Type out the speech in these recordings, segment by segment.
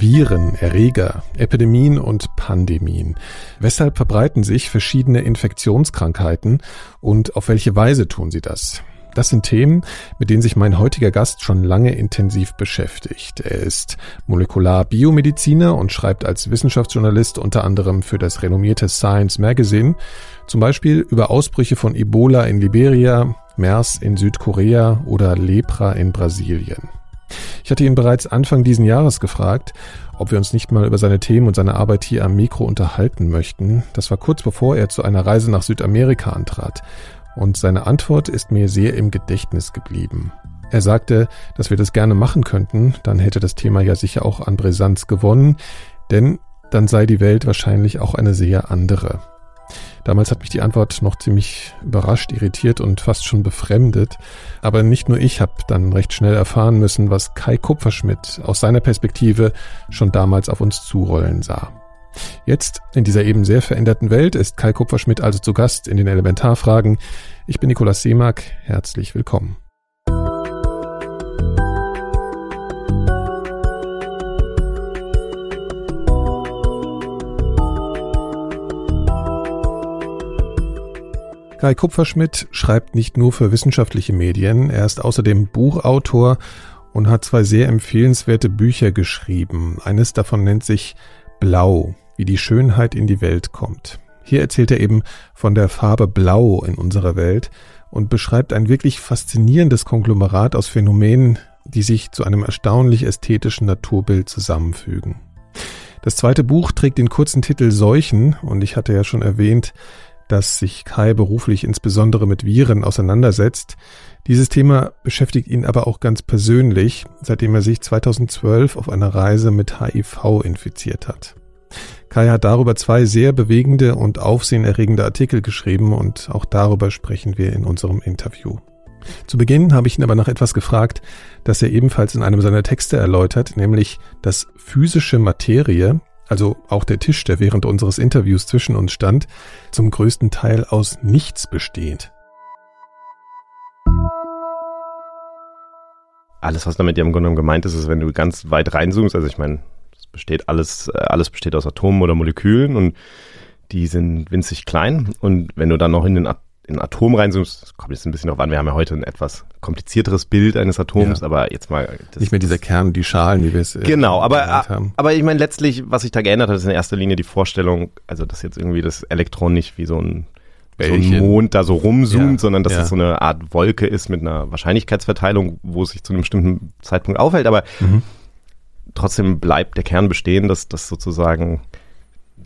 Viren, Erreger, Epidemien und Pandemien. Weshalb verbreiten sich verschiedene Infektionskrankheiten und auf welche Weise tun sie das? Das sind Themen, mit denen sich mein heutiger Gast schon lange intensiv beschäftigt. Er ist Molekularbiomediziner und schreibt als Wissenschaftsjournalist unter anderem für das renommierte Science Magazine, zum Beispiel über Ausbrüche von Ebola in Liberia, MERS in Südkorea oder Lepra in Brasilien. Ich hatte ihn bereits Anfang diesen Jahres gefragt, ob wir uns nicht mal über seine Themen und seine Arbeit hier am Mikro unterhalten möchten. Das war kurz bevor er zu einer Reise nach Südamerika antrat. Und seine Antwort ist mir sehr im Gedächtnis geblieben. Er sagte, dass wir das gerne machen könnten, dann hätte das Thema ja sicher auch an Brisanz gewonnen, denn dann sei die Welt wahrscheinlich auch eine sehr andere. Damals hat mich die Antwort noch ziemlich überrascht, irritiert und fast schon befremdet. Aber nicht nur ich habe dann recht schnell erfahren müssen, was Kai Kupferschmidt aus seiner Perspektive schon damals auf uns zurollen sah. Jetzt, in dieser eben sehr veränderten Welt, ist Kai Kupferschmidt also zu Gast in den Elementarfragen. Ich bin Nikolaus Seemark. Herzlich willkommen. Kai Kupferschmidt schreibt nicht nur für wissenschaftliche Medien, er ist außerdem Buchautor und hat zwei sehr empfehlenswerte Bücher geschrieben. Eines davon nennt sich Blau, wie die Schönheit in die Welt kommt. Hier erzählt er eben von der Farbe Blau in unserer Welt und beschreibt ein wirklich faszinierendes Konglomerat aus Phänomenen, die sich zu einem erstaunlich ästhetischen Naturbild zusammenfügen. Das zweite Buch trägt den kurzen Titel Seuchen und ich hatte ja schon erwähnt, dass sich Kai beruflich insbesondere mit Viren auseinandersetzt. Dieses Thema beschäftigt ihn aber auch ganz persönlich, seitdem er sich 2012 auf einer Reise mit HIV infiziert hat. Kai hat darüber zwei sehr bewegende und aufsehenerregende Artikel geschrieben und auch darüber sprechen wir in unserem Interview. Zu Beginn habe ich ihn aber nach etwas gefragt, das er ebenfalls in einem seiner Texte erläutert, nämlich dass physische Materie also auch der Tisch, der während unseres Interviews zwischen uns stand, zum größten Teil aus nichts besteht. Alles, was damit ja im Grunde genommen gemeint ist, ist, wenn du ganz weit reinzoomst, also ich meine, es besteht alles, äh, alles besteht aus Atomen oder Molekülen und die sind winzig klein und wenn du dann noch in den in Atom reinzoomst, das kommt jetzt ein bisschen darauf an, wir haben ja heute ein etwas komplizierteres Bild eines Atoms, ja. aber jetzt mal. Nicht mehr dieser Kern, die Schalen, wie wir es äh, Genau, aber, haben. aber ich meine, letztlich, was sich da geändert hat, ist in erster Linie die Vorstellung, also dass jetzt irgendwie das Elektron nicht wie so ein, so ein Mond da so rumzoomt, ja. sondern dass ja. es so eine Art Wolke ist mit einer Wahrscheinlichkeitsverteilung, wo es sich zu einem bestimmten Zeitpunkt aufhält, aber mhm. trotzdem bleibt der Kern bestehen, dass das sozusagen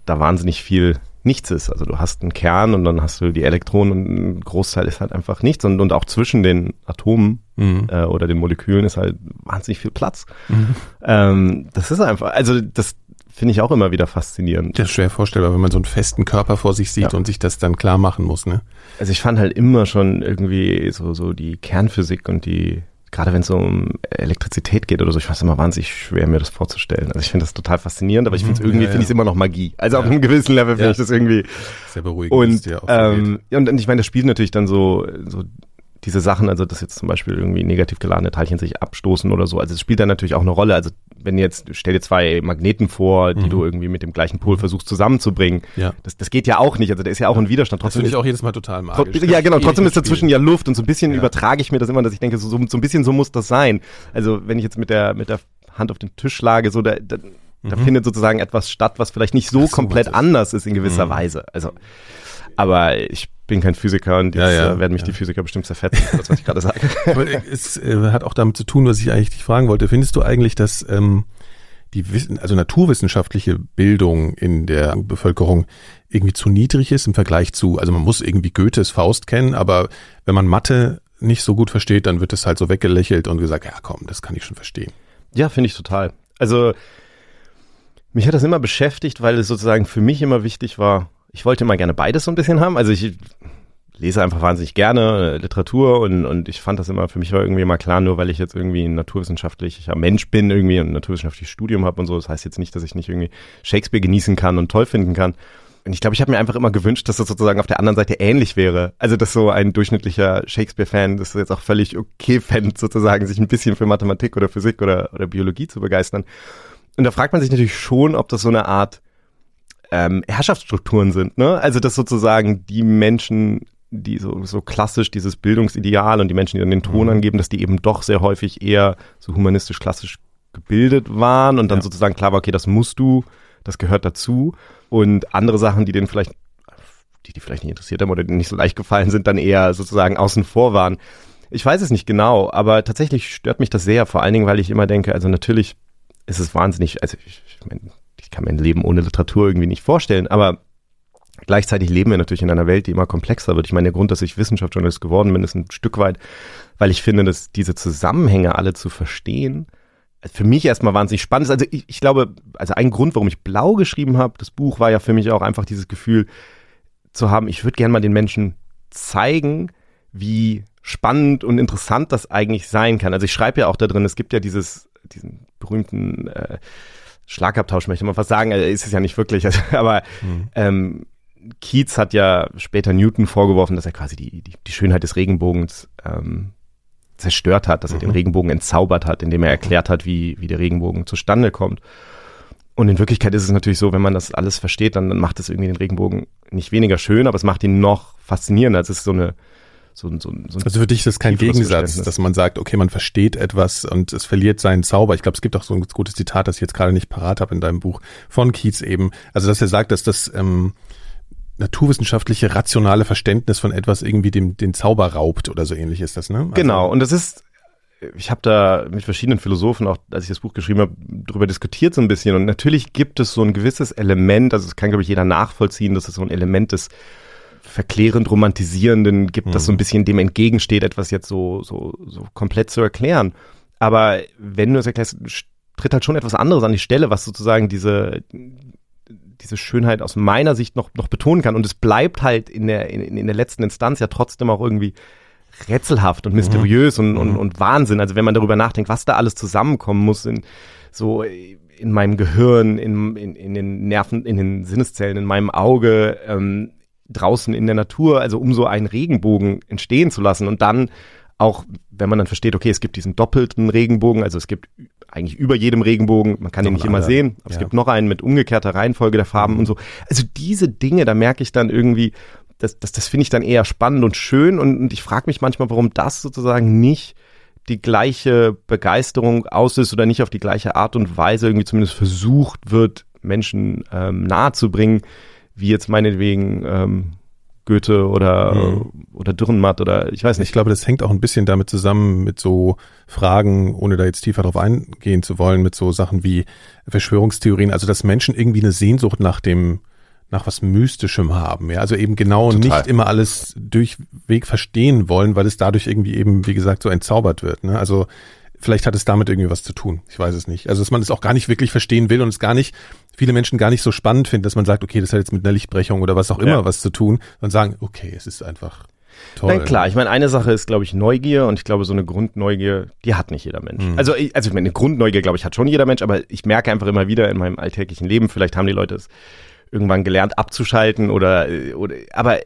da wahnsinnig viel nichts ist. Also du hast einen Kern und dann hast du die Elektronen und ein Großteil ist halt einfach nichts. Und, und auch zwischen den Atomen mhm. äh, oder den Molekülen ist halt wahnsinnig viel Platz. Mhm. Ähm, das ist einfach, also das finde ich auch immer wieder faszinierend. Das ist schwer vorstellbar, wenn man so einen festen Körper vor sich sieht ja. und sich das dann klar machen muss. Ne? Also ich fand halt immer schon irgendwie so, so die Kernphysik und die gerade wenn es um Elektrizität geht oder so, ich weiß immer wahnsinnig schwer, mir das vorzustellen. Also ich finde das total faszinierend, aber ich finde es mhm. irgendwie, ja, ja. finde ich immer noch Magie. Also ja. auf einem gewissen Level finde ich das irgendwie sehr beruhigend. Und, ähm, und, und ich meine, das spielt natürlich dann so, so diese Sachen, also dass jetzt zum Beispiel irgendwie negativ geladene Teilchen sich abstoßen oder so, also es spielt dann natürlich auch eine Rolle. Also wenn jetzt, stell dir zwei Magneten vor, die mhm. du irgendwie mit dem gleichen Pol versuchst zusammenzubringen, ja. das, das geht ja auch nicht, also da ist ja auch ein Widerstand. Trotzdem das finde ich auch jedes Mal total magisch. Ja, genau, trotzdem ist dazwischen ja Luft und so ein bisschen ja. übertrage ich mir das immer, dass ich denke, so, so, so ein bisschen so muss das sein. Also wenn ich jetzt mit der, mit der Hand auf den Tisch schlage, so da, da, mhm. da findet sozusagen etwas statt, was vielleicht nicht so, so komplett anders ist in gewisser mhm. Weise. Also, aber ich bin kein Physiker und jetzt ja, ja, äh, werden mich ja. die Physiker bestimmt zerfetzen, das, was ich gerade sage. es äh, hat auch damit zu tun, was ich eigentlich dich fragen wollte. Findest du eigentlich, dass ähm, die Wissen, also naturwissenschaftliche Bildung in der Bevölkerung irgendwie zu niedrig ist im Vergleich zu, also man muss irgendwie Goethes Faust kennen, aber wenn man Mathe nicht so gut versteht, dann wird es halt so weggelächelt und gesagt, ja komm, das kann ich schon verstehen. Ja, finde ich total. Also mich hat das immer beschäftigt, weil es sozusagen für mich immer wichtig war, ich wollte immer gerne beides so ein bisschen haben. Also ich lese einfach wahnsinnig gerne äh, Literatur und, und ich fand das immer, für mich war irgendwie mal klar, nur weil ich jetzt irgendwie ein naturwissenschaftlicher Mensch bin, irgendwie ein naturwissenschaftliches Studium habe und so, das heißt jetzt nicht, dass ich nicht irgendwie Shakespeare genießen kann und toll finden kann. Und ich glaube, ich habe mir einfach immer gewünscht, dass das sozusagen auf der anderen Seite ähnlich wäre. Also, dass so ein durchschnittlicher Shakespeare-Fan das jetzt auch völlig okay fände, sozusagen sich ein bisschen für Mathematik oder Physik oder, oder Biologie zu begeistern. Und da fragt man sich natürlich schon, ob das so eine Art ähm, Herrschaftsstrukturen sind. Ne? Also dass sozusagen die Menschen, die so, so klassisch dieses Bildungsideal und die Menschen, die dann den Ton mhm. angeben, dass die eben doch sehr häufig eher so humanistisch klassisch gebildet waren und dann ja. sozusagen klar war, okay, das musst du, das gehört dazu. Und andere Sachen, die denen vielleicht, die die vielleicht nicht interessiert haben oder denen nicht so leicht gefallen sind, dann eher sozusagen außen vor waren. Ich weiß es nicht genau, aber tatsächlich stört mich das sehr, vor allen Dingen, weil ich immer denke, also natürlich ist es wahnsinnig, also ich, ich meine, kann mein Leben ohne Literatur irgendwie nicht vorstellen, aber gleichzeitig leben wir natürlich in einer Welt, die immer komplexer wird. Ich meine, der Grund, dass ich Wissenschaftsjournalist geworden bin, ist ein Stück weit, weil ich finde, dass diese Zusammenhänge alle zu verstehen, für mich erstmal wahnsinnig spannend ist. Also ich, ich glaube, also ein Grund, warum ich blau geschrieben habe, das Buch war ja für mich auch einfach dieses Gefühl zu haben, ich würde gerne mal den Menschen zeigen, wie spannend und interessant das eigentlich sein kann. Also ich schreibe ja auch da drin, es gibt ja dieses, diesen berühmten äh, Schlagabtausch, möchte man fast sagen, also ist es ja nicht wirklich, also, aber mhm. ähm, Keats hat ja später Newton vorgeworfen, dass er quasi die, die, die Schönheit des Regenbogens ähm, zerstört hat, dass er den mhm. Regenbogen entzaubert hat, indem er erklärt hat, wie, wie der Regenbogen zustande kommt. Und in Wirklichkeit ist es natürlich so, wenn man das alles versteht, dann, dann macht es irgendwie den Regenbogen nicht weniger schön, aber es macht ihn noch faszinierender. Es ist so eine, so, so, so also für dich ist das kein Gegensatz, dass man sagt, okay, man versteht etwas und es verliert seinen Zauber. Ich glaube, es gibt auch so ein gutes Zitat, das ich jetzt gerade nicht parat habe in deinem Buch von Keats eben. Also dass er sagt, dass das ähm, naturwissenschaftliche rationale Verständnis von etwas irgendwie dem den Zauber raubt oder so ähnlich ist das, ne? Also genau. Und das ist ich habe da mit verschiedenen Philosophen, auch als ich das Buch geschrieben habe, darüber diskutiert so ein bisschen. Und natürlich gibt es so ein gewisses Element, also es kann, glaube ich, jeder nachvollziehen, dass es so ein Element des verklärend romantisierenden gibt, mhm. das so ein mhm. bisschen dem entgegensteht, etwas jetzt so, so, so komplett zu erklären. Aber wenn du es erklärst, tritt halt schon etwas anderes an die Stelle, was sozusagen diese, diese Schönheit aus meiner Sicht noch, noch betonen kann. Und es bleibt halt in der, in, in der letzten Instanz ja trotzdem auch irgendwie rätselhaft und mhm. mysteriös mhm. und, und, und Wahnsinn. Also wenn man darüber nachdenkt, was da alles zusammenkommen muss in so in meinem Gehirn, in, in, in den Nerven, in den Sinneszellen, in meinem Auge, ähm, draußen in der Natur, also um so einen Regenbogen entstehen zu lassen und dann auch, wenn man dann versteht, okay, es gibt diesen doppelten Regenbogen, also es gibt eigentlich über jedem Regenbogen, man kann ihn nicht immer sehen, aber ja. es gibt noch einen mit umgekehrter Reihenfolge der Farben mhm. und so. Also diese Dinge, da merke ich dann irgendwie, das, das, das finde ich dann eher spannend und schön und, und ich frage mich manchmal, warum das sozusagen nicht die gleiche Begeisterung auslöst oder nicht auf die gleiche Art und Weise irgendwie zumindest versucht wird, Menschen ähm, nahezubringen, wie jetzt meinetwegen ähm, Goethe oder, mhm. oder Dürrenmatt oder ich weiß nicht. Ich glaube, das hängt auch ein bisschen damit zusammen mit so Fragen, ohne da jetzt tiefer drauf eingehen zu wollen, mit so Sachen wie Verschwörungstheorien, also dass Menschen irgendwie eine Sehnsucht nach dem nach was Mystischem haben, ja, also eben genau Total. nicht immer alles durchweg verstehen wollen, weil es dadurch irgendwie eben, wie gesagt, so entzaubert wird, ne? Also Vielleicht hat es damit irgendwie was zu tun. Ich weiß es nicht. Also, dass man es auch gar nicht wirklich verstehen will und es gar nicht, viele Menschen gar nicht so spannend finden, dass man sagt, okay, das hat jetzt mit einer Lichtbrechung oder was auch immer ja. was zu tun und sagen, okay, es ist einfach toll. Nein, klar. Ich meine, eine Sache ist, glaube ich, Neugier und ich glaube, so eine Grundneugier, die hat nicht jeder Mensch. Mhm. Also, ich, also ich meine, eine Grundneugier, glaube ich, hat schon jeder Mensch, aber ich merke einfach immer wieder in meinem alltäglichen Leben, vielleicht haben die Leute es irgendwann gelernt abzuschalten oder, oder aber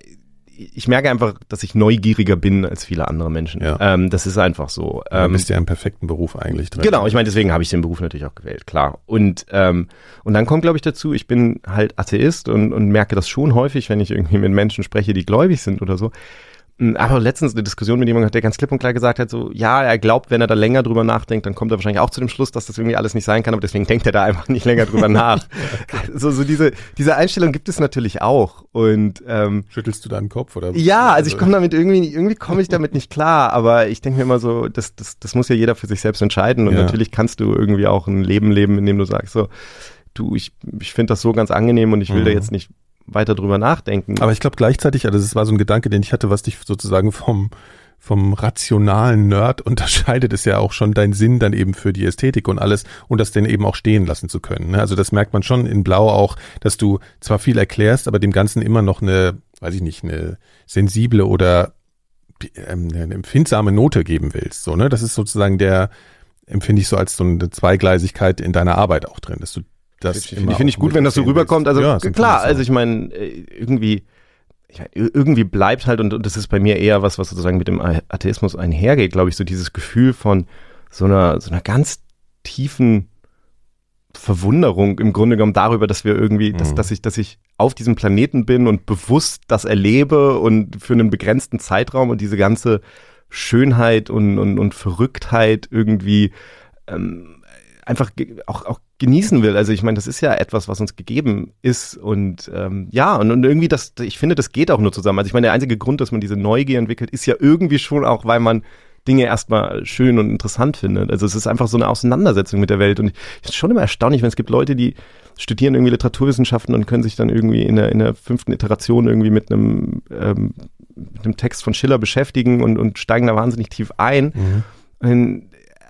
ich merke einfach, dass ich neugieriger bin als viele andere Menschen. Ja. Ähm, das ist einfach so. Ähm, du bist ja im perfekten Beruf eigentlich drin. Genau, ich meine, deswegen habe ich den Beruf natürlich auch gewählt, klar. Und, ähm, und dann kommt, glaube ich, dazu, ich bin halt Atheist und, und merke das schon häufig, wenn ich irgendwie mit Menschen spreche, die gläubig sind oder so, aber letztens eine Diskussion mit jemandem, der ganz klipp und klar gesagt hat, so, ja, er glaubt, wenn er da länger drüber nachdenkt, dann kommt er wahrscheinlich auch zu dem Schluss, dass das irgendwie alles nicht sein kann, aber deswegen denkt er da einfach nicht länger drüber nach. so, so diese, diese Einstellung gibt es natürlich auch. Und ähm, schüttelst du deinen Kopf oder? Ja, also ich komme damit irgendwie, irgendwie komme ich damit nicht klar, aber ich denke mir immer so, das, das, das muss ja jeder für sich selbst entscheiden und ja. natürlich kannst du irgendwie auch ein Leben leben, in dem du sagst, so, du, ich, ich finde das so ganz angenehm und ich will mhm. da jetzt nicht weiter drüber nachdenken. Aber ich glaube gleichzeitig, also das war so ein Gedanke, den ich hatte, was dich sozusagen vom vom rationalen Nerd unterscheidet es ja auch schon dein Sinn dann eben für die Ästhetik und alles und das denn eben auch stehen lassen zu können. Ne? Also das merkt man schon in Blau auch, dass du zwar viel erklärst, aber dem Ganzen immer noch eine, weiß ich nicht, eine sensible oder ähm, eine empfindsame Note geben willst. So, ne? Das ist sozusagen der, empfinde ich so als so eine Zweigleisigkeit in deiner Arbeit auch drin, dass du das finde find ich gut, wenn das so rüberkommt. Also ja, klar, also ich meine, äh, irgendwie, ich mein, irgendwie bleibt halt, und, und das ist bei mir eher was, was sozusagen mit dem Atheismus einhergeht, glaube ich, so dieses Gefühl von so einer, so einer ganz tiefen Verwunderung im Grunde genommen darüber, dass wir irgendwie, mhm. dass, dass ich, dass ich auf diesem Planeten bin und bewusst das erlebe und für einen begrenzten Zeitraum und diese ganze Schönheit und, und, und Verrücktheit irgendwie ähm, einfach auch, auch genießen will. Also ich meine, das ist ja etwas, was uns gegeben ist und ähm, ja, und, und irgendwie das, ich finde, das geht auch nur zusammen. Also ich meine, der einzige Grund, dass man diese Neugier entwickelt, ist ja irgendwie schon auch, weil man Dinge erstmal schön und interessant findet. Also es ist einfach so eine Auseinandersetzung mit der Welt. Und ich ist schon immer erstaunlich, wenn es gibt Leute, die studieren irgendwie Literaturwissenschaften und können sich dann irgendwie in der, in der fünften Iteration irgendwie mit einem, ähm, mit einem Text von Schiller beschäftigen und, und steigen da wahnsinnig tief ein. Mhm. Und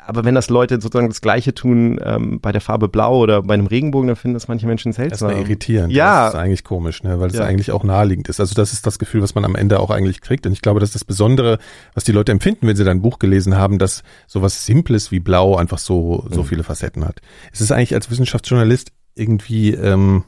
aber wenn das Leute sozusagen das Gleiche tun ähm, bei der Farbe Blau oder bei einem Regenbogen, dann finden das manche Menschen seltsam. Das ist irritierend. Ja. Das ist eigentlich komisch, ne? weil es ja. eigentlich auch naheliegend ist. Also das ist das Gefühl, was man am Ende auch eigentlich kriegt. Und ich glaube, das ist das Besondere, was die Leute empfinden, wenn sie dein Buch gelesen haben, dass sowas Simples wie Blau einfach so, so mhm. viele Facetten hat. Es ist eigentlich als Wissenschaftsjournalist irgendwie ähm,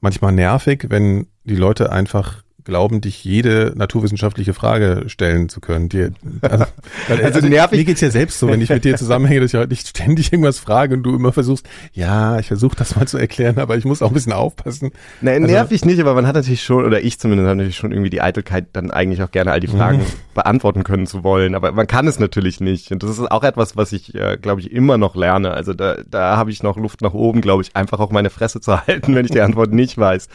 manchmal nervig, wenn die Leute einfach glauben, dich jede naturwissenschaftliche Frage stellen zu können. Die, also, also, also nervig. Mir geht's ja selbst so, wenn ich mit dir zusammenhänge, dass ich halt nicht ständig irgendwas frage und du immer versuchst, ja, ich versuche das mal zu erklären, aber ich muss auch ein bisschen aufpassen. Nein, also, nervig nicht, aber man hat natürlich schon, oder ich zumindest habe natürlich schon irgendwie die Eitelkeit, dann eigentlich auch gerne all die Fragen mhm. beantworten können zu wollen, aber man kann es natürlich nicht. Und das ist auch etwas, was ich, äh, glaube ich, immer noch lerne. Also da, da habe ich noch Luft nach oben, glaube ich, einfach auch meine Fresse zu halten, wenn ich die Antwort nicht weiß.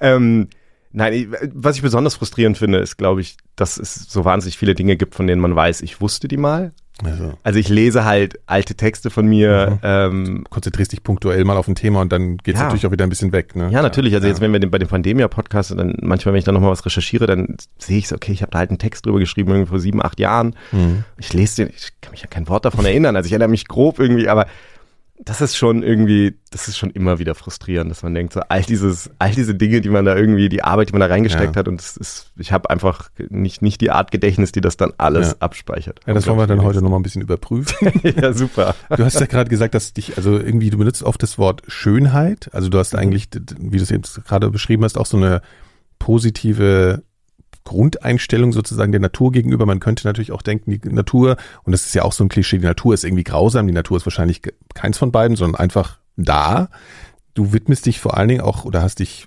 Ähm, Nein, was ich besonders frustrierend finde, ist, glaube ich, dass es so wahnsinnig viele Dinge gibt, von denen man weiß, ich wusste die mal. Also, also ich lese halt alte Texte von mir. Mhm. Ähm, konzentrierst dich punktuell mal auf ein Thema und dann geht es ja. natürlich auch wieder ein bisschen weg. Ne? Ja, natürlich. Also ja. jetzt, wenn wir den, bei dem Pandemia-Podcast, dann manchmal, wenn ich dann nochmal was recherchiere, dann sehe ich so, okay, ich habe da halt einen Text drüber geschrieben, irgendwie vor sieben, acht Jahren. Mhm. Ich lese den, ich kann mich ja kein Wort davon erinnern. Also ich erinnere mich grob irgendwie, aber das ist schon irgendwie, das ist schon immer wieder frustrierend, dass man denkt, so all dieses, all diese Dinge, die man da irgendwie, die Arbeit, die man da reingesteckt ja. hat, und es ist, ich habe einfach nicht, nicht die Art Gedächtnis, die das dann alles ja. abspeichert. Ja, das wollen wir dann heute nochmal ein bisschen überprüfen. ja, super. Du hast ja gerade gesagt, dass dich, also irgendwie, du benutzt oft das Wort Schönheit. Also du hast mhm. eigentlich, wie du es jetzt gerade beschrieben hast, auch so eine positive Grundeinstellung sozusagen der Natur gegenüber. Man könnte natürlich auch denken, die Natur, und das ist ja auch so ein Klischee, die Natur ist irgendwie grausam, die Natur ist wahrscheinlich keins von beiden, sondern einfach da. Du widmest dich vor allen Dingen auch oder hast dich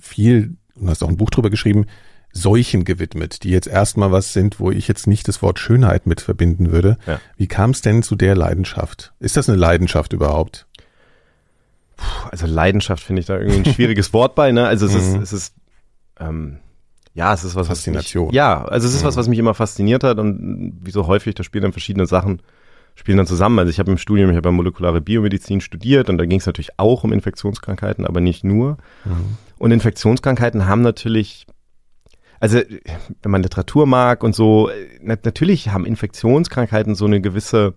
viel, und hast auch ein Buch drüber geschrieben, Seuchen gewidmet, die jetzt erstmal was sind, wo ich jetzt nicht das Wort Schönheit mit verbinden würde. Ja. Wie kam es denn zu der Leidenschaft? Ist das eine Leidenschaft überhaupt? Puh, also Leidenschaft finde ich da irgendwie ein schwieriges Wort bei, ne? Also es mhm. ist, es ist ähm, ja, es ist was, Faszination. Was mich, ja, also es ist mhm. was, was mich immer fasziniert hat und wie so häufig, da spielen dann verschiedene Sachen, spielen dann zusammen. Also ich habe im Studium, ich habe ja molekulare Biomedizin studiert und da ging es natürlich auch um Infektionskrankheiten, aber nicht nur. Mhm. Und Infektionskrankheiten haben natürlich also wenn man Literatur mag und so, natürlich haben Infektionskrankheiten so eine gewisse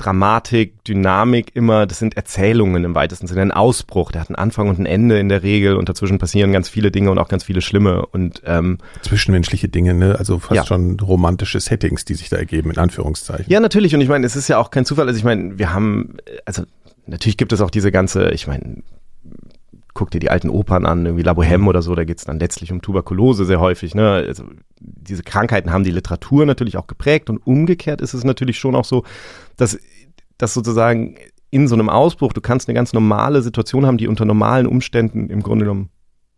Dramatik, Dynamik immer, das sind Erzählungen im weitesten Sinne, ein Ausbruch, der hat einen Anfang und ein Ende in der Regel und dazwischen passieren ganz viele Dinge und auch ganz viele schlimme und ähm, zwischenmenschliche Dinge, ne? Also fast ja. schon romantische Settings, die sich da ergeben, in Anführungszeichen. Ja, natürlich und ich meine, es ist ja auch kein Zufall, also ich meine, wir haben, also natürlich gibt es auch diese ganze, ich meine, guck dir die alten Opern an, irgendwie La Bohème oder so, da geht es dann letztlich um Tuberkulose sehr häufig. Ne? Also diese Krankheiten haben die Literatur natürlich auch geprägt und umgekehrt ist es natürlich schon auch so, dass, dass sozusagen in so einem Ausbruch, du kannst eine ganz normale Situation haben, die unter normalen Umständen im Grunde genommen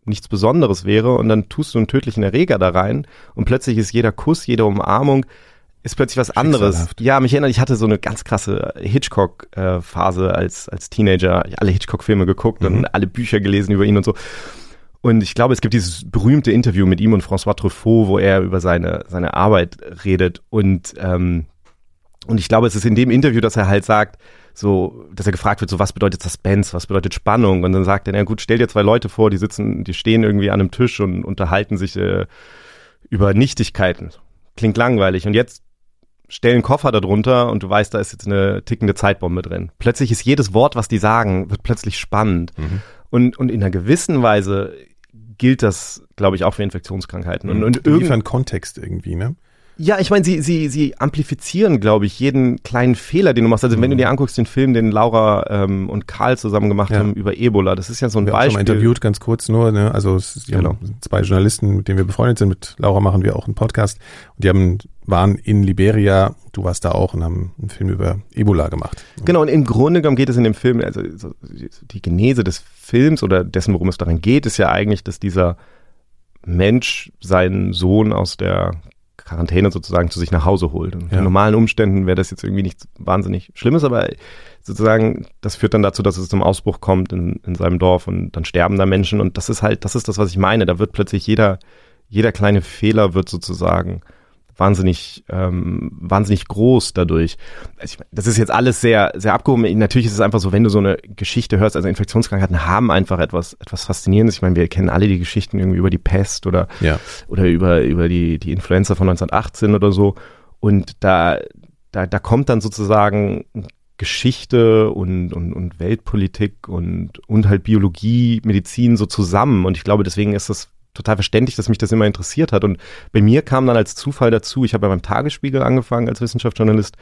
nichts Besonderes wäre und dann tust du einen tödlichen Erreger da rein und plötzlich ist jeder Kuss, jede Umarmung ist plötzlich was anderes. Ja, mich erinnert, ich hatte so eine ganz krasse Hitchcock-Phase äh, als, als Teenager. Ich alle Hitchcock-Filme geguckt mhm. und alle Bücher gelesen über ihn und so. Und ich glaube, es gibt dieses berühmte Interview mit ihm und François Truffaut, wo er über seine, seine Arbeit redet. Und, ähm, und ich glaube, es ist in dem Interview, dass er halt sagt, so, dass er gefragt wird, so was bedeutet Suspense, was bedeutet Spannung? Und dann sagt er, na gut, stell dir zwei Leute vor, die sitzen, die stehen irgendwie an einem Tisch und unterhalten sich äh, über Nichtigkeiten. Klingt langweilig. Und jetzt stellen Koffer darunter und du weißt, da ist jetzt eine tickende Zeitbombe drin. Plötzlich ist jedes Wort, was die sagen, wird plötzlich spannend. Mhm. Und, und in einer gewissen Weise gilt das, glaube ich, auch für Infektionskrankheiten. Und, und liefern Kontext irgendwie, ne? Ja, ich meine, sie, sie, sie amplifizieren, glaube ich, jeden kleinen Fehler, den du machst. Also mhm. wenn du mhm. dir anguckst, den Film, den Laura ähm, und Karl zusammen gemacht ja. haben über Ebola, das ist ja so ein wir Beispiel. Haben schon mal interviewt, ganz kurz nur. Ne? Also es, genau. haben zwei Journalisten, mit denen wir befreundet sind. Mit Laura machen wir auch einen Podcast. Und die haben waren in Liberia, du warst da auch und haben einen Film über Ebola gemacht. Genau, und im Grunde genommen geht es in dem Film, also die Genese des Films oder dessen, worum es darin geht, ist ja eigentlich, dass dieser Mensch seinen Sohn aus der Quarantäne sozusagen zu sich nach Hause holt. Und ja. in normalen Umständen wäre das jetzt irgendwie nichts wahnsinnig Schlimmes, aber sozusagen, das führt dann dazu, dass es zum Ausbruch kommt in, in seinem Dorf und dann sterben da Menschen und das ist halt, das ist das, was ich meine. Da wird plötzlich jeder, jeder kleine Fehler wird sozusagen wahnsinnig, ähm, wahnsinnig groß dadurch. Also ich, das ist jetzt alles sehr, sehr abgehoben. Natürlich ist es einfach so, wenn du so eine Geschichte hörst, also Infektionskrankheiten haben einfach etwas, etwas Faszinierendes. Ich meine, wir kennen alle die Geschichten irgendwie über die Pest oder, ja. oder über, über die, die Influenza von 1918 oder so. Und da, da, da kommt dann sozusagen Geschichte und, und, und Weltpolitik und, und halt Biologie, Medizin so zusammen. Und ich glaube, deswegen ist das total verständlich, dass mich das immer interessiert hat. Und bei mir kam dann als Zufall dazu, ich habe beim Tagesspiegel angefangen als Wissenschaftsjournalist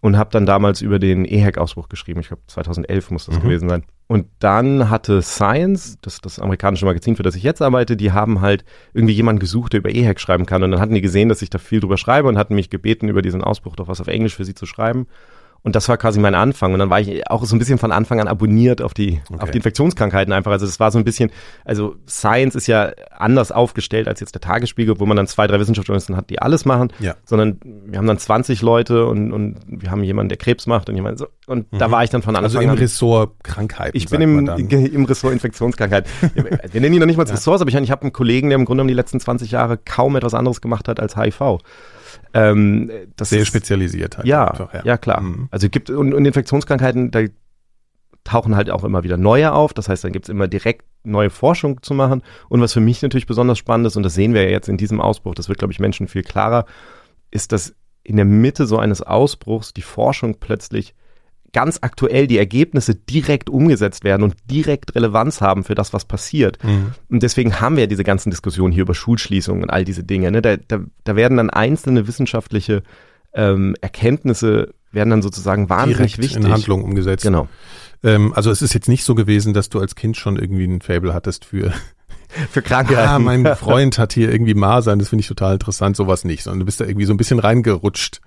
und habe dann damals über den EHEC-Ausbruch geschrieben. Ich glaube, 2011 muss das mhm. gewesen sein. Und dann hatte Science, das, das amerikanische Magazin, für das ich jetzt arbeite, die haben halt irgendwie jemanden gesucht, der über EHEC schreiben kann. Und dann hatten die gesehen, dass ich da viel drüber schreibe und hatten mich gebeten, über diesen Ausbruch doch was auf Englisch für sie zu schreiben. Und das war quasi mein Anfang. Und dann war ich auch so ein bisschen von Anfang an abonniert auf die, okay. auf die Infektionskrankheiten einfach. Also das war so ein bisschen, also Science ist ja anders aufgestellt als jetzt der Tagesspiegel, wo man dann zwei, drei Wissenschaftsjournalisten hat, die alles machen. Ja. Sondern wir haben dann 20 Leute und, und wir haben jemanden, der Krebs macht und jemand so. Und mhm. da war ich dann von Anfang an. Also im Ressort Krankheiten. Ich bin im, im Ressort Infektionskrankheiten. wir nennen ihn noch nicht mal das ja. Ressort, aber ich, ich habe einen Kollegen, der im Grunde um die letzten 20 Jahre kaum etwas anderes gemacht hat als HIV. Ähm, Sehr ist, spezialisiert halt. Ja, einfach, ja. ja. klar. Mhm. Also gibt und, und Infektionskrankheiten, da tauchen halt auch immer wieder neue auf. Das heißt, dann gibt's immer direkt neue Forschung zu machen. Und was für mich natürlich besonders spannend ist, und das sehen wir ja jetzt in diesem Ausbruch, das wird, glaube ich, Menschen viel klarer, ist, dass in der Mitte so eines Ausbruchs die Forschung plötzlich ganz aktuell die Ergebnisse direkt umgesetzt werden und direkt Relevanz haben für das, was passiert. Mhm. Und deswegen haben wir ja diese ganzen Diskussionen hier über Schulschließungen und all diese Dinge. Ne? Da, da, da werden dann einzelne wissenschaftliche ähm, Erkenntnisse werden dann sozusagen wahnsinnig direkt wichtig. in Handlung umgesetzt. Genau. Ähm, also es ist jetzt nicht so gewesen, dass du als Kind schon irgendwie ein Fable hattest für für Krankheiten. Ja, mein Freund hat hier irgendwie Masern, das finde ich total interessant, sowas nicht, sondern du bist da irgendwie so ein bisschen reingerutscht.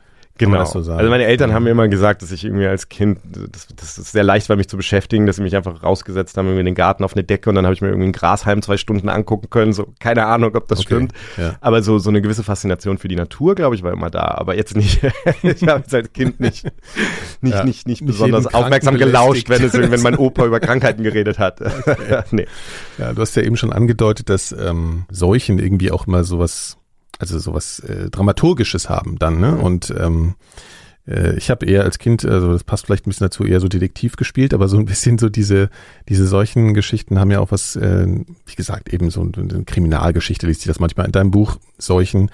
Genau. So also meine Eltern haben mir immer gesagt, dass ich irgendwie als Kind, das, das ist sehr leicht war, mich zu beschäftigen, dass sie mich einfach rausgesetzt haben, irgendwie in den Garten auf eine Decke und dann habe ich mir irgendwie ein Grashalm zwei Stunden angucken können. So, keine Ahnung, ob das okay. stimmt. Ja. Aber so, so eine gewisse Faszination für die Natur, glaube ich, war immer da. Aber jetzt nicht, ich habe jetzt als Kind nicht, nicht, ja. nicht, nicht, nicht besonders aufmerksam gelauscht, wenn es wenn mein Opa über Krankheiten geredet hat. Okay. nee. Ja, du hast ja eben schon angedeutet, dass ähm, Seuchen irgendwie auch immer sowas also sowas äh, Dramaturgisches haben dann, ne? Und ähm, äh, ich habe eher als Kind, also das passt vielleicht ein bisschen dazu, eher so Detektiv gespielt, aber so ein bisschen so diese, diese solchen Geschichten haben ja auch was, äh, wie gesagt, eben so eine Kriminalgeschichte, liest sich das manchmal in deinem Buch, solchen,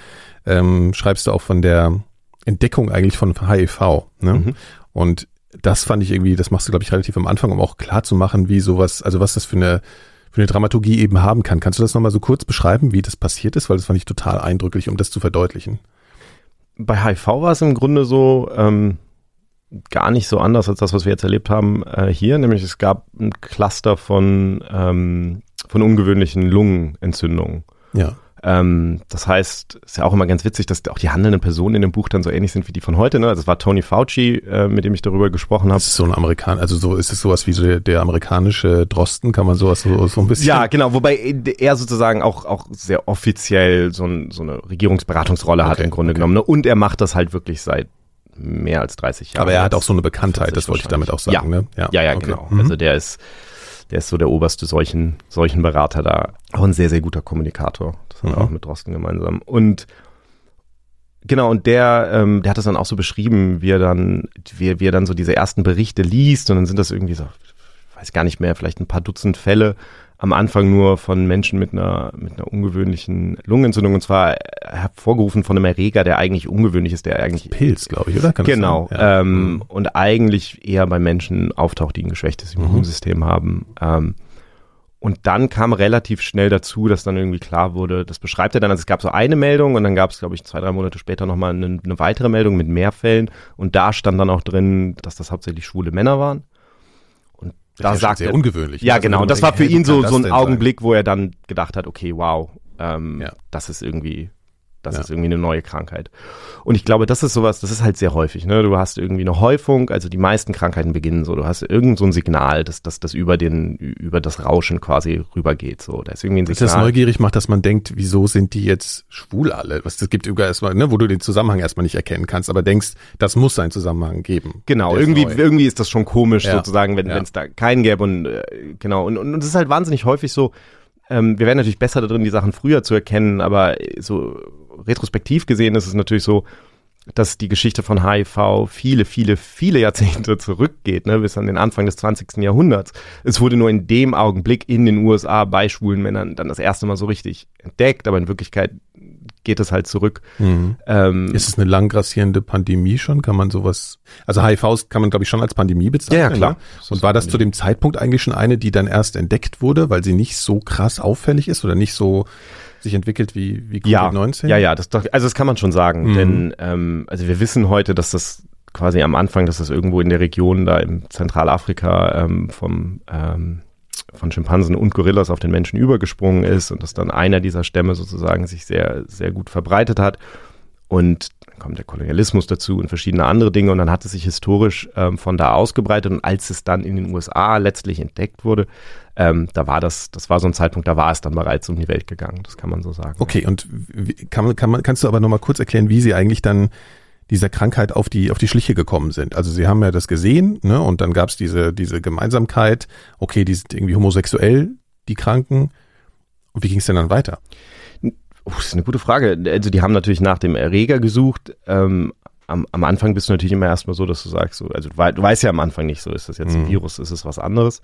ähm, schreibst du auch von der Entdeckung eigentlich von HIV, ne? Mhm. Und das fand ich irgendwie, das machst du, glaube ich, relativ am Anfang, um auch klar zu machen, wie sowas, also was das für eine für eine Dramaturgie eben haben kann. Kannst du das nochmal so kurz beschreiben, wie das passiert ist? Weil das fand ich total eindrücklich, um das zu verdeutlichen. Bei HIV war es im Grunde so ähm, gar nicht so anders als das, was wir jetzt erlebt haben äh, hier. Nämlich es gab ein Cluster von, ähm, von ungewöhnlichen Lungenentzündungen. Ja. Ähm, das heißt, ist ja auch immer ganz witzig, dass auch die handelnden Personen in dem Buch dann so ähnlich sind wie die von heute. Ne? Also es war Tony Fauci, äh, mit dem ich darüber gesprochen habe. Ist so ein Amerikan, also so ist es sowas wie so der, der amerikanische Drosten, kann man sowas so, so ein bisschen. Ja, genau, wobei er sozusagen auch auch sehr offiziell so, ein, so eine Regierungsberatungsrolle okay, hat im Grunde okay. genommen. Ne? Und er macht das halt wirklich seit mehr als 30 Jahren. Aber er hat auch so eine Bekanntheit, das wollte ich damit auch sagen. Ja, ne? ja, ja, ja okay. genau. Mhm. Also der ist der ist so der oberste solchen, solchen Berater da. Auch ein sehr, sehr guter Kommunikator. Das haben wir mhm. auch mit Drosten gemeinsam. Und Genau, und der, ähm, der hat das dann auch so beschrieben, wie er dann, wie, wie er dann so diese ersten Berichte liest und dann sind das irgendwie so, ich weiß gar nicht mehr, vielleicht ein paar Dutzend Fälle am Anfang nur von Menschen mit einer, mit einer ungewöhnlichen Lungenentzündung und zwar hervorgerufen von einem Erreger, der eigentlich ungewöhnlich ist, der eigentlich. Pilz, glaube ich, oder? Kann genau. Ja. Ähm, mhm. Und eigentlich eher bei Menschen auftaucht, die ein geschwächtes mhm. Immunsystem mhm. haben. Ähm, Und dann kam relativ schnell dazu, dass dann irgendwie klar wurde, das beschreibt er dann, also es gab so eine Meldung und dann gab es, glaube ich, zwei, drei Monate später nochmal eine, eine weitere Meldung mit mehr Fällen und da stand dann auch drin, dass das hauptsächlich schwule Männer waren. Da das sagt sehr er, ungewöhnlich. Ja, also genau. Und das war für ihn so, so ein Augenblick, sein? wo er dann gedacht hat, okay, wow, ähm, ja. das ist irgendwie das ja. ist irgendwie eine neue Krankheit. Und ich glaube, das ist sowas, das ist halt sehr häufig. Ne? Du hast irgendwie eine Häufung, also die meisten Krankheiten beginnen so. Du hast irgend so ein Signal, dass das dass über den über das Rauschen quasi rübergeht. So, da ist irgendwie ein Signal. Das neugierig macht, dass man denkt, wieso sind die jetzt schwul alle? Was das gibt sogar erstmal, ne, wo du den Zusammenhang erstmal nicht erkennen kannst, aber denkst, das muss einen Zusammenhang geben. Genau, irgendwie ist irgendwie ist das schon komisch ja. sozusagen, wenn ja. es da keinen gäbe und äh, genau und und es ist halt wahnsinnig häufig so. Ähm, wir wären natürlich besser darin, die Sachen früher zu erkennen, aber so retrospektiv gesehen ist es natürlich so, dass die Geschichte von HIV viele, viele, viele Jahrzehnte zurückgeht, ne, bis an den Anfang des 20. Jahrhunderts. Es wurde nur in dem Augenblick in den USA bei schwulen Männern dann das erste Mal so richtig entdeckt, aber in Wirklichkeit geht es halt zurück. Mhm. Ähm, ist es eine lang grassierende Pandemie schon? Kann man sowas, also HIV kann man glaube ich schon als Pandemie bezeichnen. Ja, klar. Ne? Und war das zu dem Zeitpunkt eigentlich schon eine, die dann erst entdeckt wurde, weil sie nicht so krass auffällig ist oder nicht so sich entwickelt wie, wie Covid-19? Ja, ja, ja, das doch, also das kann man schon sagen, mhm. denn ähm, also wir wissen heute, dass das quasi am Anfang, dass das irgendwo in der Region da im Zentralafrika ähm, vom ähm, von Schimpansen und Gorillas auf den Menschen übergesprungen ist und dass dann einer dieser Stämme sozusagen sich sehr, sehr gut verbreitet hat. Und dann kommt der Kolonialismus dazu und verschiedene andere Dinge und dann hat es sich historisch ähm, von da ausgebreitet und als es dann in den USA letztlich entdeckt wurde, ähm, da war das, das war so ein Zeitpunkt, da war es dann bereits um die Welt gegangen, das kann man so sagen. Okay, und wie, kann, kann man, kannst du aber nochmal kurz erklären, wie sie eigentlich dann dieser Krankheit auf die auf die Schliche gekommen sind. Also sie haben ja das gesehen, ne, und dann gab es diese diese Gemeinsamkeit. Okay, die sind irgendwie homosexuell, die Kranken. Und wie ging es denn dann weiter? Oh, das ist eine gute Frage. Also die haben natürlich nach dem Erreger gesucht. Ähm, am, am Anfang bist du natürlich immer erstmal so, dass du sagst, so, also du, du weißt ja am Anfang nicht, so ist das jetzt ein mhm. Virus, ist es was anderes.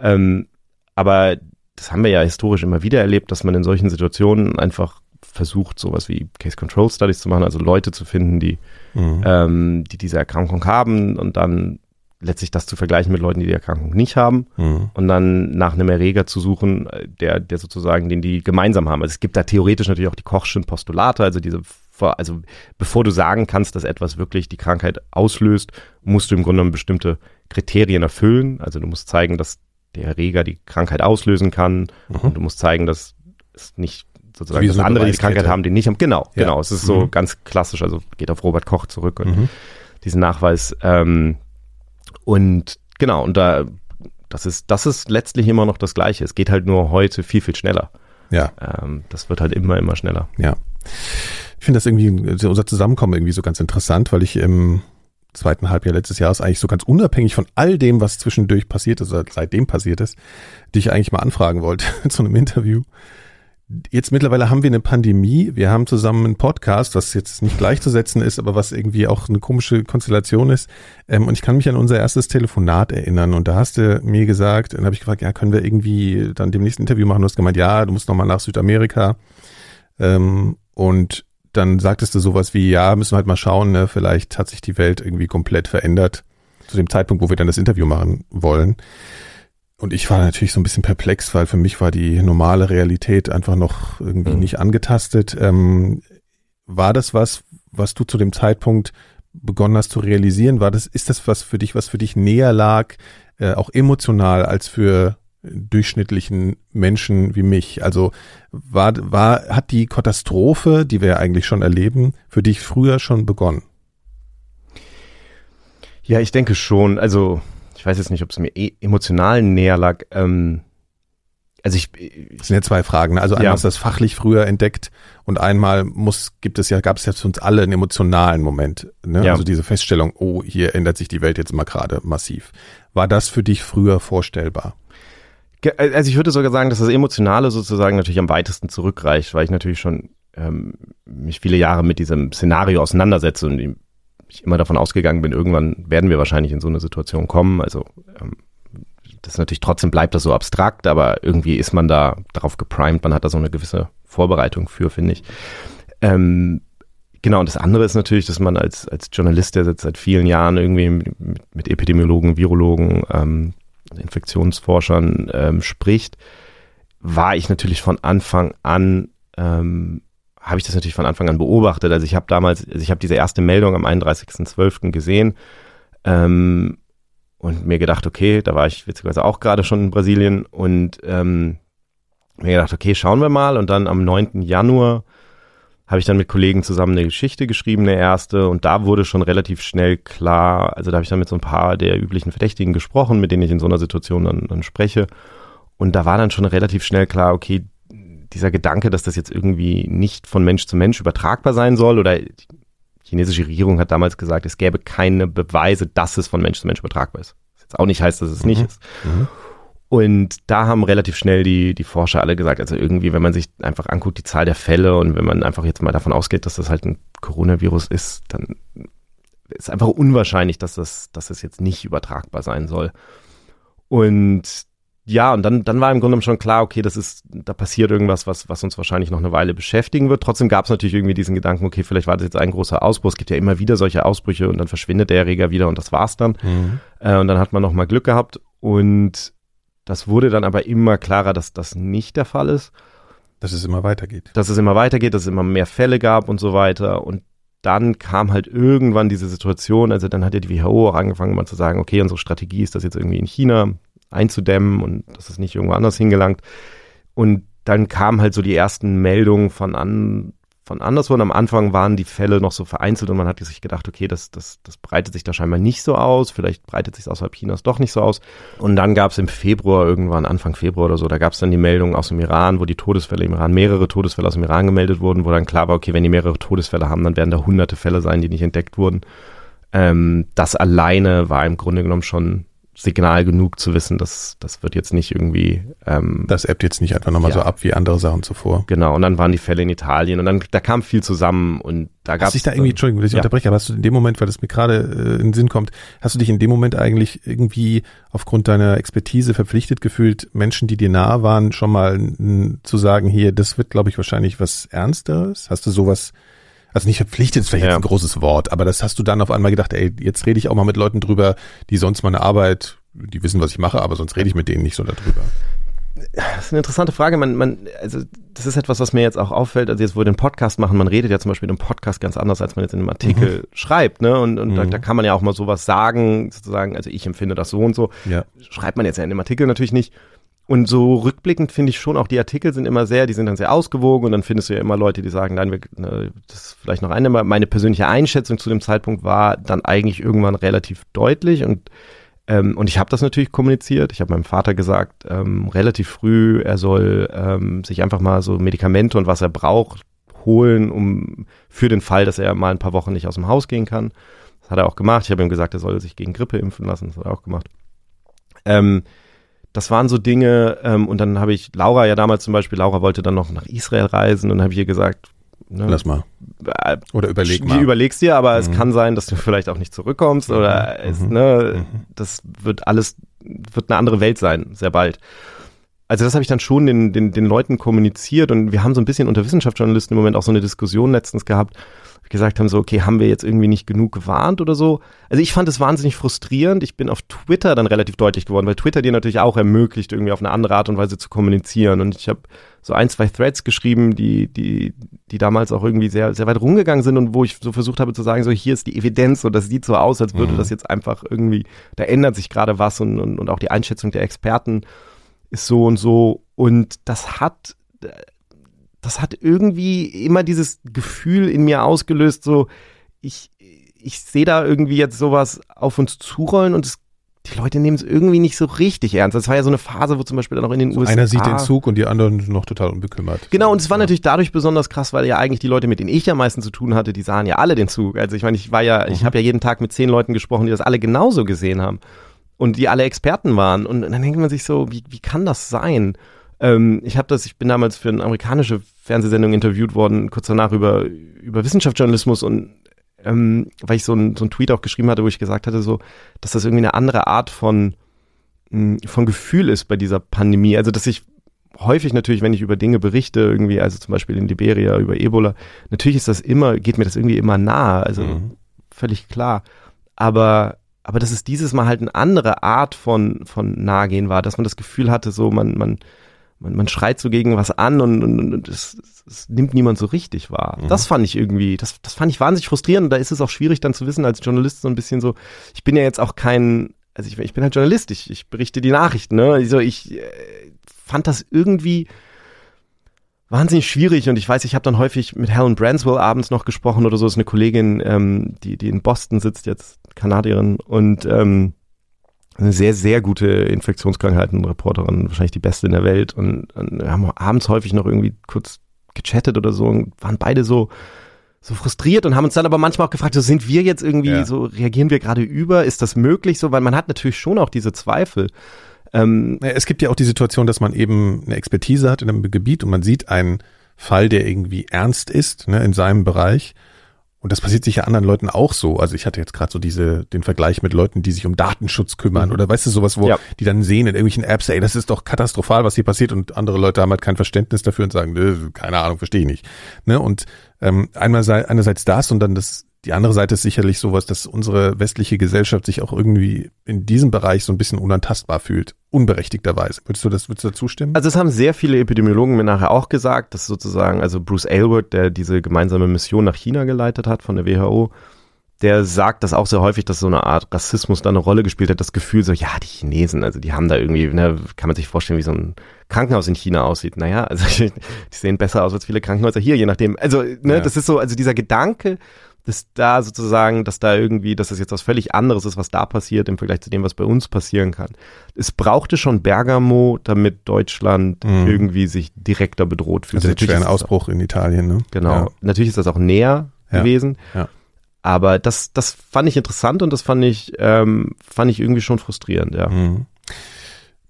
Ähm, aber das haben wir ja historisch immer wieder erlebt, dass man in solchen Situationen einfach versucht, sowas wie Case Control Studies zu machen, also Leute zu finden, die, mhm. ähm, die diese Erkrankung haben und dann letztlich das zu vergleichen mit Leuten, die die Erkrankung nicht haben mhm. und dann nach einem Erreger zu suchen, der, der sozusagen, den die gemeinsam haben. Also es gibt da theoretisch natürlich auch die Kochschen Postulate, also diese, also bevor du sagen kannst, dass etwas wirklich die Krankheit auslöst, musst du im Grunde genommen bestimmte Kriterien erfüllen. Also du musst zeigen, dass der Erreger die Krankheit auslösen kann mhm. und du musst zeigen, dass es nicht sozusagen, so andere die Krankheit haben, die nicht haben. Genau, ja. genau. Es ist so mhm. ganz klassisch, also geht auf Robert Koch zurück und mhm. diesen Nachweis. Ähm, und genau, und da, das ist, das ist letztlich immer noch das Gleiche. Es geht halt nur heute viel, viel schneller. Ja. Ähm, das wird halt immer, immer schneller. Ja. Ich finde das irgendwie, also unser Zusammenkommen irgendwie so ganz interessant, weil ich im zweiten Halbjahr letztes Jahres eigentlich so ganz unabhängig von all dem, was zwischendurch passiert ist oder seitdem passiert ist, dich eigentlich mal anfragen wollte zu einem Interview. Jetzt mittlerweile haben wir eine Pandemie. Wir haben zusammen einen Podcast, was jetzt nicht gleichzusetzen ist, aber was irgendwie auch eine komische Konstellation ist. Ähm, und ich kann mich an unser erstes Telefonat erinnern. Und da hast du mir gesagt, dann habe ich gefragt, ja, können wir irgendwie dann demnächst ein Interview machen? Du hast gemeint, ja, du musst nochmal nach Südamerika. Ähm, und dann sagtest du sowas wie, ja, müssen wir halt mal schauen, ne? vielleicht hat sich die Welt irgendwie komplett verändert zu dem Zeitpunkt, wo wir dann das Interview machen wollen. Und ich war natürlich so ein bisschen perplex, weil für mich war die normale Realität einfach noch irgendwie mhm. nicht angetastet. Ähm, war das was, was du zu dem Zeitpunkt begonnen hast zu realisieren? War das, ist das was für dich, was für dich näher lag, äh, auch emotional als für durchschnittlichen Menschen wie mich? Also war, war, hat die Katastrophe, die wir ja eigentlich schon erleben, für dich früher schon begonnen? Ja, ich denke schon. Also ich weiß jetzt nicht, ob es mir e emotional näher lag. Ähm, also ich, das sind ja zwei Fragen. Ne? Also einmal ja. ist das fachlich früher entdeckt und einmal muss, gibt es ja, gab es ja für uns alle einen emotionalen Moment. Ne? Ja. Also diese Feststellung, oh, hier ändert sich die Welt jetzt mal gerade massiv. War das für dich früher vorstellbar? Also ich würde sogar sagen, dass das Emotionale sozusagen natürlich am weitesten zurückreicht, weil ich natürlich schon ähm, mich viele Jahre mit diesem Szenario auseinandersetze und ich immer davon ausgegangen bin, irgendwann werden wir wahrscheinlich in so eine Situation kommen. Also ähm, das natürlich trotzdem bleibt das so abstrakt, aber irgendwie ist man da darauf geprimed, man hat da so eine gewisse Vorbereitung für, finde ich. Ähm, genau, und das andere ist natürlich, dass man als, als Journalist, der seit, seit vielen Jahren irgendwie mit, mit Epidemiologen, Virologen, ähm, Infektionsforschern ähm, spricht, war ich natürlich von Anfang an, ähm, habe ich das natürlich von Anfang an beobachtet. Also ich habe damals, also ich habe diese erste Meldung am 31.12. gesehen ähm, und mir gedacht, okay, da war ich witzigerweise auch gerade schon in Brasilien und ähm, mir gedacht, okay, schauen wir mal. Und dann am 9. Januar habe ich dann mit Kollegen zusammen eine Geschichte geschrieben, eine erste, und da wurde schon relativ schnell klar, also da habe ich dann mit so ein paar der üblichen Verdächtigen gesprochen, mit denen ich in so einer Situation dann, dann spreche. Und da war dann schon relativ schnell klar, okay, dieser Gedanke, dass das jetzt irgendwie nicht von Mensch zu Mensch übertragbar sein soll, oder die chinesische Regierung hat damals gesagt, es gäbe keine Beweise, dass es von Mensch zu Mensch übertragbar ist. Was jetzt auch nicht heißt, dass es mhm. nicht ist. Mhm. Und da haben relativ schnell die, die Forscher alle gesagt, also irgendwie, wenn man sich einfach anguckt, die Zahl der Fälle und wenn man einfach jetzt mal davon ausgeht, dass das halt ein Coronavirus ist, dann ist einfach unwahrscheinlich, dass das, dass das jetzt nicht übertragbar sein soll. Und ja, und dann, dann war im Grunde schon klar, okay, das ist, da passiert irgendwas, was, was uns wahrscheinlich noch eine Weile beschäftigen wird. Trotzdem gab es natürlich irgendwie diesen Gedanken, okay, vielleicht war das jetzt ein großer Ausbruch. Es gibt ja immer wieder solche Ausbrüche und dann verschwindet der Erreger wieder und das war's dann. Mhm. Äh, und dann hat man noch mal Glück gehabt und das wurde dann aber immer klarer, dass das nicht der Fall ist. Dass es immer weitergeht. Dass es immer weitergeht, dass es immer mehr Fälle gab und so weiter. Und dann kam halt irgendwann diese Situation, also dann hat ja die WHO auch angefangen mal zu sagen, okay, unsere Strategie ist das jetzt irgendwie in China einzudämmen und dass es nicht irgendwo anders hingelangt. Und dann kamen halt so die ersten Meldungen von an, von anderswo. Und am Anfang waren die Fälle noch so vereinzelt und man hat sich gedacht, okay, das, das, das breitet sich da scheinbar nicht so aus. Vielleicht breitet sich außerhalb Chinas doch nicht so aus. Und dann gab es im Februar, irgendwann Anfang Februar oder so, da gab es dann die Meldung aus dem Iran, wo die Todesfälle im Iran, mehrere Todesfälle aus dem Iran gemeldet wurden, wo dann klar war, okay, wenn die mehrere Todesfälle haben, dann werden da hunderte Fälle sein, die nicht entdeckt wurden. Ähm, das alleine war im Grunde genommen schon Signal genug zu wissen, dass das wird jetzt nicht irgendwie. Ähm, das ebbt jetzt nicht einfach nochmal ja. so ab wie andere Sachen zuvor. Genau, und dann waren die Fälle in Italien und dann da kam viel zusammen und da gab es. Hast dich da irgendwie, Entschuldigung, dass ich ja. unterbreche, aber hast du in dem Moment, weil das mir gerade äh, in den Sinn kommt, hast du dich in dem Moment eigentlich irgendwie aufgrund deiner Expertise verpflichtet gefühlt, Menschen, die dir nahe waren, schon mal zu sagen, hier, das wird, glaube ich, wahrscheinlich was Ernsteres? Hast du sowas also nicht verpflichtet ist vielleicht ja. jetzt ein großes Wort, aber das hast du dann auf einmal gedacht, ey, jetzt rede ich auch mal mit Leuten drüber, die sonst meine Arbeit, die wissen, was ich mache, aber sonst rede ich mit denen nicht so darüber. Das ist eine interessante Frage. Man, man, also das ist etwas, was mir jetzt auch auffällt. Also jetzt, wo wir den Podcast machen, man redet ja zum Beispiel im Podcast ganz anders, als man jetzt in einem Artikel mhm. schreibt, ne? Und, und mhm. da, da, kann man ja auch mal sowas sagen, sozusagen, also ich empfinde das so und so. Ja. Schreibt man jetzt ja in dem Artikel natürlich nicht. Und so rückblickend finde ich schon, auch die Artikel sind immer sehr, die sind dann sehr ausgewogen und dann findest du ja immer Leute, die sagen, nein, wir, ne, das ist vielleicht noch eine, meine persönliche Einschätzung zu dem Zeitpunkt war dann eigentlich irgendwann relativ deutlich und ähm, und ich habe das natürlich kommuniziert. Ich habe meinem Vater gesagt, ähm, relativ früh, er soll ähm, sich einfach mal so Medikamente und was er braucht holen, um für den Fall, dass er mal ein paar Wochen nicht aus dem Haus gehen kann. Das hat er auch gemacht. Ich habe ihm gesagt, er soll sich gegen Grippe impfen lassen. Das hat er auch gemacht. Ähm, das waren so Dinge, ähm, und dann habe ich Laura ja damals zum Beispiel, Laura wollte dann noch nach Israel reisen und habe ich ihr gesagt, ne, lass mal. Äh, oder überleg mal. Wie überlegst dir, aber mhm. es kann sein, dass du vielleicht auch nicht zurückkommst mhm. oder es, mhm. ne, mhm. das wird alles, wird eine andere Welt sein, sehr bald. Also das habe ich dann schon den, den, den Leuten kommuniziert und wir haben so ein bisschen unter Wissenschaftsjournalisten im Moment auch so eine Diskussion letztens gehabt, gesagt haben, so, okay, haben wir jetzt irgendwie nicht genug gewarnt oder so. Also ich fand es wahnsinnig frustrierend. Ich bin auf Twitter dann relativ deutlich geworden, weil Twitter dir natürlich auch ermöglicht, irgendwie auf eine andere Art und Weise zu kommunizieren. Und ich habe so ein, zwei Threads geschrieben, die, die, die damals auch irgendwie sehr, sehr weit rumgegangen sind und wo ich so versucht habe zu sagen, so hier ist die Evidenz und das sieht so aus, als würde mhm. das jetzt einfach irgendwie, da ändert sich gerade was und, und, und auch die Einschätzung der Experten ist so und so. Und das hat das hat irgendwie immer dieses Gefühl in mir ausgelöst, so ich, ich sehe da irgendwie jetzt sowas auf uns zurollen und es, die Leute nehmen es irgendwie nicht so richtig ernst. Das war ja so eine Phase, wo zum Beispiel dann auch in den so USA. Einer sieht den Zug und die anderen noch total unbekümmert. Genau, und es war ja. natürlich dadurch besonders krass, weil ja eigentlich die Leute, mit denen ich am meisten zu tun hatte, die sahen ja alle den Zug. Also ich meine, ich war ja, mhm. ich habe ja jeden Tag mit zehn Leuten gesprochen, die das alle genauso gesehen haben und die alle Experten waren. Und dann denkt man sich so, wie, wie kann das sein? Ähm, ich habe das, ich bin damals für eine amerikanische Fernsehsendung interviewt worden, kurz danach über, über Wissenschaftsjournalismus und ähm, weil ich so ein, so ein Tweet auch geschrieben hatte, wo ich gesagt hatte, so, dass das irgendwie eine andere Art von, hm, von Gefühl ist bei dieser Pandemie. Also, dass ich häufig natürlich, wenn ich über Dinge berichte, irgendwie, also zum Beispiel in Liberia, über Ebola, natürlich ist das immer, geht mir das irgendwie immer nahe, also mhm. völlig klar. Aber, aber dass es dieses Mal halt eine andere Art von, von Nahegehen war, dass man das Gefühl hatte, so, man, man, man, man schreit so gegen was an und, und, und es, es nimmt niemand so richtig wahr. Mhm. Das fand ich irgendwie, das, das fand ich wahnsinnig frustrierend und da ist es auch schwierig dann zu wissen als Journalist so ein bisschen so, ich bin ja jetzt auch kein, also ich, ich bin halt Journalist, ich, ich berichte die Nachrichten, ne? Also ich äh, fand das irgendwie wahnsinnig schwierig und ich weiß, ich habe dann häufig mit Helen Branswell abends noch gesprochen oder so, das ist eine Kollegin, ähm, die, die in Boston sitzt jetzt, Kanadierin und ähm, eine sehr, sehr gute Infektionskrankheiten-Reporterin, wahrscheinlich die beste in der Welt. Und, und wir haben abends häufig noch irgendwie kurz gechattet oder so und waren beide so, so frustriert und haben uns dann aber manchmal auch gefragt, so sind wir jetzt irgendwie, ja. so reagieren wir gerade über? Ist das möglich so? Weil man hat natürlich schon auch diese Zweifel. Ähm, es gibt ja auch die Situation, dass man eben eine Expertise hat in einem Gebiet und man sieht einen Fall, der irgendwie ernst ist ne, in seinem Bereich und das passiert sicher anderen Leuten auch so. Also ich hatte jetzt gerade so diese, den Vergleich mit Leuten, die sich um Datenschutz kümmern mhm. oder weißt du, sowas, wo ja. die dann sehen in irgendwelchen Apps, ey, das ist doch katastrophal, was hier passiert und andere Leute haben halt kein Verständnis dafür und sagen, keine Ahnung, verstehe ich nicht. Ne? Und ähm, einmal sei, einerseits das und dann das die andere Seite ist sicherlich sowas, dass unsere westliche Gesellschaft sich auch irgendwie in diesem Bereich so ein bisschen unantastbar fühlt, unberechtigterweise. Würdest du das, würdest du dazu stimmen? Also es haben sehr viele Epidemiologen mir nachher auch gesagt, dass sozusagen, also Bruce Aylward, der diese gemeinsame Mission nach China geleitet hat von der WHO, der sagt das auch sehr häufig, dass so eine Art Rassismus da eine Rolle gespielt hat. Das Gefühl so, ja, die Chinesen, also die haben da irgendwie, ne, kann man sich vorstellen, wie so ein Krankenhaus in China aussieht. Naja, also die sehen besser aus als viele Krankenhäuser hier, je nachdem. Also, ne, ja. das ist so, also dieser Gedanke, dass da sozusagen, dass da irgendwie, dass das jetzt was völlig anderes ist, was da passiert im Vergleich zu dem, was bei uns passieren kann. Es brauchte schon Bergamo, damit Deutschland mhm. irgendwie sich direkter bedroht fühlt. Also natürlich ein Ausbruch auch, in Italien, ne? Genau. Ja. Natürlich ist das auch näher ja. gewesen. Ja. Aber das, das fand ich interessant und das fand ich, ähm, fand ich irgendwie schon frustrierend, ja. Mhm.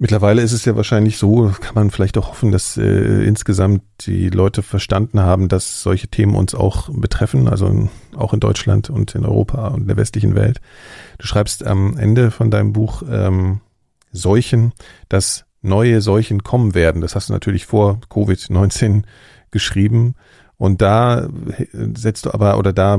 Mittlerweile ist es ja wahrscheinlich so, kann man vielleicht auch hoffen, dass äh, insgesamt die Leute verstanden haben, dass solche Themen uns auch betreffen, also in, auch in Deutschland und in Europa und in der westlichen Welt. Du schreibst am Ende von deinem Buch ähm, Seuchen, dass neue Seuchen kommen werden. Das hast du natürlich vor Covid-19 geschrieben. Und da äh, setzt du aber, oder da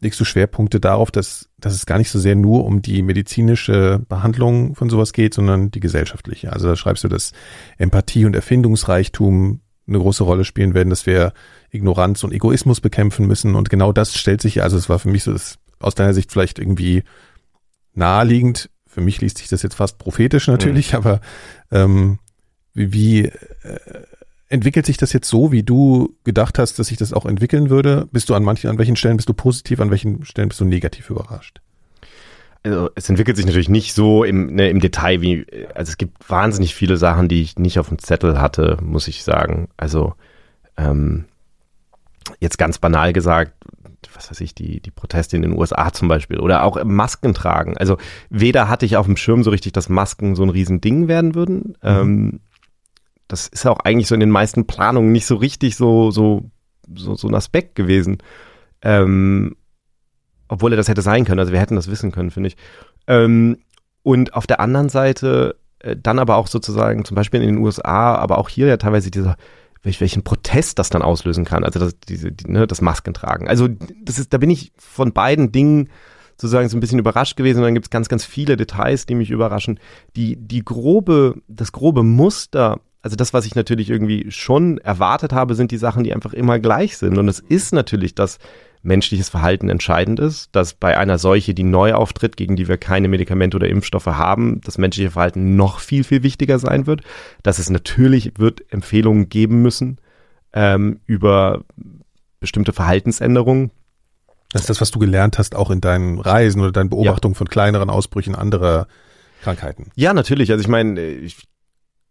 legst du Schwerpunkte darauf, dass, dass es gar nicht so sehr nur um die medizinische Behandlung von sowas geht, sondern die gesellschaftliche. Also da schreibst du, dass Empathie und Erfindungsreichtum eine große Rolle spielen werden, dass wir Ignoranz und Egoismus bekämpfen müssen. Und genau das stellt sich, also es war für mich so, das aus deiner Sicht vielleicht irgendwie naheliegend. Für mich liest sich das jetzt fast prophetisch natürlich, mhm. aber ähm, wie, wie äh, Entwickelt sich das jetzt so, wie du gedacht hast, dass sich das auch entwickeln würde? Bist du an manchen, an welchen Stellen bist du positiv, an welchen Stellen bist du negativ überrascht? Also es entwickelt sich natürlich nicht so im, ne, im Detail wie, also es gibt wahnsinnig viele Sachen, die ich nicht auf dem Zettel hatte, muss ich sagen. Also ähm, jetzt ganz banal gesagt, was weiß ich, die, die Proteste in den USA zum Beispiel oder auch Masken tragen. Also weder hatte ich auf dem Schirm so richtig, dass Masken so ein Riesending werden würden. Mhm. Ähm, das ist auch eigentlich so in den meisten Planungen nicht so richtig so, so, so, so ein Aspekt gewesen. Ähm, obwohl er das hätte sein können. Also wir hätten das wissen können, finde ich. Ähm, und auf der anderen Seite äh, dann aber auch sozusagen, zum Beispiel in den USA, aber auch hier ja teilweise dieser, welch, welchen Protest das dann auslösen kann. Also das, diese, die, ne, das Maskentragen. Also das ist, da bin ich von beiden Dingen sozusagen so ein bisschen überrascht gewesen. Und dann gibt es ganz, ganz viele Details, die mich überraschen. Die, die grobe, das grobe Muster also das, was ich natürlich irgendwie schon erwartet habe, sind die Sachen, die einfach immer gleich sind. Und es ist natürlich, dass menschliches Verhalten entscheidend ist, dass bei einer Seuche, die neu auftritt, gegen die wir keine Medikamente oder Impfstoffe haben, das menschliche Verhalten noch viel, viel wichtiger sein wird, dass es natürlich wird Empfehlungen geben müssen ähm, über bestimmte Verhaltensänderungen. Das ist das, was du gelernt hast, auch in deinen Reisen oder deinen Beobachtungen ja. von kleineren Ausbrüchen anderer Krankheiten. Ja, natürlich. Also ich meine, ich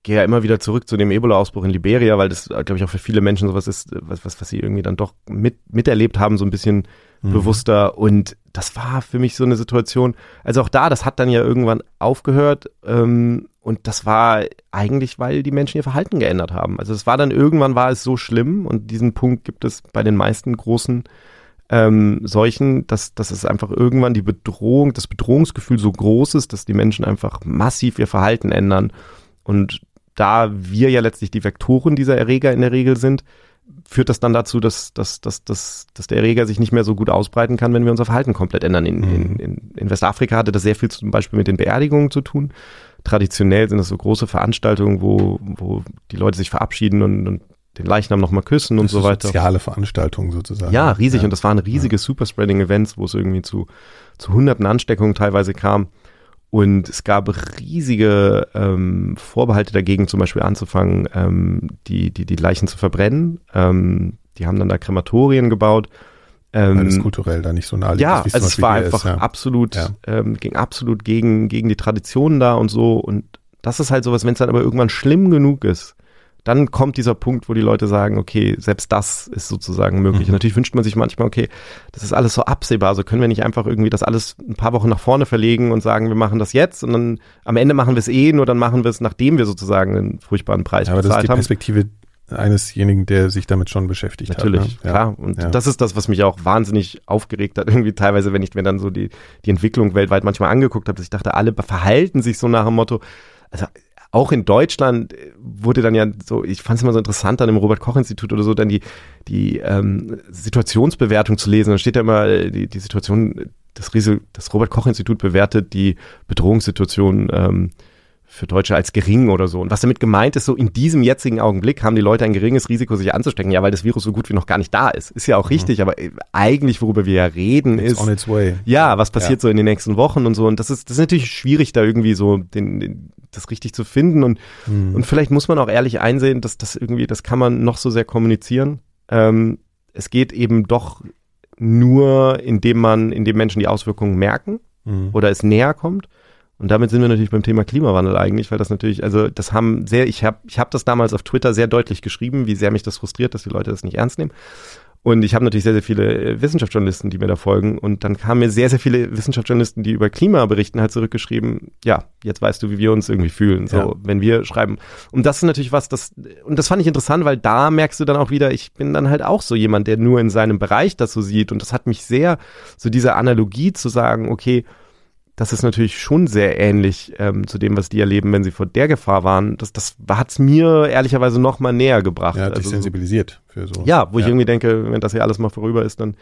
gehe ja immer wieder zurück zu dem Ebola-Ausbruch in Liberia, weil das, glaube ich, auch für viele Menschen sowas ist, was, was, was sie irgendwie dann doch mit, miterlebt haben, so ein bisschen mhm. bewusster. Und das war für mich so eine Situation, also auch da, das hat dann ja irgendwann aufgehört. Ähm, und das war eigentlich, weil die Menschen ihr Verhalten geändert haben. Also es war dann irgendwann war es so schlimm und diesen Punkt gibt es bei den meisten großen ähm, Seuchen, dass, dass es einfach irgendwann die Bedrohung, das Bedrohungsgefühl so groß ist, dass die Menschen einfach massiv ihr Verhalten ändern. Und da wir ja letztlich die Vektoren dieser Erreger in der Regel sind, führt das dann dazu, dass, dass, dass, dass, dass der Erreger sich nicht mehr so gut ausbreiten kann, wenn wir unser Verhalten komplett ändern. In, mhm. in, in, in Westafrika hatte das sehr viel zum Beispiel mit den Beerdigungen zu tun. traditionell sind das so große Veranstaltungen, wo, wo die Leute sich verabschieden und, und den Leichnam nochmal küssen und so weiter. Soziale Veranstaltungen sozusagen. Ja, riesig. Ja. Und das waren riesige ja. Superspreading-Events, wo es irgendwie zu, zu hunderten Ansteckungen teilweise kam. Und es gab riesige ähm, Vorbehalte dagegen, zum Beispiel anzufangen, ähm, die, die, die Leichen zu verbrennen. Ähm, die haben dann da Krematorien gebaut. Ähm, Weil das kulturell da nicht so naheliegt Ja, also es war einfach ist, ja. absolut, ja. Ähm, ging absolut gegen, gegen die Traditionen da und so. Und das ist halt sowas, wenn es dann aber irgendwann schlimm genug ist, dann kommt dieser Punkt, wo die Leute sagen, okay, selbst das ist sozusagen möglich. Mhm. natürlich wünscht man sich manchmal, okay, das ist alles so absehbar, so können wir nicht einfach irgendwie das alles ein paar Wochen nach vorne verlegen und sagen, wir machen das jetzt und dann am Ende machen wir es eh, nur dann machen wir es, nachdem wir sozusagen einen furchtbaren Preis ja, aber bezahlt das ist die Perspektive einesjenigen, der sich damit schon beschäftigt Natürlich, hat. Natürlich, ne? klar. Und ja. das ist das, was mich auch wahnsinnig aufgeregt hat. Irgendwie teilweise, wenn ich mir dann so die, die Entwicklung weltweit manchmal angeguckt habe, dass ich dachte, alle verhalten sich so nach dem Motto, also auch in Deutschland wurde dann ja so, ich fand es immer so interessant, dann im Robert-Koch-Institut oder so, dann die, die ähm, Situationsbewertung zu lesen. Da steht ja immer, äh, die, die Situation, das, das Robert-Koch-Institut bewertet die Bedrohungssituation ähm, für Deutsche als gering oder so. Und was damit gemeint ist, so in diesem jetzigen Augenblick haben die Leute ein geringes Risiko, sich anzustecken. Ja, weil das Virus so gut wie noch gar nicht da ist. Ist ja auch mhm. richtig, aber äh, eigentlich, worüber wir ja reden, it's ist. On its way. Ja, was passiert ja. so in den nächsten Wochen und so. Und das ist, das ist natürlich schwierig, da irgendwie so den, den das richtig zu finden. Und, mhm. und vielleicht muss man auch ehrlich einsehen, dass das irgendwie, das kann man noch so sehr kommunizieren. Ähm, es geht eben doch nur, indem man, indem Menschen die Auswirkungen merken mhm. oder es näher kommt. Und damit sind wir natürlich beim Thema Klimawandel eigentlich, weil das natürlich, also das haben sehr, ich habe ich hab das damals auf Twitter sehr deutlich geschrieben, wie sehr mich das frustriert, dass die Leute das nicht ernst nehmen. Und ich habe natürlich sehr, sehr viele äh, Wissenschaftsjournalisten, die mir da folgen. Und dann kamen mir sehr, sehr viele Wissenschaftsjournalisten, die über Klima berichten, halt zurückgeschrieben, ja, jetzt weißt du, wie wir uns irgendwie fühlen, so, ja. wenn wir schreiben. Und das ist natürlich was, das, und das fand ich interessant, weil da merkst du dann auch wieder, ich bin dann halt auch so jemand, der nur in seinem Bereich das so sieht. Und das hat mich sehr, so diese Analogie zu sagen, okay, das ist natürlich schon sehr ähnlich ähm, zu dem, was die erleben, wenn sie vor der Gefahr waren. Das, das hat es mir ehrlicherweise noch mal näher gebracht. Ja, hat also, sensibilisiert für so. Ja, wo ja. ich irgendwie denke, wenn das hier alles mal vorüber ist, dann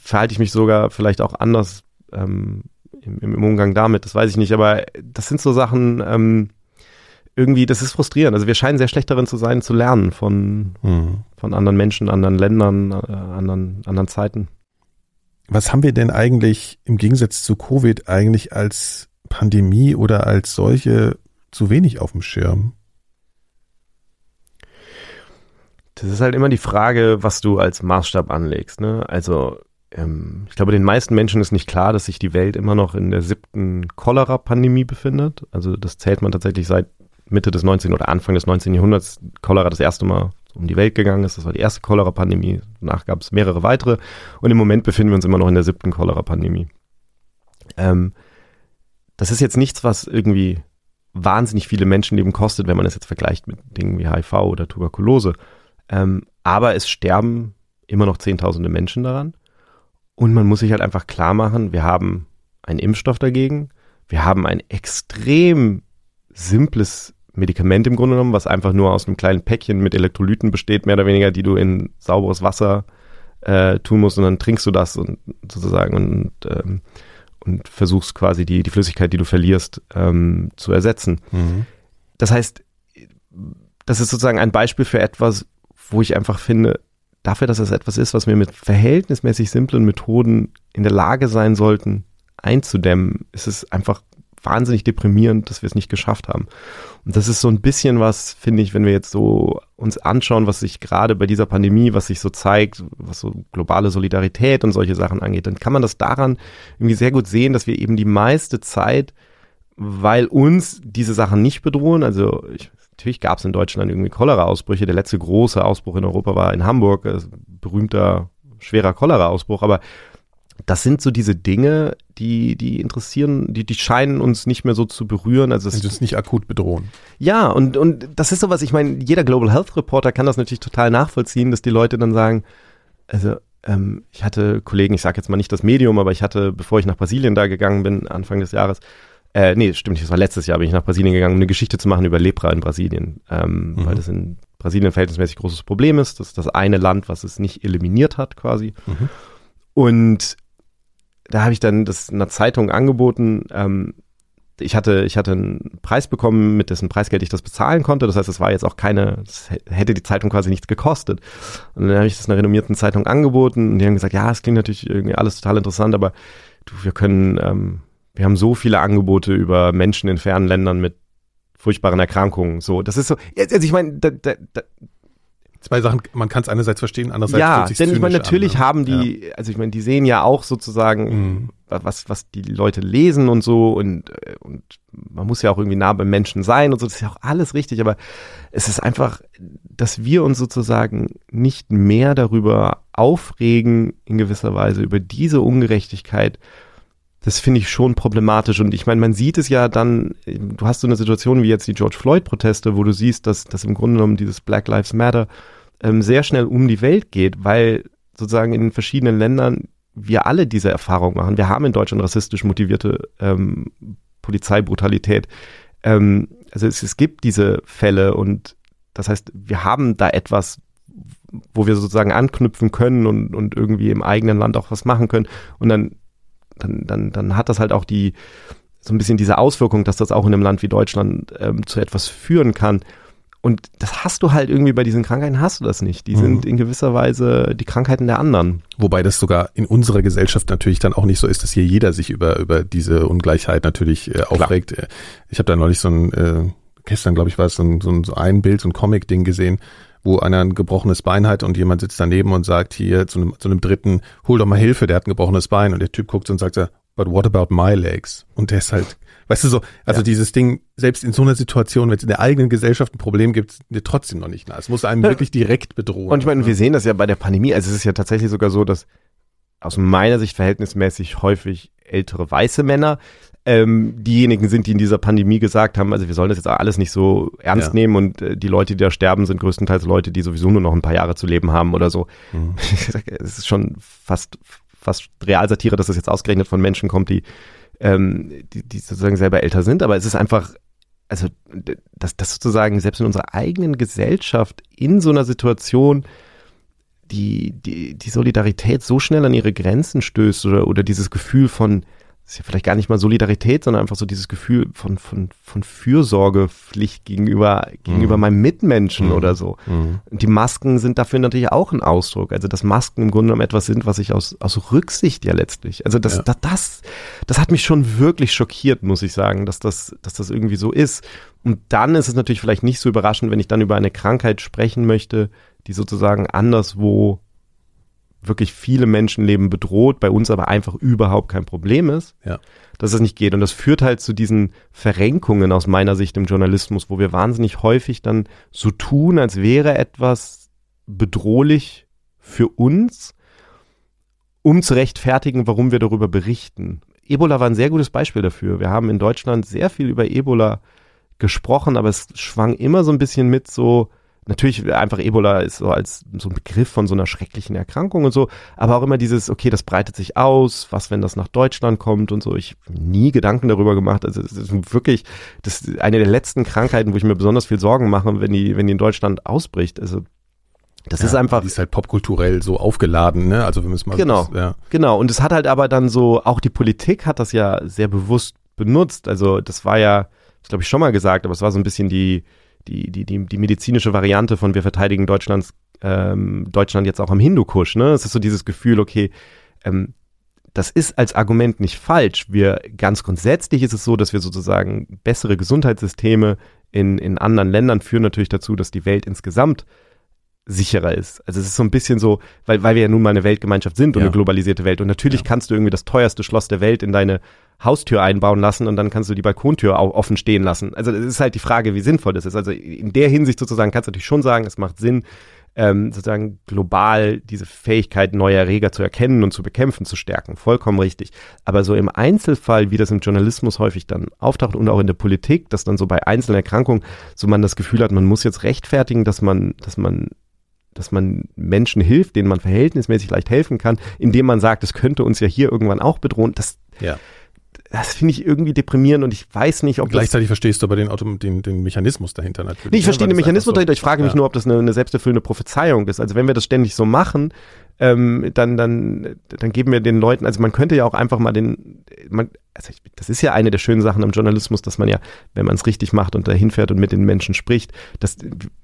verhalte ich mich sogar vielleicht auch anders ähm, im, im Umgang damit. Das weiß ich nicht, aber das sind so Sachen, ähm, irgendwie, das ist frustrierend. Also wir scheinen sehr schlecht darin zu sein, zu lernen von, mhm. von anderen Menschen, anderen Ländern, äh, anderen, anderen Zeiten. Was haben wir denn eigentlich im Gegensatz zu Covid eigentlich als Pandemie oder als solche zu wenig auf dem Schirm? Das ist halt immer die Frage, was du als Maßstab anlegst. Ne? Also ähm, ich glaube, den meisten Menschen ist nicht klar, dass sich die Welt immer noch in der siebten Cholera-Pandemie befindet. Also das zählt man tatsächlich seit Mitte des 19. oder Anfang des 19. Jahrhunderts. Cholera das erste Mal um die Welt gegangen ist. Das war die erste Cholera-Pandemie. Danach gab es mehrere weitere. Und im Moment befinden wir uns immer noch in der siebten Cholera-Pandemie. Ähm, das ist jetzt nichts, was irgendwie wahnsinnig viele Menschenleben kostet, wenn man es jetzt vergleicht mit Dingen wie HIV oder Tuberkulose. Ähm, aber es sterben immer noch Zehntausende Menschen daran. Und man muss sich halt einfach klar machen, wir haben einen Impfstoff dagegen. Wir haben ein extrem simples Medikament im Grunde genommen, was einfach nur aus einem kleinen Päckchen mit Elektrolyten besteht, mehr oder weniger, die du in sauberes Wasser äh, tun musst und dann trinkst du das und sozusagen und, ähm, und versuchst quasi die, die Flüssigkeit, die du verlierst, ähm, zu ersetzen. Mhm. Das heißt, das ist sozusagen ein Beispiel für etwas, wo ich einfach finde, dafür, dass es etwas ist, was wir mit verhältnismäßig simplen Methoden in der Lage sein sollten, einzudämmen, ist es einfach wahnsinnig deprimierend, dass wir es nicht geschafft haben. Und das ist so ein bisschen was, finde ich, wenn wir jetzt so uns anschauen, was sich gerade bei dieser Pandemie, was sich so zeigt, was so globale Solidarität und solche Sachen angeht, dann kann man das daran irgendwie sehr gut sehen, dass wir eben die meiste Zeit, weil uns diese Sachen nicht bedrohen, also ich, natürlich gab es in Deutschland irgendwie Cholera-Ausbrüche. Der letzte große Ausbruch in Europa war in Hamburg, berühmter schwerer Cholera-Ausbruch, aber das sind so diese Dinge, die, die interessieren, die, die scheinen uns nicht mehr so zu berühren. Also es ist nicht akut bedrohen. Ja, und, und das ist so was, ich meine, jeder Global Health Reporter kann das natürlich total nachvollziehen, dass die Leute dann sagen, also ähm, ich hatte Kollegen, ich sage jetzt mal nicht das Medium, aber ich hatte, bevor ich nach Brasilien da gegangen bin, Anfang des Jahres, äh, nee, stimmt nicht, das war letztes Jahr, bin ich nach Brasilien gegangen, um eine Geschichte zu machen über Lepra in Brasilien, ähm, mhm. weil das in Brasilien ein verhältnismäßig großes Problem ist. Das ist das eine Land, was es nicht eliminiert hat quasi. Mhm. Und da habe ich dann das einer Zeitung angeboten. Ähm, ich hatte, ich hatte einen Preis bekommen, mit dessen Preisgeld ich das bezahlen konnte. Das heißt, es war jetzt auch keine, hätte die Zeitung quasi nichts gekostet. Und dann habe ich das einer renommierten Zeitung angeboten und die haben gesagt, ja, es klingt natürlich irgendwie alles total interessant, aber du, wir können, ähm, wir haben so viele Angebote über Menschen in fernen Ländern mit furchtbaren Erkrankungen. So, das ist so, also ich meine, da, da, da, Zwei Sachen, man kann es einerseits verstehen, andererseits Ja, denn ich meine, natürlich an, ne? haben die, ja. also ich meine, die sehen ja auch sozusagen, mhm. was, was die Leute lesen und so und, äh, und man muss ja auch irgendwie nah beim Menschen sein und so, das ist ja auch alles richtig, aber es ist einfach, dass wir uns sozusagen nicht mehr darüber aufregen, in gewisser Weise, über diese Ungerechtigkeit, das finde ich schon problematisch. Und ich meine, man sieht es ja dann, du hast so eine Situation wie jetzt die George Floyd-Proteste, wo du siehst, dass, dass im Grunde genommen dieses Black Lives Matter ähm, sehr schnell um die Welt geht, weil sozusagen in den verschiedenen Ländern wir alle diese Erfahrung machen. Wir haben in Deutschland rassistisch motivierte ähm, Polizeibrutalität. Ähm, also es, es gibt diese Fälle und das heißt, wir haben da etwas, wo wir sozusagen anknüpfen können und, und irgendwie im eigenen Land auch was machen können. Und dann dann, dann, dann hat das halt auch die, so ein bisschen diese Auswirkung, dass das auch in einem Land wie Deutschland ähm, zu etwas führen kann. Und das hast du halt irgendwie bei diesen Krankheiten, hast du das nicht. Die mhm. sind in gewisser Weise die Krankheiten der anderen. Wobei das sogar in unserer Gesellschaft natürlich dann auch nicht so ist, dass hier jeder sich über, über diese Ungleichheit natürlich äh, aufregt. Klar. Ich habe da neulich so ein, äh, gestern glaube ich war es so ein, so ein, so ein Bild, so ein Comic-Ding gesehen, wo einer ein gebrochenes Bein hat und jemand sitzt daneben und sagt hier zu einem, zu einem Dritten, hol doch mal Hilfe, der hat ein gebrochenes Bein und der Typ guckt und sagt, but what about my legs? Und der ist halt, weißt du so, also ja. dieses Ding, selbst in so einer Situation, wenn es in der eigenen Gesellschaft ein Problem gibt, dir trotzdem noch nicht nah. Es muss einem ja. wirklich direkt bedrohen. Und ich meine, wir sehen das ja bei der Pandemie, also es ist ja tatsächlich sogar so, dass aus meiner Sicht verhältnismäßig häufig ältere weiße Männer ähm, diejenigen sind, die in dieser Pandemie gesagt haben, also wir sollen das jetzt alles nicht so ernst ja. nehmen und äh, die Leute, die da sterben, sind größtenteils Leute, die sowieso nur noch ein paar Jahre zu leben haben oder so. Mhm. es ist schon fast, fast Realsatire, dass das jetzt ausgerechnet von Menschen kommt, die, ähm, die, die sozusagen selber älter sind, aber es ist einfach, also dass das sozusagen selbst in unserer eigenen Gesellschaft in so einer Situation die, die, die Solidarität so schnell an ihre Grenzen stößt oder, oder dieses Gefühl von, ist ja vielleicht gar nicht mal Solidarität, sondern einfach so dieses Gefühl von, von, von Fürsorgepflicht gegenüber, gegenüber mhm. meinem Mitmenschen mhm. oder so. Mhm. Und die Masken sind dafür natürlich auch ein Ausdruck. Also, dass Masken im Grunde genommen etwas sind, was ich aus, aus Rücksicht ja letztlich. Also, das, ja. das, das, das hat mich schon wirklich schockiert, muss ich sagen, dass das, dass das irgendwie so ist. Und dann ist es natürlich vielleicht nicht so überraschend, wenn ich dann über eine Krankheit sprechen möchte, die sozusagen anderswo wirklich viele Menschenleben bedroht, bei uns aber einfach überhaupt kein Problem ist, ja. dass es nicht geht. Und das führt halt zu diesen Verrenkungen aus meiner Sicht im Journalismus, wo wir wahnsinnig häufig dann so tun, als wäre etwas bedrohlich für uns, um zu rechtfertigen, warum wir darüber berichten. Ebola war ein sehr gutes Beispiel dafür. Wir haben in Deutschland sehr viel über Ebola gesprochen, aber es schwang immer so ein bisschen mit so, natürlich einfach Ebola ist so als so ein Begriff von so einer schrecklichen Erkrankung und so, aber auch immer dieses, okay, das breitet sich aus, was, wenn das nach Deutschland kommt und so. Ich habe nie Gedanken darüber gemacht. Also es ist wirklich, das ist eine der letzten Krankheiten, wo ich mir besonders viel Sorgen mache, wenn die, wenn die in Deutschland ausbricht. Also das ja, ist einfach. Die ist halt popkulturell so aufgeladen, ne? Also wir müssen mal. Genau. Das, ja. Genau. Und es hat halt aber dann so, auch die Politik hat das ja sehr bewusst benutzt. Also das war ja, das glaube ich schon mal gesagt, aber es war so ein bisschen die, die, die, die, die medizinische Variante von wir verteidigen Deutschlands, ähm, Deutschland jetzt auch am Hindukusch. Ne? Es ist so dieses Gefühl, okay, ähm, das ist als Argument nicht falsch. Wir ganz grundsätzlich ist es so, dass wir sozusagen bessere Gesundheitssysteme in, in anderen Ländern führen natürlich dazu, dass die Welt insgesamt sicherer ist. Also es ist so ein bisschen so, weil, weil wir ja nun mal eine Weltgemeinschaft sind und ja. eine globalisierte Welt. Und natürlich ja. kannst du irgendwie das teuerste Schloss der Welt in deine Haustür einbauen lassen und dann kannst du die Balkontür auch offen stehen lassen. Also es ist halt die Frage, wie sinnvoll das ist. Also in der Hinsicht sozusagen kannst du natürlich schon sagen, es macht Sinn, ähm, sozusagen global diese Fähigkeit, neue Erreger zu erkennen und zu bekämpfen, zu stärken. Vollkommen richtig. Aber so im Einzelfall, wie das im Journalismus häufig dann auftaucht und auch in der Politik, dass dann so bei einzelnen Erkrankungen so man das Gefühl hat, man muss jetzt rechtfertigen, dass man, dass man dass man Menschen hilft, denen man verhältnismäßig leicht helfen kann, indem man sagt, es könnte uns ja hier irgendwann auch bedrohen. Das, ja das finde ich irgendwie deprimierend und ich weiß nicht, ob Gleichzeitig verstehst du aber den, Auto, den, den Mechanismus dahinter natürlich. Nee, ich verstehe den Mechanismus so, dahinter. Ich frage mich ja. nur, ob das eine, eine selbsterfüllende Prophezeiung ist. Also wenn wir das ständig so machen, ähm, dann, dann, dann geben wir den Leuten, also man könnte ja auch einfach mal den, man, also ich, das ist ja eine der schönen Sachen am Journalismus, dass man ja, wenn man es richtig macht und dahin fährt und mit den Menschen spricht, dass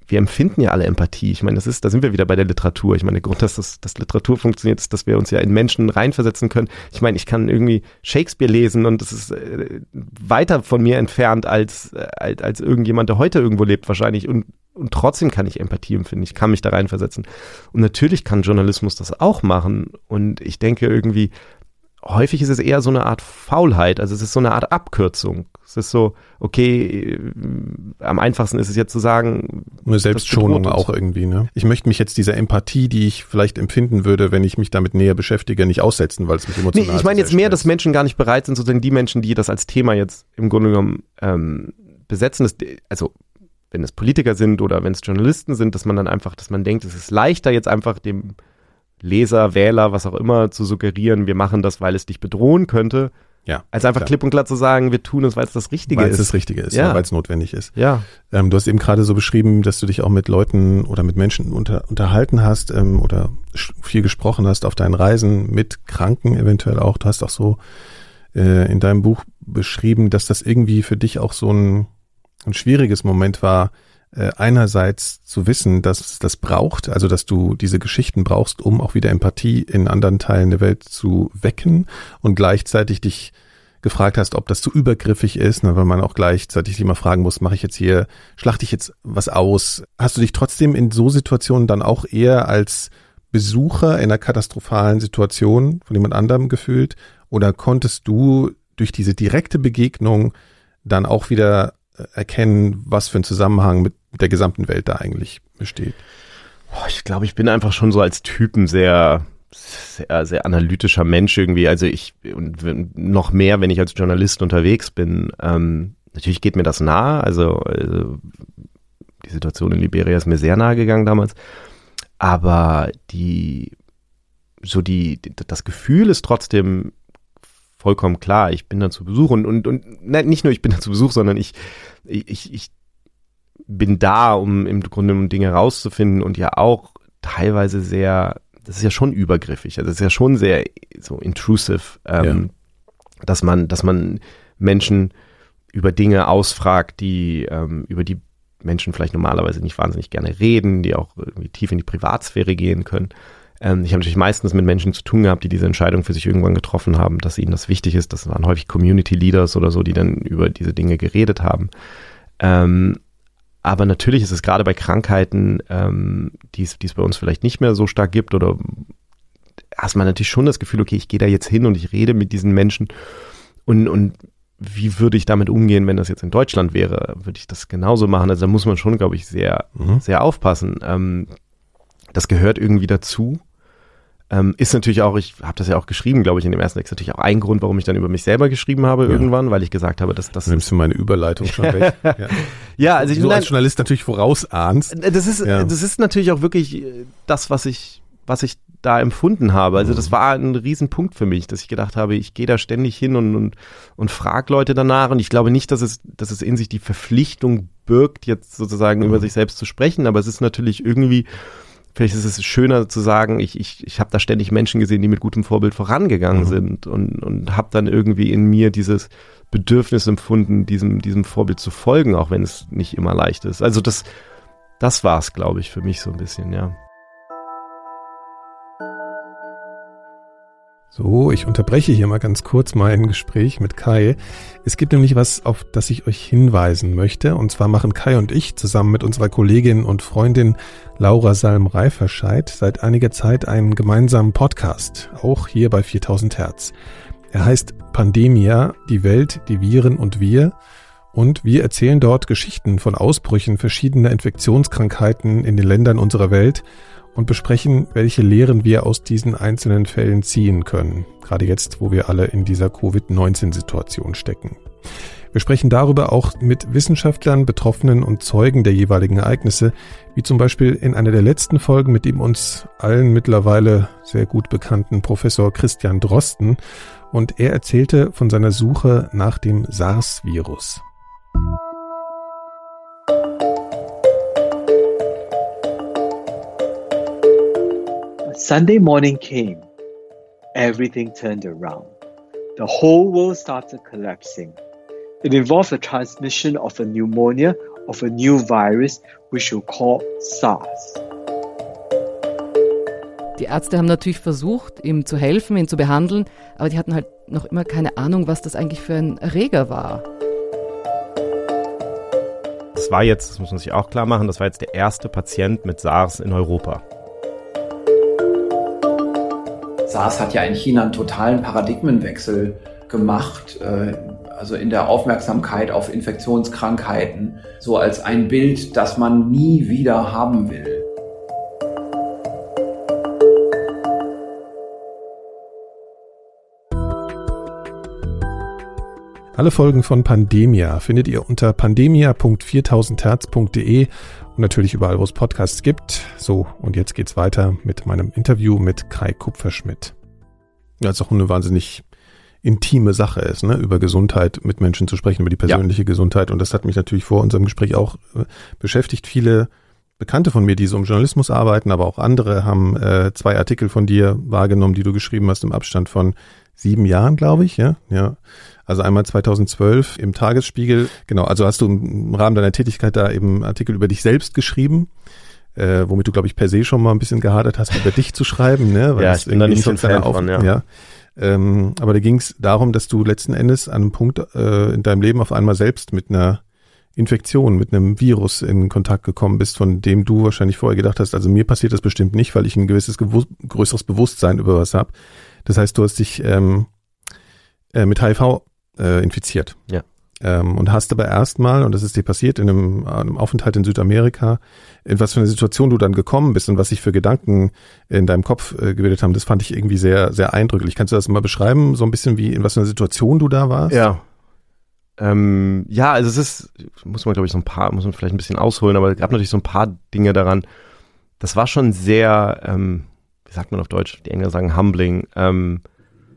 wir empfinden ja alle Empathie. Ich meine, das ist, da sind wir wieder bei der Literatur. Ich meine, der Grund, dass das, dass Literatur funktioniert, ist, dass wir uns ja in Menschen reinversetzen können. Ich meine, ich kann irgendwie Shakespeare lesen und das ist äh, weiter von mir entfernt als, äh, als, als irgendjemand, der heute irgendwo lebt, wahrscheinlich. Und, und trotzdem kann ich Empathie empfinden. Ich kann mich da reinversetzen. Und natürlich kann Journalismus das auch machen. Und ich denke irgendwie, häufig ist es eher so eine Art Faulheit, also es ist so eine Art Abkürzung. Es ist so, okay, äh, am einfachsten ist es jetzt zu sagen. Eine Selbstschonung auch irgendwie, ne? Ich möchte mich jetzt dieser Empathie, die ich vielleicht empfinden würde, wenn ich mich damit näher beschäftige, nicht aussetzen, weil es mich emotional Nee, ich meine jetzt mehr, dass Menschen gar nicht bereit sind, sozusagen die Menschen, die das als Thema jetzt im Grunde genommen ähm, besetzen, das, also wenn es Politiker sind oder wenn es Journalisten sind, dass man dann einfach, dass man denkt, es ist leichter jetzt einfach dem Leser, Wähler, was auch immer, zu suggerieren, wir machen das, weil es dich bedrohen könnte. Ja. Als einfach klar. klipp und klar zu sagen, wir tun es, weil es das Richtige weil's ist. Weil es das Richtige ist, ja. ja weil es notwendig ist. Ja. Ähm, du hast eben gerade so beschrieben, dass du dich auch mit Leuten oder mit Menschen unter, unterhalten hast ähm, oder viel gesprochen hast auf deinen Reisen mit Kranken eventuell auch. Du hast auch so äh, in deinem Buch beschrieben, dass das irgendwie für dich auch so ein, ein schwieriges Moment war, äh, einerseits zu wissen, dass das braucht, also dass du diese Geschichten brauchst, um auch wieder Empathie in anderen Teilen der Welt zu wecken und gleichzeitig dich gefragt hast, ob das zu übergriffig ist, ne, weil man auch gleichzeitig immer fragen muss, mache ich jetzt hier, schlachte ich jetzt was aus? Hast du dich trotzdem in so Situationen dann auch eher als Besucher in einer katastrophalen Situation von jemand anderem gefühlt? Oder konntest du durch diese direkte Begegnung dann auch wieder erkennen, was für ein Zusammenhang mit der gesamten Welt da eigentlich besteht? Ich glaube, ich bin einfach schon so als Typen sehr, sehr, sehr analytischer Mensch irgendwie. Also ich, und noch mehr, wenn ich als Journalist unterwegs bin. Ähm, natürlich geht mir das nahe. Also, also die Situation in Liberia ist mir sehr nahe gegangen damals. Aber die, so die, das Gefühl ist trotzdem vollkommen klar. Ich bin da zu Besuch und, und, und nein, nicht nur ich bin da zu Besuch, sondern ich, ich, ich bin da, um im Grunde um Dinge rauszufinden und ja auch teilweise sehr, das ist ja schon übergriffig, also das ist ja schon sehr so intrusive, ähm, ja. dass man, dass man Menschen über Dinge ausfragt, die ähm, über die Menschen vielleicht normalerweise nicht wahnsinnig gerne reden, die auch irgendwie tief in die Privatsphäre gehen können. Ähm, ich habe natürlich meistens mit Menschen zu tun gehabt, die diese Entscheidung für sich irgendwann getroffen haben, dass ihnen das wichtig ist. Das waren häufig Community Leaders oder so, die dann über diese Dinge geredet haben. Ähm, aber natürlich ist es gerade bei Krankheiten, ähm, die es bei uns vielleicht nicht mehr so stark gibt oder hast man natürlich schon das Gefühl, okay, ich gehe da jetzt hin und ich rede mit diesen Menschen und, und wie würde ich damit umgehen, wenn das jetzt in Deutschland wäre? Würde ich das genauso machen? Also da muss man schon, glaube ich, sehr, mhm. sehr aufpassen. Ähm, das gehört irgendwie dazu. Ähm, ist natürlich auch, ich habe das ja auch geschrieben, glaube ich, in dem ersten Text, natürlich auch ein Grund, warum ich dann über mich selber geschrieben habe ja. irgendwann, weil ich gesagt habe, dass das. Nimmst du meine Überleitung schon weg? ja. ja, also ich so als Journalist natürlich vorausahnst. Äh, das ist, ja. das ist natürlich auch wirklich äh, das, was ich, was ich da empfunden habe. Also das mhm. war ein Riesenpunkt für mich, dass ich gedacht habe, ich gehe da ständig hin und, und, und frage Leute danach. Und ich glaube nicht, dass es, dass es in sich die Verpflichtung birgt, jetzt sozusagen mhm. über sich selbst zu sprechen, aber es ist natürlich irgendwie vielleicht ist es schöner zu sagen, ich, ich, ich habe da ständig Menschen gesehen, die mit gutem Vorbild vorangegangen mhm. sind und, und habe dann irgendwie in mir dieses Bedürfnis empfunden, diesem, diesem Vorbild zu folgen, auch wenn es nicht immer leicht ist. Also das, das war es, glaube ich, für mich so ein bisschen, ja. So, ich unterbreche hier mal ganz kurz mein Gespräch mit Kai. Es gibt nämlich was, auf das ich euch hinweisen möchte. Und zwar machen Kai und ich zusammen mit unserer Kollegin und Freundin Laura Salm-Reiferscheid seit einiger Zeit einen gemeinsamen Podcast, auch hier bei 4000 Hertz. Er heißt Pandemia, die Welt, die Viren und wir. Und wir erzählen dort Geschichten von Ausbrüchen verschiedener Infektionskrankheiten in den Ländern unserer Welt und besprechen, welche Lehren wir aus diesen einzelnen Fällen ziehen können, gerade jetzt, wo wir alle in dieser Covid-19-Situation stecken. Wir sprechen darüber auch mit Wissenschaftlern, Betroffenen und Zeugen der jeweiligen Ereignisse, wie zum Beispiel in einer der letzten Folgen mit dem uns allen mittlerweile sehr gut bekannten Professor Christian Drosten, und er erzählte von seiner Suche nach dem SARS-Virus. Sunday morning came. Everything turned around. the whole world started collapsing. It involved the transmission of a pneumonia of a new virus, which we call SARS. Die Ärzte haben natürlich versucht, ihm zu helfen, ihn zu behandeln, aber die hatten halt noch immer keine Ahnung, was das eigentlich für ein Erreger war. Das war jetzt, das muss man sich auch klar machen, das war jetzt der erste Patient mit SARS in Europa. SARS hat ja in China einen totalen Paradigmenwechsel gemacht, äh, also in der Aufmerksamkeit auf Infektionskrankheiten, so als ein Bild, das man nie wieder haben will. Alle Folgen von Pandemia findet ihr unter pandemia.4000herz.de und natürlich überall, wo es Podcasts gibt. So, und jetzt geht's weiter mit meinem Interview mit Kai Kupferschmidt. Ja, ist auch eine wahnsinnig intime Sache ist, ne, über Gesundheit mit Menschen zu sprechen, über die persönliche ja. Gesundheit. Und das hat mich natürlich vor unserem Gespräch auch äh, beschäftigt. Viele Bekannte von mir, die so im Journalismus arbeiten, aber auch andere haben äh, zwei Artikel von dir wahrgenommen, die du geschrieben hast im Abstand von sieben Jahren, glaube ich, ja, ja. Also einmal 2012 im Tagesspiegel. Genau, also hast du im Rahmen deiner Tätigkeit da eben Artikel über dich selbst geschrieben. Äh, womit du, glaube ich, per se schon mal ein bisschen gehadert hast, über dich zu schreiben, ne? Weil ja, ich bin da nicht so ein Fan von, ja. ja. Ähm, aber da ging es darum, dass du letzten Endes an einem Punkt äh, in deinem Leben auf einmal selbst mit einer Infektion, mit einem Virus in Kontakt gekommen bist, von dem du wahrscheinlich vorher gedacht hast, also mir passiert das bestimmt nicht, weil ich ein gewisses größeres Bewusstsein über was habe. Das heißt, du hast dich ähm, äh, mit HIV äh, infiziert. Ja. Ähm, und hast aber erstmal, und das ist dir passiert, in einem, einem Aufenthalt in Südamerika, in was für eine Situation du dann gekommen bist und was sich für Gedanken in deinem Kopf äh, gebildet haben, das fand ich irgendwie sehr, sehr eindrücklich. Kannst du das mal beschreiben, so ein bisschen wie, in was für einer Situation du da warst? Ja. Ähm, ja, also es ist, muss man glaube ich so ein paar, muss man vielleicht ein bisschen ausholen, aber es gab natürlich so ein paar Dinge daran. Das war schon sehr, ähm, wie sagt man auf Deutsch, die Engländer sagen humbling, ähm,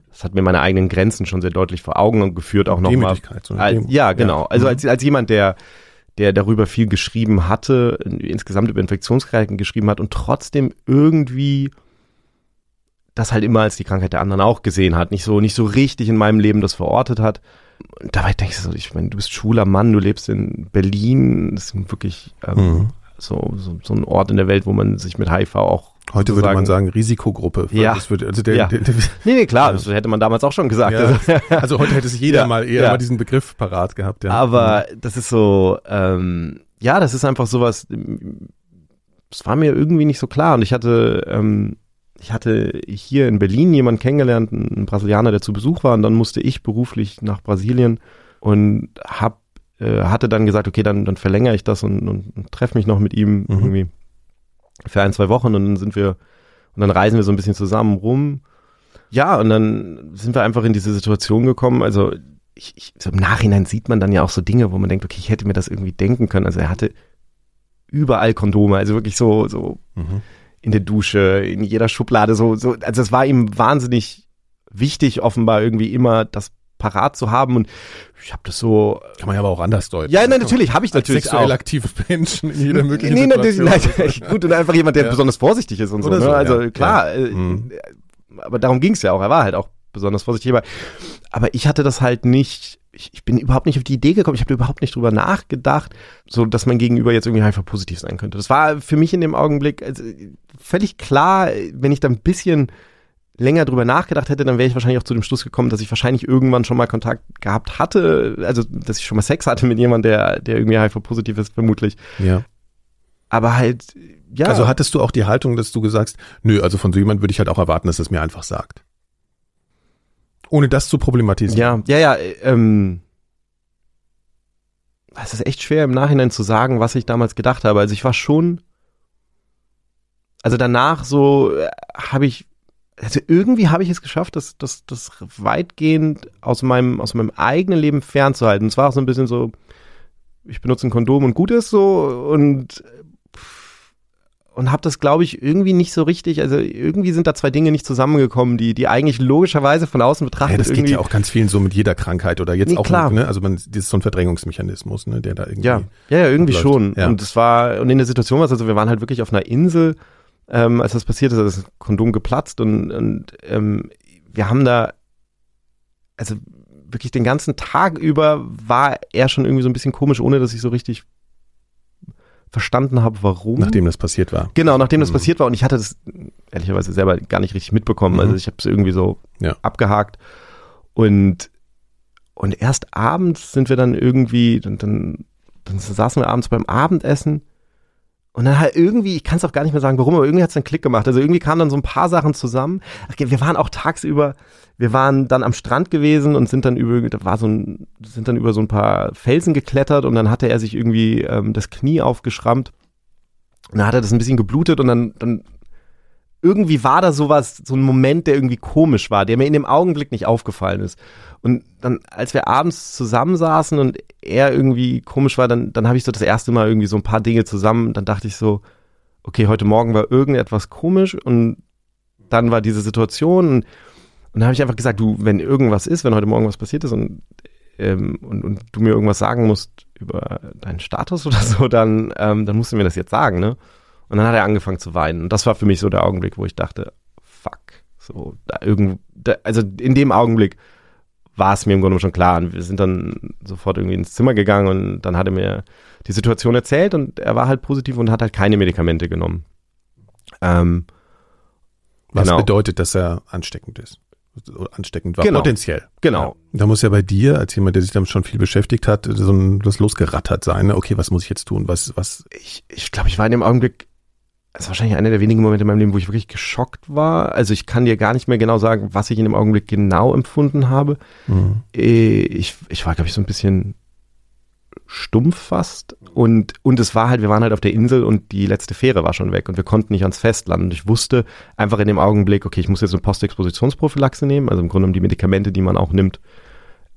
das hat mir meine eigenen Grenzen schon sehr deutlich vor Augen geführt, auch nochmal. So ja, genau. Also mhm. als, als jemand, der, der darüber viel geschrieben hatte, insgesamt über Infektionskrankheiten geschrieben hat und trotzdem irgendwie das halt immer als die Krankheit der anderen auch gesehen hat, nicht so, nicht so richtig in meinem Leben das verortet hat. Und dabei denkst du so, ich meine, du bist schwuler Mann, du lebst in Berlin, das ist wirklich ähm, mhm. So, so, so ein Ort in der Welt, wo man sich mit HIV auch Heute würde man sagen Risikogruppe. Ja. Würde, also der, ja. Der, der, nee, nee, klar, das hätte man damals auch schon gesagt. Ja. Also heute hätte sich jeder ja. mal eher ja. mal diesen Begriff parat gehabt. Ja. Aber das ist so, ähm, ja, das ist einfach sowas, es war mir irgendwie nicht so klar. Und ich hatte, ähm, ich hatte hier in Berlin jemanden kennengelernt, einen Brasilianer, der zu Besuch war. Und dann musste ich beruflich nach Brasilien und hab, äh, hatte dann gesagt, okay, dann, dann verlängere ich das und, und, und treffe mich noch mit ihm mhm. irgendwie für ein, zwei Wochen und dann sind wir, und dann reisen wir so ein bisschen zusammen rum. Ja, und dann sind wir einfach in diese Situation gekommen. Also ich, ich, so im Nachhinein sieht man dann ja auch so Dinge, wo man denkt, okay, ich hätte mir das irgendwie denken können. Also er hatte überall Kondome, also wirklich so, so mhm. in der Dusche, in jeder Schublade, so, so, also es war ihm wahnsinnig wichtig, offenbar irgendwie immer das parat zu haben und ich habe das so kann man ja aber auch anders deuten. Ja, nein, natürlich habe ich natürlich sexuell auch. aktive Menschen in jeder möglichen nee, Situation. Natürlich, gut und einfach jemand, der ja. besonders vorsichtig ist und so, ne? so, Also ja. klar. Äh, mhm. aber darum ging es ja auch. Er war halt auch besonders vorsichtig, aber, aber ich hatte das halt nicht ich, ich bin überhaupt nicht auf die Idee gekommen, ich habe überhaupt nicht drüber nachgedacht, so dass mein Gegenüber jetzt irgendwie einfach positiv sein könnte. Das war für mich in dem Augenblick also, völlig klar, wenn ich da ein bisschen länger drüber nachgedacht hätte, dann wäre ich wahrscheinlich auch zu dem Schluss gekommen, dass ich wahrscheinlich irgendwann schon mal Kontakt gehabt hatte, also dass ich schon mal Sex hatte mit jemandem, der, der irgendwie HIV-positiv ist, vermutlich. Ja. Aber halt, ja. Also hattest du auch die Haltung, dass du gesagt, nö, also von so jemand würde ich halt auch erwarten, dass es mir einfach sagt. Ohne das zu problematisieren. Ja, ja, ja, ähm, es ist echt schwer im Nachhinein zu sagen, was ich damals gedacht habe. Also ich war schon, also danach so äh, habe ich also irgendwie habe ich es geschafft, das, das, das weitgehend aus meinem, aus meinem eigenen Leben fernzuhalten. Und zwar auch so ein bisschen so, ich benutze ein Kondom und gut ist so und und habe das glaube ich irgendwie nicht so richtig, also irgendwie sind da zwei Dinge nicht zusammengekommen, die die eigentlich logischerweise von außen betrachtet ja, das geht ja auch ganz vielen so mit jeder Krankheit oder jetzt nee, auch klar. ne, also man das ist so ein Verdrängungsmechanismus, ne, der da irgendwie Ja, ja, ja irgendwie abläuft. schon ja. und es war und in der Situation war es also wir waren halt wirklich auf einer Insel ähm, als das passiert ist, ist das Kondom geplatzt und, und ähm, wir haben da also wirklich den ganzen Tag über war er schon irgendwie so ein bisschen komisch, ohne dass ich so richtig verstanden habe, warum. Nachdem das passiert war. Genau, nachdem das mhm. passiert war und ich hatte das ehrlicherweise selber gar nicht richtig mitbekommen. Mhm. Also ich habe es irgendwie so ja. abgehakt und und erst abends sind wir dann irgendwie, dann, dann, dann saßen wir abends beim Abendessen und dann halt irgendwie, ich kann es auch gar nicht mehr sagen, warum, aber irgendwie hat es einen Klick gemacht. Also irgendwie kamen dann so ein paar Sachen zusammen. Wir waren auch tagsüber, wir waren dann am Strand gewesen und sind dann über, da war so ein, sind dann über so ein paar Felsen geklettert und dann hatte er sich irgendwie ähm, das Knie aufgeschrammt. Und dann hat er das ein bisschen geblutet und dann, dann irgendwie war da sowas, so ein Moment, der irgendwie komisch war, der mir in dem Augenblick nicht aufgefallen ist. Und dann, als wir abends zusammensaßen und er irgendwie komisch war, dann, dann habe ich so das erste Mal irgendwie so ein paar Dinge zusammen. Dann dachte ich so, okay, heute Morgen war irgendetwas komisch und dann war diese Situation und, und dann habe ich einfach gesagt, du, wenn irgendwas ist, wenn heute Morgen was passiert ist und, ähm, und, und du mir irgendwas sagen musst über deinen Status oder so, dann, ähm, dann musst du mir das jetzt sagen, ne? Und dann hat er angefangen zu weinen. Und das war für mich so der Augenblick, wo ich dachte, fuck, so, da irgend, da, also in dem Augenblick war es mir im Grunde schon klar. Und wir sind dann sofort irgendwie ins Zimmer gegangen und dann hat er mir die Situation erzählt und er war halt positiv und hat halt keine Medikamente genommen. Ähm, Was genau. bedeutet, dass er ansteckend ist? Ansteckend war, genau. potenziell. Genau. Ja. Da muss ja bei dir, als jemand, der sich damit schon viel beschäftigt hat, so ein, das losgerattert sein. Ne? Okay, was muss ich jetzt tun? Was, was? Ich, ich glaube, ich war in dem Augenblick das ist wahrscheinlich einer der wenigen Momente in meinem Leben, wo ich wirklich geschockt war. Also ich kann dir gar nicht mehr genau sagen, was ich in dem Augenblick genau empfunden habe. Mhm. Äh, ich, ich war, glaube ich, so ein bisschen stumpf fast. Und, und es war halt, wir waren halt auf der Insel und die letzte Fähre war schon weg und wir konnten nicht ans Festland. Und ich wusste einfach in dem Augenblick, okay, ich muss jetzt eine Postexpositionsprophylaxe nehmen, also im Grunde um die Medikamente, die man auch nimmt,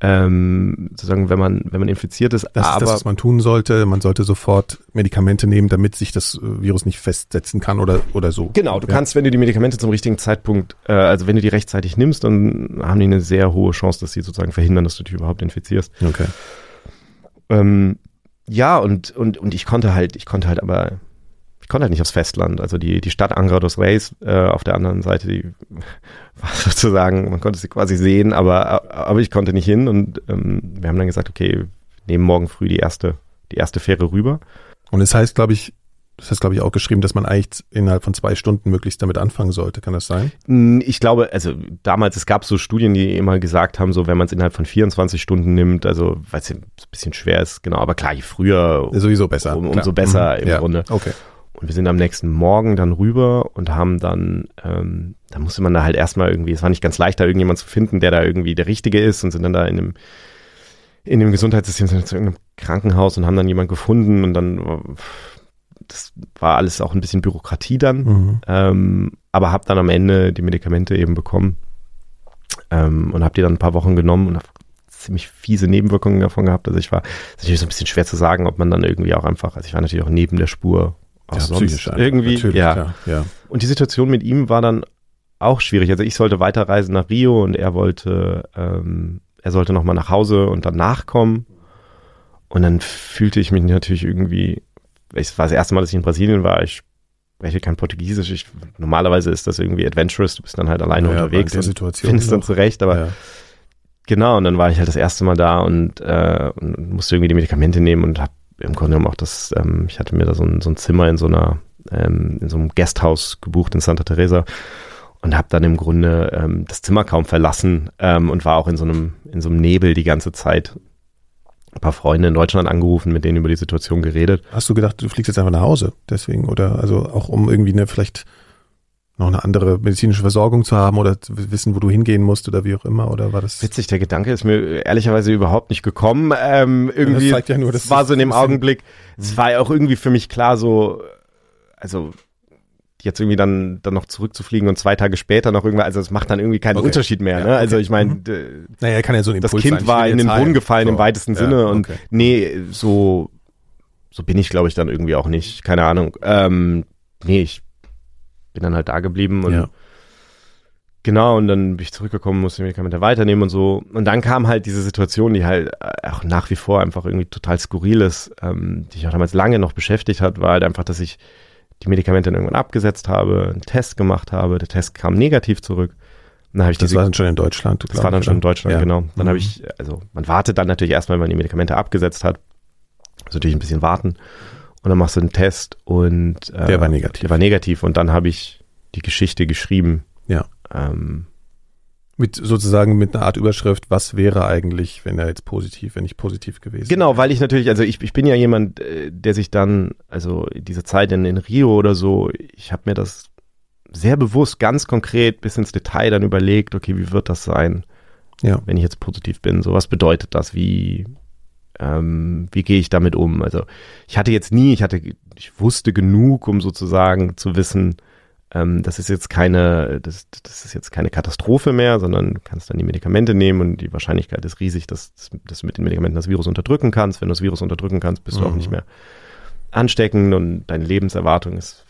ähm, sozusagen, wenn man, wenn man infiziert ist. Das aber, ist das, was man tun sollte. Man sollte sofort Medikamente nehmen, damit sich das äh, Virus nicht festsetzen kann oder, oder so. Genau, du ja. kannst, wenn du die Medikamente zum richtigen Zeitpunkt, äh, also wenn du die rechtzeitig nimmst, dann haben die eine sehr hohe Chance, dass sie sozusagen verhindern, dass du dich überhaupt infizierst. Okay. Ähm, ja, und, und, und ich konnte halt, ich konnte halt aber konnte halt nicht aufs Festland. Also die, die Stadt Angra dos Reis äh, auf der anderen Seite, die war sozusagen, man konnte sie quasi sehen, aber, aber ich konnte nicht hin und ähm, wir haben dann gesagt, okay, wir nehmen morgen früh die erste, die erste Fähre rüber. Und es das heißt, glaube ich, das hast, glaube ich, auch geschrieben, dass man eigentlich innerhalb von zwei Stunden möglichst damit anfangen sollte. Kann das sein? Ich glaube, also damals, es gab so Studien, die immer gesagt haben, so wenn man es innerhalb von 24 Stunden nimmt, also weil es ein bisschen schwer ist, genau, aber klar, je früher, sowieso besser, um, umso besser mhm. im ja. Grunde. Okay. Und wir sind am nächsten Morgen dann rüber und haben dann, ähm, da musste man da halt erstmal irgendwie, es war nicht ganz leicht, da irgendjemand zu finden, der da irgendwie der Richtige ist und sind dann da in dem, in dem Gesundheitssystem sind zu irgendeinem Krankenhaus und haben dann jemanden gefunden und dann, das war alles auch ein bisschen Bürokratie dann, mhm. ähm, aber habe dann am Ende die Medikamente eben bekommen ähm, und habe die dann ein paar Wochen genommen und habe ziemlich fiese Nebenwirkungen davon gehabt. Also ich war, es ist natürlich so ein bisschen schwer zu sagen, ob man dann irgendwie auch einfach, also ich war natürlich auch neben der Spur auch ja, sonst irgendwie. Ja. ja. ja. Und die Situation mit ihm war dann auch schwierig. Also ich sollte weiterreisen nach Rio und er wollte, ähm, er sollte nochmal nach Hause und dann nachkommen. Und dann fühlte ich mich natürlich irgendwie, es war das erste Mal, dass ich in Brasilien war, ich spreche kein Portugiesisch. Ich, normalerweise ist das irgendwie adventurous, du bist dann halt alleine ja, unterwegs und Situation findest dann zurecht, aber ja. genau, und dann war ich halt das erste Mal da und, äh, und musste irgendwie die Medikamente nehmen und habe im Grunde genommen auch das, ähm, ich hatte mir da so ein, so ein Zimmer in so einer, ähm, in so einem Gasthaus gebucht in Santa Teresa und habe dann im Grunde ähm, das Zimmer kaum verlassen ähm, und war auch in so einem, in so einem Nebel die ganze Zeit. Ein paar Freunde in Deutschland angerufen, mit denen über die Situation geredet. Hast du gedacht, du fliegst jetzt einfach nach Hause, deswegen, oder also auch um irgendwie eine vielleicht noch eine andere medizinische Versorgung zu haben oder zu wissen, wo du hingehen musst oder wie auch immer, oder war das? Witzig, der Gedanke ist mir ehrlicherweise überhaupt nicht gekommen. Ähm, irgendwie, das zeigt ja nur, dass war so in dem Augenblick, es war ja auch irgendwie für mich klar so, also jetzt irgendwie dann dann noch zurückzufliegen und zwei Tage später noch irgendwann, also es macht dann irgendwie keinen okay. Unterschied mehr. Ne? Also ich meine, mhm. naja, kann ja so ein das Kind sein. war in den Brunnen gefallen so. im weitesten ja, Sinne und okay. nee, so so bin ich glaube ich dann irgendwie auch nicht, keine Ahnung. Ähm, nee, ich bin dann halt da geblieben und ja. genau, und dann bin ich zurückgekommen, musste die Medikamente weiternehmen und so. Und dann kam halt diese Situation, die halt äh, auch nach wie vor einfach irgendwie total skurril ist, ähm, die ich auch damals lange noch beschäftigt hat, war halt einfach, dass ich die Medikamente dann irgendwann abgesetzt habe, einen Test gemacht habe, der Test kam negativ zurück. dann ich das diese, war dann schon in Deutschland. Das war dann schon in Deutschland, ja. genau. Dann mhm. habe ich, also man wartet dann natürlich erstmal, wenn man die Medikamente abgesetzt hat. Also natürlich ein bisschen warten. Und dann machst du einen Test und äh, der war negativ. Der war negativ und dann habe ich die Geschichte geschrieben. Ja. Ähm, mit sozusagen mit einer Art Überschrift, was wäre eigentlich, wenn er jetzt positiv, wenn ich positiv gewesen Genau, weil ich natürlich, also ich, ich bin ja jemand, äh, der sich dann, also diese Zeit in, in Rio oder so, ich habe mir das sehr bewusst, ganz konkret bis ins Detail dann überlegt, okay, wie wird das sein, ja. wenn ich jetzt positiv bin? So, was bedeutet das? Wie, ähm, wie gehe ich damit um? Also ich hatte jetzt nie, ich hatte, ich wusste genug, um sozusagen zu wissen, ähm, das ist jetzt keine, das, das ist jetzt keine Katastrophe mehr, sondern du kannst dann die Medikamente nehmen und die Wahrscheinlichkeit ist riesig, dass, dass du mit den Medikamenten das Virus unterdrücken kannst. Wenn du das Virus unterdrücken kannst, bist mhm. du auch nicht mhm. mehr ansteckend und deine Lebenserwartung ist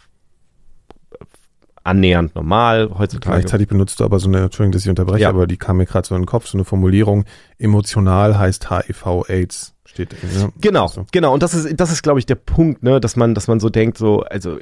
annähernd normal heutzutage. Gleichzeitig benutzt du aber so eine, Entschuldigung, dass ich unterbreche, ja. aber die kam mir gerade so in den Kopf, so eine Formulierung, emotional heißt HIV AIDS steht. Ja. Genau, also. genau. Und das ist, das ist, glaube ich, der Punkt, ne, dass man, dass man so denkt, so, also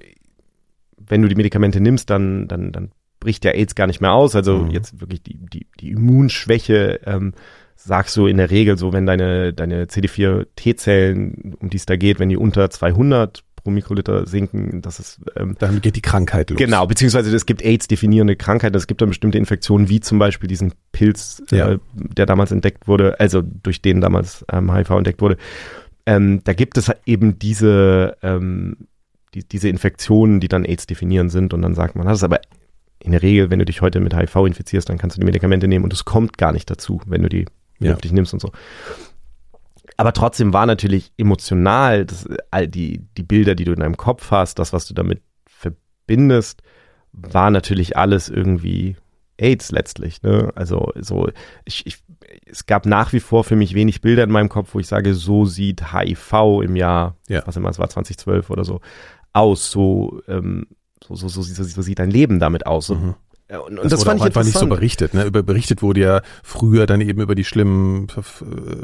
wenn du die Medikamente nimmst, dann, dann, dann bricht der AIDS gar nicht mehr aus. Also mhm. jetzt wirklich die, die, die Immunschwäche, ähm, sagst du in der Regel so, wenn deine, deine CD4-T-Zellen, um die es da geht, wenn die unter 200 pro Mikroliter sinken, das ist ähm, dann geht die Krankheit los. Genau, beziehungsweise es gibt AIDS-definierende Krankheiten, es gibt dann bestimmte Infektionen, wie zum Beispiel diesen Pilz, ja. äh, der damals entdeckt wurde, also durch den damals ähm, HIV entdeckt wurde. Ähm, da gibt es eben diese ähm, die, diese Infektionen, die dann AIDS definieren sind und dann sagt man, das ist aber in der Regel, wenn du dich heute mit HIV infizierst, dann kannst du die Medikamente nehmen und es kommt gar nicht dazu, wenn du die ja. nimmst und so. Aber trotzdem war natürlich emotional, das, all die, die Bilder, die du in deinem Kopf hast, das, was du damit verbindest, war natürlich alles irgendwie AIDS letztlich. Ne? Also so, ich, ich, es gab nach wie vor für mich wenig Bilder in meinem Kopf, wo ich sage, so sieht HIV im Jahr, ja. was immer es war, 2012 oder so, aus, so, ähm, so, so, so, so, sieht dein Leben damit aus. So, mhm. Und, und das, das fand ich einfach nicht so berichtet. Ne? Über, berichtet wurde ja früher dann eben über die schlimmen Ver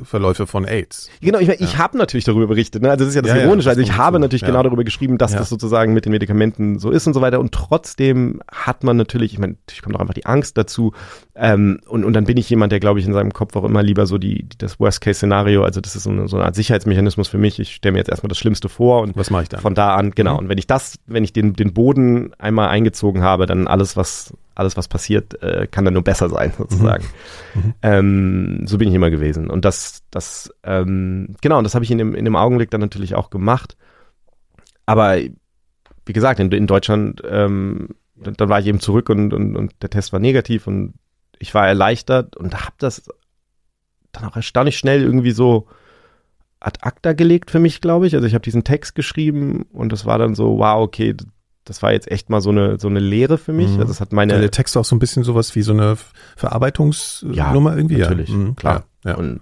Verläufe von AIDS. Genau, ich, ja. ich habe natürlich darüber berichtet. Ne? Also das ist ja das ja, Ironische. also ich habe natürlich genau darüber geschrieben, dass das sozusagen mit den Medikamenten so ist und so weiter. Und trotzdem hat man natürlich, ich meine, natürlich kommt auch einfach die Angst dazu. Ähm, und, und dann bin ich jemand, der, glaube ich, in seinem Kopf auch immer lieber so die, das Worst-Case-Szenario, also das ist so eine, so eine Art Sicherheitsmechanismus für mich. Ich stelle mir jetzt erstmal das Schlimmste vor und was mache ich dann? Von da an, genau. Mhm. Und wenn ich das, wenn ich den, den Boden einmal eingezogen habe, dann alles, was alles, was passiert, äh, kann dann nur besser sein, sozusagen. Mhm. mhm. Ähm, so bin ich immer gewesen. Und das, das, ähm, genau, und das habe ich in dem, in dem Augenblick dann natürlich auch gemacht. Aber wie gesagt, in, in Deutschland, ähm, dann, dann war ich eben zurück und, und, und der Test war negativ und ich war erleichtert und habe das dann auch erstaunlich schnell irgendwie so ad acta gelegt für mich, glaube ich. Also ich habe diesen Text geschrieben und das war dann so, wow, okay, das war jetzt echt mal so eine so eine Lehre für mich. Mhm. Also es hat meine der Text auch so ein bisschen sowas wie so eine Verarbeitungsnummer ja, irgendwie. Natürlich, ja, mhm, klar. Ja. Und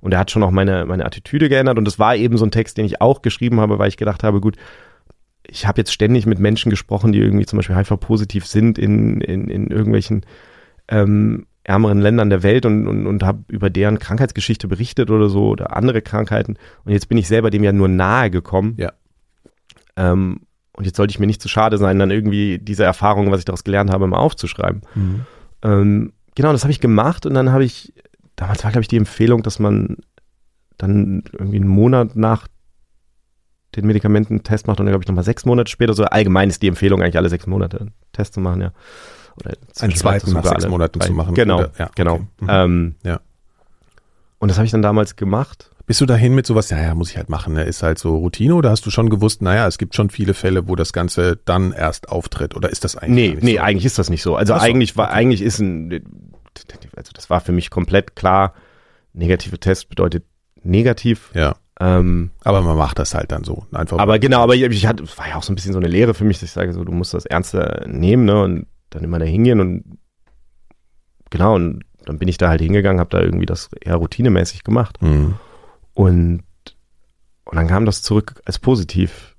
und er hat schon auch meine meine Attitüde geändert und es war eben so ein Text, den ich auch geschrieben habe, weil ich gedacht habe, gut, ich habe jetzt ständig mit Menschen gesprochen, die irgendwie zum Beispiel HIV-positiv sind in, in, in irgendwelchen ähm, ärmeren Ländern der Welt und, und, und habe über deren Krankheitsgeschichte berichtet oder so oder andere Krankheiten. Und jetzt bin ich selber dem ja nur nahe gekommen. Ja. Ähm, und jetzt sollte ich mir nicht zu schade sein, dann irgendwie diese Erfahrung, was ich daraus gelernt habe, mal aufzuschreiben. Mhm. Ähm, genau, das habe ich gemacht und dann habe ich, damals war, glaube ich, die Empfehlung, dass man dann irgendwie einen Monat nach den Medikamenten einen Test macht und dann, glaube ich, nochmal sechs Monate später, so allgemein ist die Empfehlung eigentlich alle sechs Monate einen Test zu machen, ja. Oder einen zweiten nach sechs Monaten zu machen. Genau, oder, ja, genau. Okay. Mhm. Ähm, ja. Und das habe ich dann damals gemacht bist du dahin mit sowas, ja, ja, muss ich halt machen, ne? ist halt so Routine oder hast du schon gewusst, naja, es gibt schon viele Fälle, wo das Ganze dann erst auftritt oder ist das eigentlich Nee, nee, so? eigentlich ist das nicht so. Also so, eigentlich war, okay. eigentlich ist ein, also das war für mich komplett klar, negative Test bedeutet negativ. Ja. Ähm, aber man macht das halt dann so. Einfach aber genau, aber ich, ich hatte, es war ja auch so ein bisschen so eine Lehre für mich, dass ich sage, so, du musst das ernster nehmen, ne, und dann immer da hingehen und genau, und dann bin ich da halt hingegangen, habe da irgendwie das eher routinemäßig gemacht. Mhm. Und, und dann kam das zurück als positiv.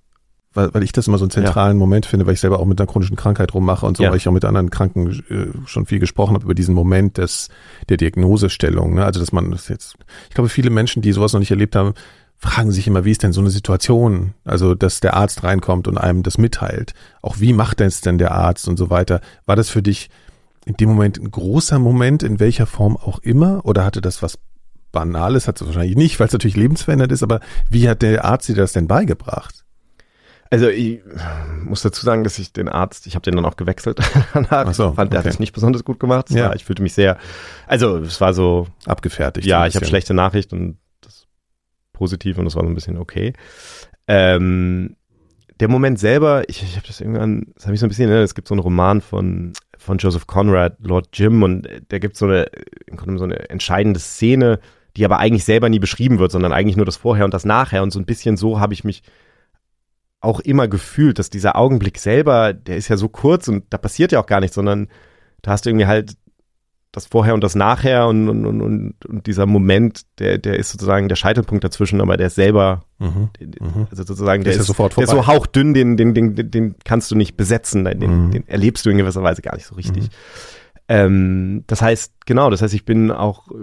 Weil, weil ich das immer so einen zentralen ja. Moment finde, weil ich selber auch mit einer chronischen Krankheit rummache und so, ja. weil ich auch mit anderen Kranken äh, schon viel gesprochen habe über diesen Moment des, der Diagnosestellung. Ne? Also dass man das jetzt, ich glaube, viele Menschen, die sowas noch nicht erlebt haben, fragen sich immer, wie ist denn so eine Situation? Also, dass der Arzt reinkommt und einem das mitteilt. Auch wie macht es denn der Arzt und so weiter? War das für dich in dem Moment ein großer Moment, in welcher Form auch immer? Oder hatte das was Banales? Hat es wahrscheinlich nicht, weil es natürlich lebensverändert ist, aber wie hat der Arzt dir das denn beigebracht? Also ich muss dazu sagen, dass ich den Arzt, ich habe den dann auch gewechselt danach. Ach so, fand, der okay. hat es nicht besonders gut gemacht. Ja. War, ich fühlte mich sehr, also es war so abgefertigt. Ja, ich habe schlechte Nachricht und das positiv und das war so ein bisschen okay. Ähm, der Moment selber, ich, ich habe das irgendwann, das habe ich so ein bisschen, ne, es gibt so einen Roman von von Joseph Conrad, Lord Jim, und der gibt so eine, so eine entscheidende Szene, die aber eigentlich selber nie beschrieben wird, sondern eigentlich nur das Vorher und das Nachher. Und so ein bisschen so habe ich mich auch immer gefühlt, dass dieser Augenblick selber, der ist ja so kurz und da passiert ja auch gar nichts, sondern da hast du irgendwie halt das Vorher und das Nachher und, und, und, und dieser Moment, der, der ist sozusagen der Scheitelpunkt dazwischen, aber der ist selber, mhm, mhm. also sozusagen, der, der ist, ist der ist so hauchdünn, den, den, den, den kannst du nicht besetzen, den, mhm. den erlebst du in gewisser Weise gar nicht so richtig. Mhm. Ähm, das heißt, genau, das heißt, ich bin auch äh,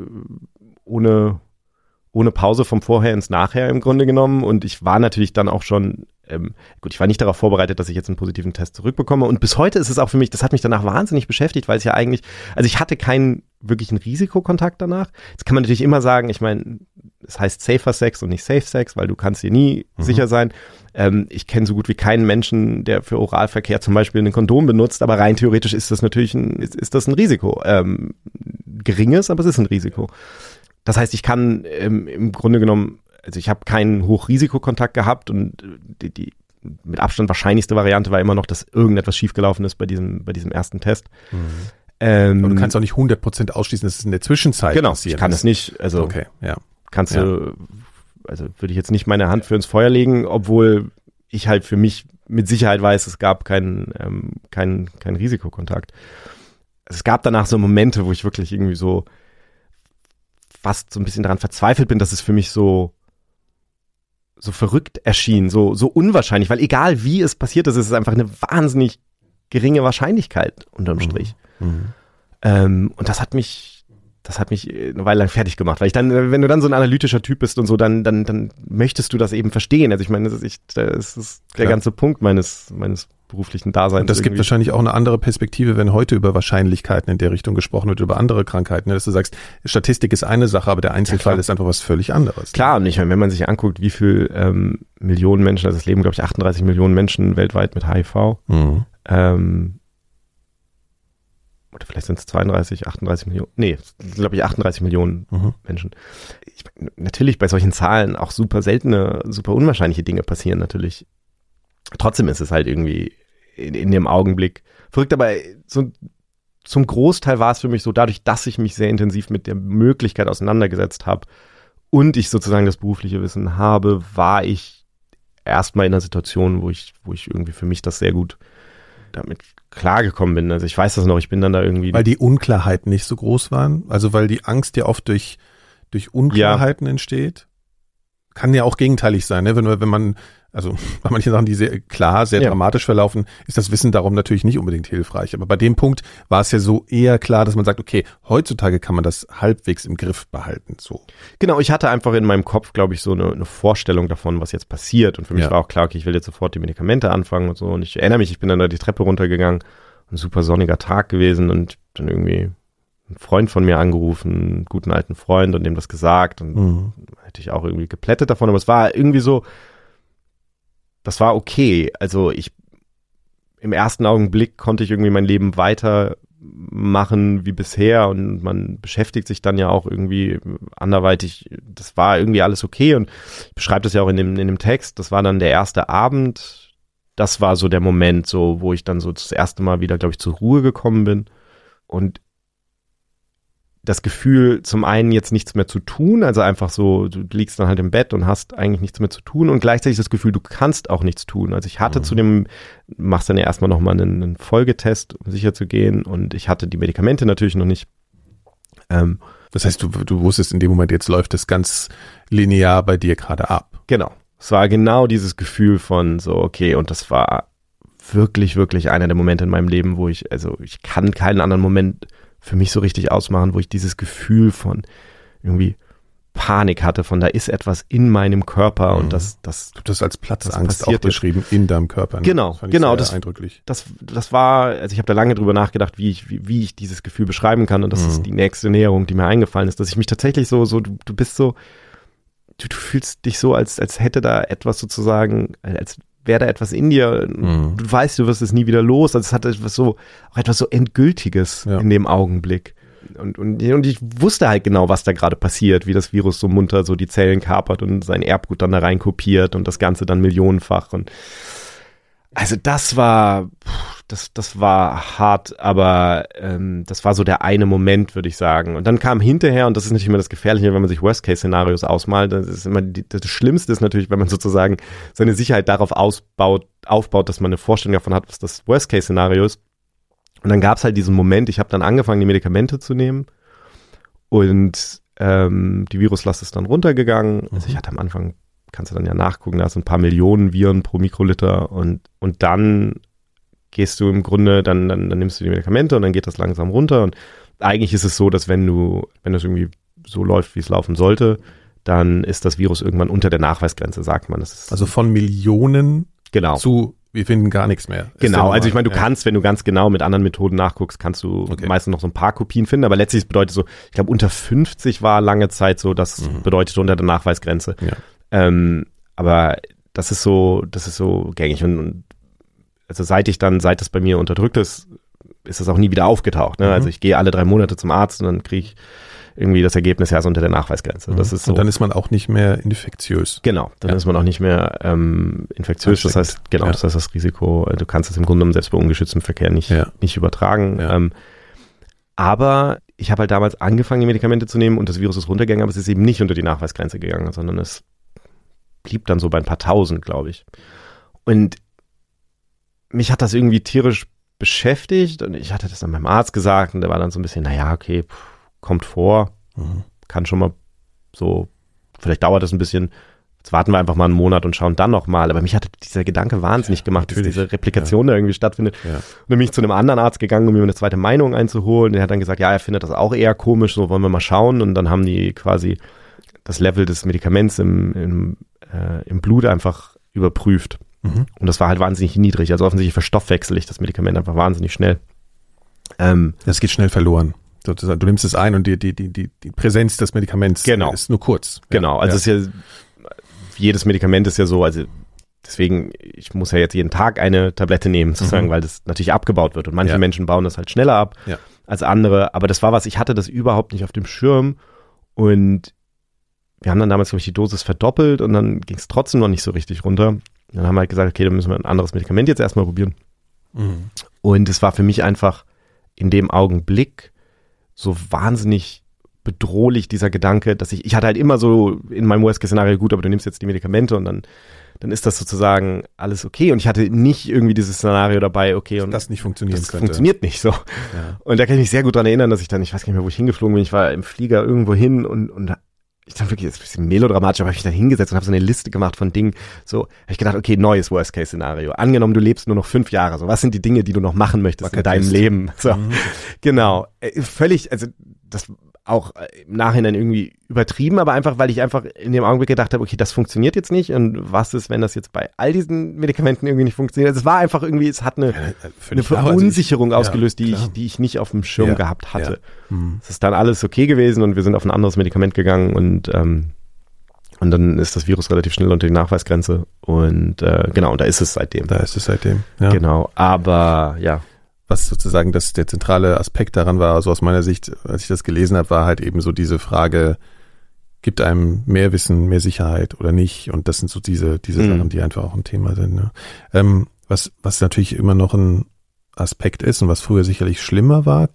ohne, ohne Pause vom Vorher ins Nachher im Grunde genommen und ich war natürlich dann auch schon ähm, gut, ich war nicht darauf vorbereitet, dass ich jetzt einen positiven Test zurückbekomme. Und bis heute ist es auch für mich, das hat mich danach wahnsinnig beschäftigt, weil es ja eigentlich, also ich hatte keinen wirklichen Risikokontakt danach. Jetzt kann man natürlich immer sagen, ich meine, es heißt safer Sex und nicht safe Sex, weil du kannst dir nie mhm. sicher sein. Ähm, ich kenne so gut wie keinen Menschen, der für Oralverkehr zum Beispiel ein Kondom benutzt, aber rein theoretisch ist das natürlich ein, ist, ist das ein Risiko. Ähm, geringes, aber es ist ein Risiko. Das heißt, ich kann ähm, im Grunde genommen also ich habe keinen Hochrisikokontakt gehabt und die, die mit Abstand wahrscheinlichste Variante war immer noch, dass irgendetwas schiefgelaufen ist bei diesem, bei diesem ersten Test. Mhm. Ähm, du kannst auch nicht 100% ausschließen, dass es in der Zwischenzeit genau, passiert ich kann es nicht. Also okay, ja. kannst ja. du, also würde ich jetzt nicht meine Hand für ins Feuer legen, obwohl ich halt für mich mit Sicherheit weiß, es gab keinen ähm, kein, kein Risikokontakt. Es gab danach so Momente, wo ich wirklich irgendwie so fast so ein bisschen daran verzweifelt bin, dass es für mich so so verrückt erschien, so, so unwahrscheinlich, weil egal wie es passiert ist, ist es einfach eine wahnsinnig geringe Wahrscheinlichkeit unterm mhm. Strich. Mhm. Ähm, und das hat mich, das hat mich eine Weile lang fertig gemacht, weil ich dann, wenn du dann so ein analytischer Typ bist und so, dann, dann, dann möchtest du das eben verstehen. Also ich meine, das ist, das ist der ganze Punkt meines, meines beruflichen Daseins. Und das gibt wahrscheinlich auch eine andere Perspektive, wenn heute über Wahrscheinlichkeiten in der Richtung gesprochen wird, über andere Krankheiten. Dass du sagst, Statistik ist eine Sache, aber der Einzelfall ja, ist einfach was völlig anderes. Klar, und ich meine, wenn man sich anguckt, wie viel ähm, Millionen Menschen, also es leben, glaube ich, 38 Millionen Menschen weltweit mit HIV. Mhm. Ähm, oder vielleicht sind es 32, 38 Millionen, nee, glaube ich 38 Millionen mhm. Menschen. Ich, natürlich bei solchen Zahlen auch super seltene, super unwahrscheinliche Dinge passieren natürlich. Trotzdem ist es halt irgendwie in, in dem Augenblick verrückt, aber so zum Großteil war es für mich so, dadurch, dass ich mich sehr intensiv mit der Möglichkeit auseinandergesetzt habe und ich sozusagen das berufliche Wissen habe, war ich erstmal in einer Situation, wo ich, wo ich irgendwie für mich das sehr gut damit klargekommen bin. Also ich weiß das noch, ich bin dann da irgendwie. Weil die Unklarheiten nicht so groß waren? Also weil die Angst ja oft durch, durch Unklarheiten ja. entsteht? Kann ja auch gegenteilig sein, ne? Wenn, wenn man also bei manchen Sachen, die sehr klar, sehr ja. dramatisch verlaufen, ist das Wissen darum natürlich nicht unbedingt hilfreich. Aber bei dem Punkt war es ja so eher klar, dass man sagt, okay, heutzutage kann man das halbwegs im Griff behalten. So. Genau, ich hatte einfach in meinem Kopf, glaube ich, so eine, eine, Vorstellung davon, was jetzt passiert. Und für mich ja. war auch klar, okay, ich will jetzt sofort die Medikamente anfangen und so. Und ich erinnere mich, ich bin dann da die Treppe runtergegangen, ein super sonniger Tag gewesen und dann irgendwie ein Freund von mir angerufen, einen guten alten Freund und dem das gesagt und mhm. hätte ich auch irgendwie geplättet davon, aber es war irgendwie so, das war okay. Also ich im ersten Augenblick konnte ich irgendwie mein Leben weitermachen wie bisher und man beschäftigt sich dann ja auch irgendwie anderweitig. Das war irgendwie alles okay und ich beschreibe das ja auch in dem, in dem Text. Das war dann der erste Abend. Das war so der Moment, so, wo ich dann so das erste Mal wieder, glaube ich, zur Ruhe gekommen bin. Und das Gefühl, zum einen jetzt nichts mehr zu tun, also einfach so, du liegst dann halt im Bett und hast eigentlich nichts mehr zu tun und gleichzeitig das Gefühl, du kannst auch nichts tun. Also ich hatte mhm. zu dem, machst dann ja erstmal nochmal einen, einen Folgetest, um sicher zu gehen und ich hatte die Medikamente natürlich noch nicht. Ähm, das heißt, du, du wusstest in dem Moment, jetzt läuft es ganz linear bei dir gerade ab. Genau. Es war genau dieses Gefühl von so, okay, und das war wirklich, wirklich einer der Momente in meinem Leben, wo ich, also ich kann keinen anderen Moment für mich so richtig ausmachen, wo ich dieses Gefühl von irgendwie Panik hatte von da ist etwas in meinem Körper mhm. und das das du das als Platzangst das auch beschrieben in deinem Körper. Ne? Genau, das genau, das eindrücklich. Das das war, also ich habe da lange drüber nachgedacht, wie ich wie, wie ich dieses Gefühl beschreiben kann und das mhm. ist die nächste Näherung, die mir eingefallen ist, dass ich mich tatsächlich so so du, du bist so du, du fühlst dich so als als hätte da etwas sozusagen als wäre da etwas in dir. Mhm. Du weißt, du wirst es nie wieder los. Also es hat etwas so, auch etwas so Endgültiges ja. in dem Augenblick. Und, und, und ich wusste halt genau, was da gerade passiert, wie das Virus so munter so die Zellen kapert und sein Erbgut dann da rein kopiert und das Ganze dann millionenfach. Und also das war, das, das war hart, aber ähm, das war so der eine Moment, würde ich sagen. Und dann kam hinterher, und das ist natürlich immer das Gefährliche, wenn man sich Worst-Case-Szenarios ausmalt, das ist immer die, das Schlimmste ist natürlich, wenn man sozusagen seine Sicherheit darauf ausbaut, aufbaut, dass man eine Vorstellung davon hat, was das Worst-Case-Szenario ist. Und dann gab es halt diesen Moment, ich habe dann angefangen, die Medikamente zu nehmen und ähm, die Viruslast ist dann runtergegangen. Also ich mhm. hatte am Anfang, kannst du dann ja nachgucken, da sind ein paar Millionen Viren pro Mikroliter und, und dann gehst du im Grunde, dann, dann, dann nimmst du die Medikamente und dann geht das langsam runter und eigentlich ist es so, dass wenn du, wenn das irgendwie so läuft, wie es laufen sollte, dann ist das Virus irgendwann unter der Nachweisgrenze, sagt man. also von Millionen genau. zu wir finden gar nichts mehr. Genau, also ich meine, du ja. kannst, wenn du ganz genau mit anderen Methoden nachguckst, kannst du okay. meistens noch so ein paar Kopien finden, aber letztlich bedeutet so, ich glaube unter 50 war lange Zeit so, das mhm. bedeutet unter der Nachweisgrenze. Ja. Ähm, aber das ist so, das ist so gängig und, und also seit ich dann, seit das bei mir unterdrückt ist, ist das auch nie wieder aufgetaucht. Ne? Mhm. Also ich gehe alle drei Monate zum Arzt und dann kriege ich irgendwie das Ergebnis ja so unter der Nachweisgrenze. Das mhm. ist so. Und dann ist man auch nicht mehr infektiös. Genau, dann ja. ist man auch nicht mehr ähm, infektiös. Das heißt, genau, ja. das heißt das Risiko, äh, du kannst es im Grunde genommen selbst bei ungeschütztem Verkehr nicht, ja. nicht übertragen. Ähm, aber ich habe halt damals angefangen, die Medikamente zu nehmen und das Virus ist runtergegangen, aber es ist eben nicht unter die Nachweisgrenze gegangen, sondern es blieb dann so bei ein paar tausend, glaube ich. Und mich hat das irgendwie tierisch beschäftigt und ich hatte das dann meinem Arzt gesagt und der war dann so ein bisschen, naja, okay, pff, kommt vor, mhm. kann schon mal so, vielleicht dauert das ein bisschen, jetzt warten wir einfach mal einen Monat und schauen dann nochmal. Aber mich hat dieser Gedanke wahnsinnig ja, gemacht, dass diese Replikation ja. da irgendwie stattfindet. Ja. Und dann bin ich zu einem anderen Arzt gegangen, um mir eine zweite Meinung einzuholen. Der hat dann gesagt, ja, er findet das auch eher komisch, so wollen wir mal schauen. Und dann haben die quasi das Level des Medikaments im, im, äh, im Blut einfach überprüft. Mhm. Und das war halt wahnsinnig niedrig. Also offensichtlich verstoffwechsel ich das Medikament einfach wahnsinnig schnell. Ähm, das geht schnell verloren. Sozusagen, du nimmst es ein und die, die, die, die, Präsenz des Medikaments genau. ist nur kurz. Genau, also ja. es ist ja, jedes Medikament ist ja so, also deswegen, ich muss ja jetzt jeden Tag eine Tablette nehmen, sozusagen, mhm. weil das natürlich abgebaut wird. Und manche ja. Menschen bauen das halt schneller ab ja. als andere. Aber das war was, ich hatte das überhaupt nicht auf dem Schirm. Und wir haben dann damals, glaube ich, die Dosis verdoppelt und dann ging es trotzdem noch nicht so richtig runter. Dann haben wir halt gesagt, okay, dann müssen wir ein anderes Medikament jetzt erstmal probieren. Mhm. Und es war für mich einfach in dem Augenblick so wahnsinnig bedrohlich, dieser Gedanke, dass ich, ich hatte halt immer so in meinem Worst-Case-Szenario, gut, aber du nimmst jetzt die Medikamente und dann, dann ist das sozusagen alles okay. Und ich hatte nicht irgendwie dieses Szenario dabei, okay, und das nicht funktioniert. Das könnte. funktioniert nicht so. Ja. Und da kann ich mich sehr gut dran erinnern, dass ich dann, ich weiß gar nicht mehr, wo ich hingeflogen bin, ich war im Flieger irgendwo hin und, und ich dann wirklich, das ist ein bisschen melodramatisch, aber habe ich dann hingesetzt und habe so eine Liste gemacht von Dingen. So, habe ich gedacht, okay, neues Worst-Case-Szenario. Angenommen, du lebst nur noch fünf Jahre. So, was sind die Dinge, die du noch machen möchtest in deinem Leben? So, mhm. genau. Äh, völlig, also das auch äh, im Nachhinein irgendwie übertrieben, aber einfach, weil ich einfach in dem Augenblick gedacht habe, okay, das funktioniert jetzt nicht und was ist, wenn das jetzt bei all diesen Medikamenten irgendwie nicht funktioniert? Also es war einfach irgendwie, es hat eine, ja, äh, eine Verunsicherung also ausgelöst, ja, die ich, die ich nicht auf dem Schirm ja, gehabt hatte. Mhm. Es ist dann alles okay gewesen und wir sind auf ein anderes Medikament gegangen und ähm, und dann ist das Virus relativ schnell unter die Nachweisgrenze und äh, genau, und da ist es seitdem. Da ist es seitdem. Ja. Genau, aber ja, was sozusagen das, der zentrale Aspekt daran war, also aus meiner Sicht, als ich das gelesen habe, war halt eben so diese Frage, gibt einem mehr Wissen, mehr Sicherheit oder nicht? Und das sind so diese, diese mhm. Sachen, die einfach auch ein Thema sind. Ne? Ähm, was, was natürlich immer noch ein Aspekt ist und was früher sicherlich schlimmer war,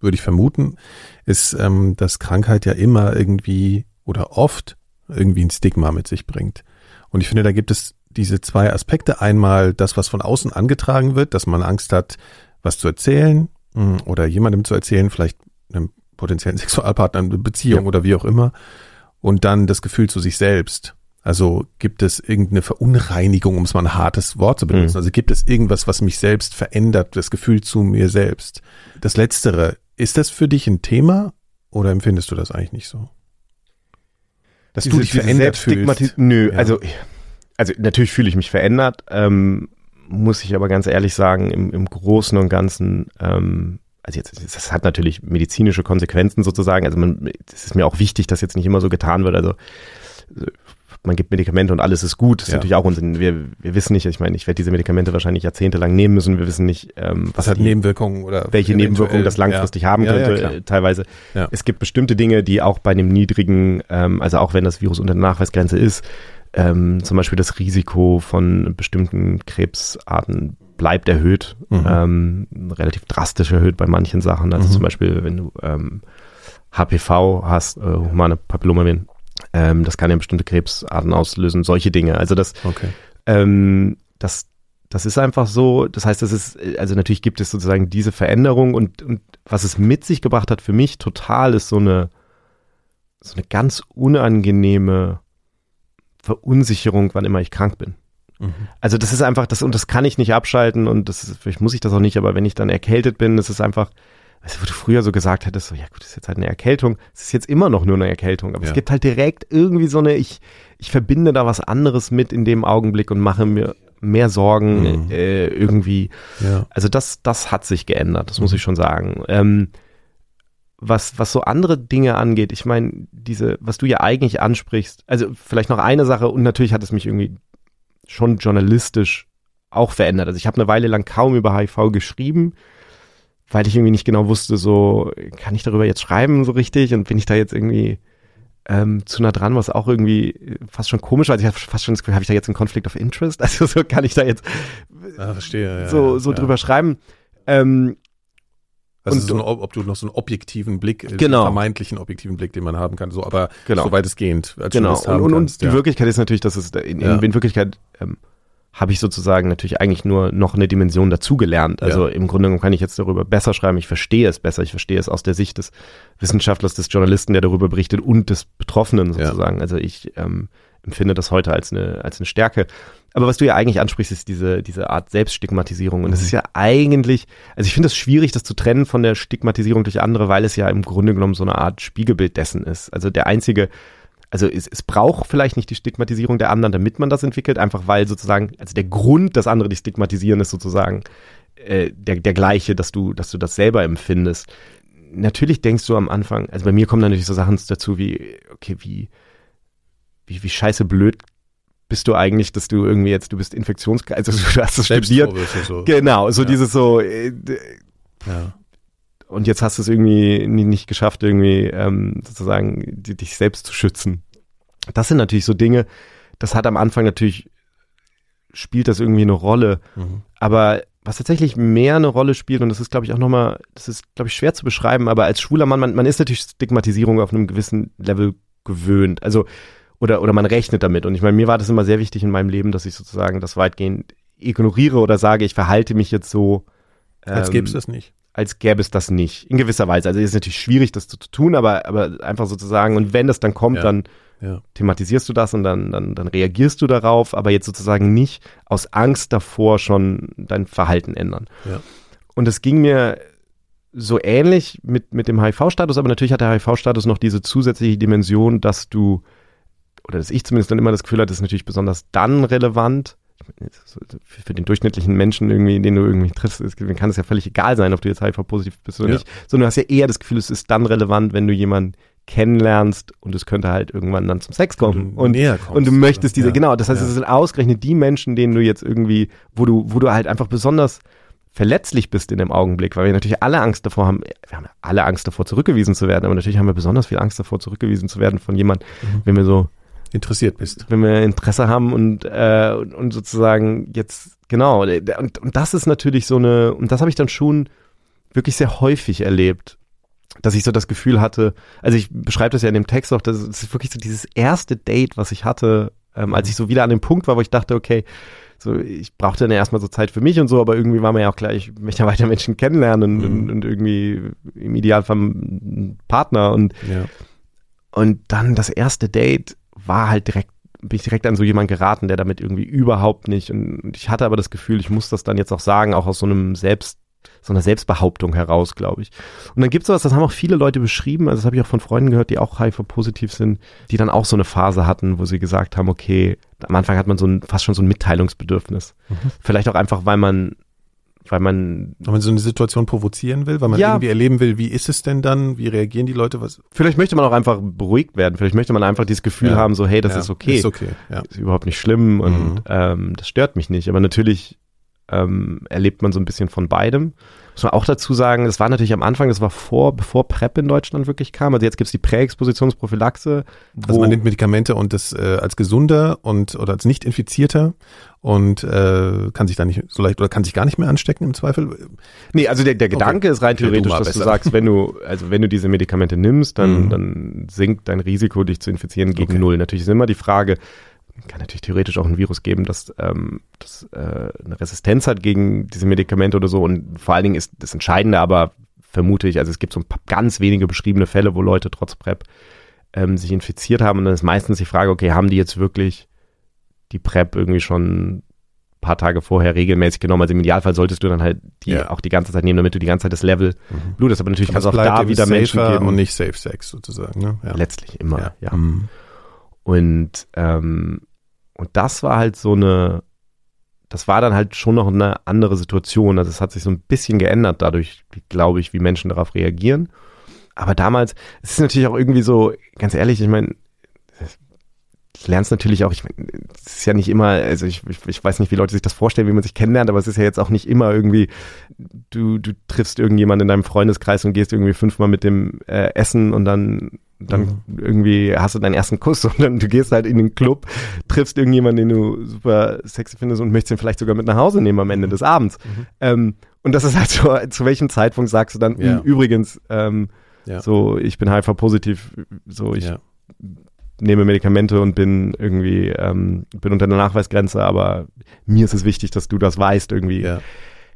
würde ich vermuten, ist, ähm, dass Krankheit ja immer irgendwie oder oft irgendwie ein Stigma mit sich bringt. Und ich finde, da gibt es diese zwei Aspekte. Einmal das, was von außen angetragen wird, dass man Angst hat, was zu erzählen mm, oder jemandem zu erzählen, vielleicht einem potenziellen Sexualpartner, eine Beziehung ja. oder wie auch immer. Und dann das Gefühl zu sich selbst. Also gibt es irgendeine Verunreinigung, um es mal ein hartes Wort zu benutzen. Mhm. Also gibt es irgendwas, was mich selbst verändert, das Gefühl zu mir selbst. Das Letztere, ist das für dich ein Thema oder empfindest du das eigentlich nicht so? Dass diese, du dich verändert fühlst. Nö, ja. also, also natürlich fühle ich mich verändert, ähm, muss ich aber ganz ehrlich sagen, im, im Großen und Ganzen, ähm, also jetzt, das hat natürlich medizinische Konsequenzen sozusagen, also man, es ist mir auch wichtig, dass jetzt nicht immer so getan wird, also man gibt Medikamente und alles ist gut. Das ist ja. natürlich auch Unsinn. Wir, wir wissen nicht, ich meine, ich werde diese Medikamente wahrscheinlich jahrzehntelang nehmen müssen. Wir wissen nicht, ähm, was hat die, Nebenwirkungen oder welche Nebenwirkungen das langfristig ja. haben könnte, ja, teilweise. Es gibt bestimmte Dinge, die auch bei einem niedrigen, ähm, also auch wenn das Virus unter der Nachweisgrenze ist, ähm, zum Beispiel das Risiko von bestimmten Krebsarten bleibt erhöht, mhm. ähm, relativ drastisch erhöht bei manchen Sachen. Also mhm. zum Beispiel, wenn du ähm, HPV hast, äh, humane Papillomaviren, ähm, das kann ja bestimmte Krebsarten auslösen, solche Dinge. Also das, okay. ähm, das, das ist einfach so. Das heißt, das ist, also natürlich gibt es sozusagen diese Veränderung und, und was es mit sich gebracht hat für mich total ist so eine, so eine ganz unangenehme Verunsicherung, wann immer ich krank bin. Mhm. Also das ist einfach das und das kann ich nicht abschalten und das ist, vielleicht muss ich das auch nicht, aber wenn ich dann erkältet bin, das ist einfach, weißt du, wo du früher so gesagt hättest, so, ja gut, das ist jetzt halt eine Erkältung, es ist jetzt immer noch nur eine Erkältung, aber ja. es gibt halt direkt irgendwie so eine, ich, ich verbinde da was anderes mit in dem Augenblick und mache mir mehr Sorgen mhm. äh, irgendwie. Ja. Also das, das hat sich geändert, das muss mhm. ich schon sagen. Ähm, was, was so andere Dinge angeht, ich meine, diese, was du ja eigentlich ansprichst, also vielleicht noch eine Sache und natürlich hat es mich irgendwie schon journalistisch auch verändert. Also ich habe eine Weile lang kaum über HIV geschrieben, weil ich irgendwie nicht genau wusste, so kann ich darüber jetzt schreiben so richtig und bin ich da jetzt irgendwie ähm, zu nah dran, was auch irgendwie fast schon komisch war. Also ich habe fast schon das Gefühl, habe ich da jetzt einen Conflict of Interest? Also so kann ich da jetzt ah, verstehe, so, so ja. drüber schreiben. Ähm, also und, so ein, ob du noch so einen objektiven Blick, äh, genau. vermeintlichen objektiven Blick, den man haben kann, so, aber genau. so es geht. genau. Und, und, und die ja. Wirklichkeit ist natürlich, dass es in, in, in Wirklichkeit ähm, habe ich sozusagen natürlich eigentlich nur noch eine Dimension dazugelernt. Also ja. im Grunde genommen kann ich jetzt darüber besser schreiben. Ich verstehe es besser. Ich verstehe es aus der Sicht des Wissenschaftlers, des Journalisten, der darüber berichtet und des Betroffenen sozusagen. Ja. Also ich ähm, empfinde das heute als eine, als eine Stärke. Aber was du ja eigentlich ansprichst, ist diese, diese Art Selbststigmatisierung. Und mhm. ist ja eigentlich, also ich finde es schwierig, das zu trennen von der Stigmatisierung durch andere, weil es ja im Grunde genommen so eine Art Spiegelbild dessen ist. Also der einzige also es, es braucht vielleicht nicht die Stigmatisierung der anderen, damit man das entwickelt, einfach weil sozusagen, also der Grund, dass andere dich stigmatisieren, ist sozusagen äh, der, der gleiche, dass du, dass du das selber empfindest. Natürlich denkst du am Anfang, also bei mir kommen natürlich so Sachen dazu wie, okay, wie, wie, wie scheiße blöd bist du eigentlich, dass du irgendwie jetzt, du bist Infektions, also du hast es studiert. So. Genau, so ja. dieses so, äh, ja und jetzt hast du es irgendwie nicht geschafft, irgendwie ähm, sozusagen die, dich selbst zu schützen. Das sind natürlich so Dinge, das hat am Anfang natürlich, spielt das irgendwie eine Rolle. Mhm. Aber was tatsächlich mehr eine Rolle spielt, und das ist, glaube ich, auch nochmal, das ist, glaube ich, schwer zu beschreiben, aber als schwuler Mann, man, man ist natürlich Stigmatisierung auf einem gewissen Level gewöhnt. Also, oder, oder man rechnet damit. Und ich meine, mir war das immer sehr wichtig in meinem Leben, dass ich sozusagen das weitgehend ignoriere oder sage, ich verhalte mich jetzt so. Ähm, als gäbe es das nicht als gäbe es das nicht. In gewisser Weise. Also es ist natürlich schwierig, das zu, zu tun, aber, aber einfach sozusagen, und wenn das dann kommt, ja. dann ja. thematisierst du das und dann, dann, dann reagierst du darauf, aber jetzt sozusagen nicht aus Angst davor schon dein Verhalten ändern. Ja. Und es ging mir so ähnlich mit, mit dem HIV-Status, aber natürlich hat der HIV-Status noch diese zusätzliche Dimension, dass du, oder dass ich zumindest dann immer das Gefühl hatte, das ist natürlich besonders dann relevant, für den durchschnittlichen Menschen irgendwie, den du irgendwie triffst, kann es ja völlig egal sein, ob du jetzt HIV-positiv bist oder ja. nicht, sondern du hast ja eher das Gefühl, es ist dann relevant, wenn du jemanden kennenlernst und es könnte halt irgendwann dann zum Sex kommen und, und, und du möchtest diese, ja. genau, das heißt, ja. es sind ausgerechnet die Menschen, denen du jetzt irgendwie, wo du, wo du halt einfach besonders verletzlich bist in dem Augenblick, weil wir natürlich alle Angst davor haben, wir haben alle Angst davor, zurückgewiesen zu werden, aber natürlich haben wir besonders viel Angst davor, zurückgewiesen zu werden von jemandem, mhm. wenn wir so interessiert bist. Wenn wir Interesse haben und, äh, und, und sozusagen jetzt, genau, und, und das ist natürlich so eine, und das habe ich dann schon wirklich sehr häufig erlebt, dass ich so das Gefühl hatte, also ich beschreibe das ja in dem Text auch, das ist wirklich so dieses erste Date, was ich hatte, ähm, als ich so wieder an dem Punkt war, wo ich dachte, okay, so ich brauchte dann erstmal so Zeit für mich und so, aber irgendwie war mir ja auch klar, ich möchte ja weiter Menschen kennenlernen und, mhm. und, und irgendwie im Idealfall einen Partner und ja. und dann das erste Date war halt direkt, bin ich direkt an so jemanden geraten, der damit irgendwie überhaupt nicht. Und ich hatte aber das Gefühl, ich muss das dann jetzt auch sagen, auch aus so einem Selbst, so einer Selbstbehauptung heraus, glaube ich. Und dann gibt es sowas, das haben auch viele Leute beschrieben, also das habe ich auch von Freunden gehört, die auch HIV-positiv sind, die dann auch so eine Phase hatten, wo sie gesagt haben, okay, am Anfang hat man so ein, fast schon so ein Mitteilungsbedürfnis. Mhm. Vielleicht auch einfach, weil man weil man weil man so eine Situation provozieren will, weil man ja, irgendwie erleben will, wie ist es denn dann, wie reagieren die Leute, was Vielleicht möchte man auch einfach beruhigt werden, vielleicht möchte man einfach dieses Gefühl ja. haben, so hey, das ja, ist okay. Ist okay, ja. Ist überhaupt nicht schlimm und mhm. ähm, das stört mich nicht, aber natürlich ähm, erlebt man so ein bisschen von beidem. Muss man auch dazu sagen, das war natürlich am Anfang, das war vor, bevor PrEP in Deutschland wirklich kam. Also jetzt gibt es die Präexpositionsprophylaxe. Also man nimmt Medikamente und das äh, als gesunder und oder als nicht infizierter und äh, kann sich da nicht so leicht oder kann sich gar nicht mehr anstecken im Zweifel. Nee, also der, der Gedanke okay. ist rein theoretisch, dass besser. du sagst, wenn du, also wenn du diese Medikamente nimmst, dann, mhm. dann sinkt dein Risiko, dich zu infizieren, gegen okay. null. Natürlich ist immer die Frage, kann natürlich theoretisch auch ein Virus geben, das, ähm, das äh, eine Resistenz hat gegen diese Medikamente oder so. Und vor allen Dingen ist das Entscheidende, aber vermute ich, also es gibt so ein paar ganz wenige beschriebene Fälle, wo Leute trotz PrEP ähm, sich infiziert haben. Und dann ist meistens die Frage, okay, haben die jetzt wirklich die PrEP irgendwie schon ein paar Tage vorher regelmäßig genommen? Also im Idealfall solltest du dann halt die ja. auch die ganze Zeit nehmen, damit du die ganze Zeit das Level mhm. blutest. Aber natürlich kann es auch da wieder Menschen geben. Und nicht Safe Sex sozusagen. Ne? Ja. Letztlich immer, ja. ja. Mhm. Und, ähm, und das war halt so eine, das war dann halt schon noch eine andere Situation. Also es hat sich so ein bisschen geändert dadurch, glaube ich, wie Menschen darauf reagieren. Aber damals, es ist natürlich auch irgendwie so, ganz ehrlich, ich meine, lernst natürlich auch, ich meine, es ist ja nicht immer, also ich, ich, ich, weiß nicht, wie Leute sich das vorstellen, wie man sich kennenlernt, aber es ist ja jetzt auch nicht immer irgendwie, du, du triffst irgendjemanden in deinem Freundeskreis und gehst irgendwie fünfmal mit dem äh, essen und dann dann mhm. irgendwie hast du deinen ersten Kuss, sondern du gehst halt in den Club, triffst irgendjemanden, den du super sexy findest und möchtest ihn vielleicht sogar mit nach Hause nehmen am Ende des Abends. Mhm. Ähm, und das ist halt so, zu welchem Zeitpunkt sagst du dann, ja. übrigens, ähm, ja. so, ich bin HIV-positiv, so, ich ja nehme Medikamente und bin irgendwie, ähm, bin unter der Nachweisgrenze, aber mir ist es wichtig, dass du das weißt irgendwie.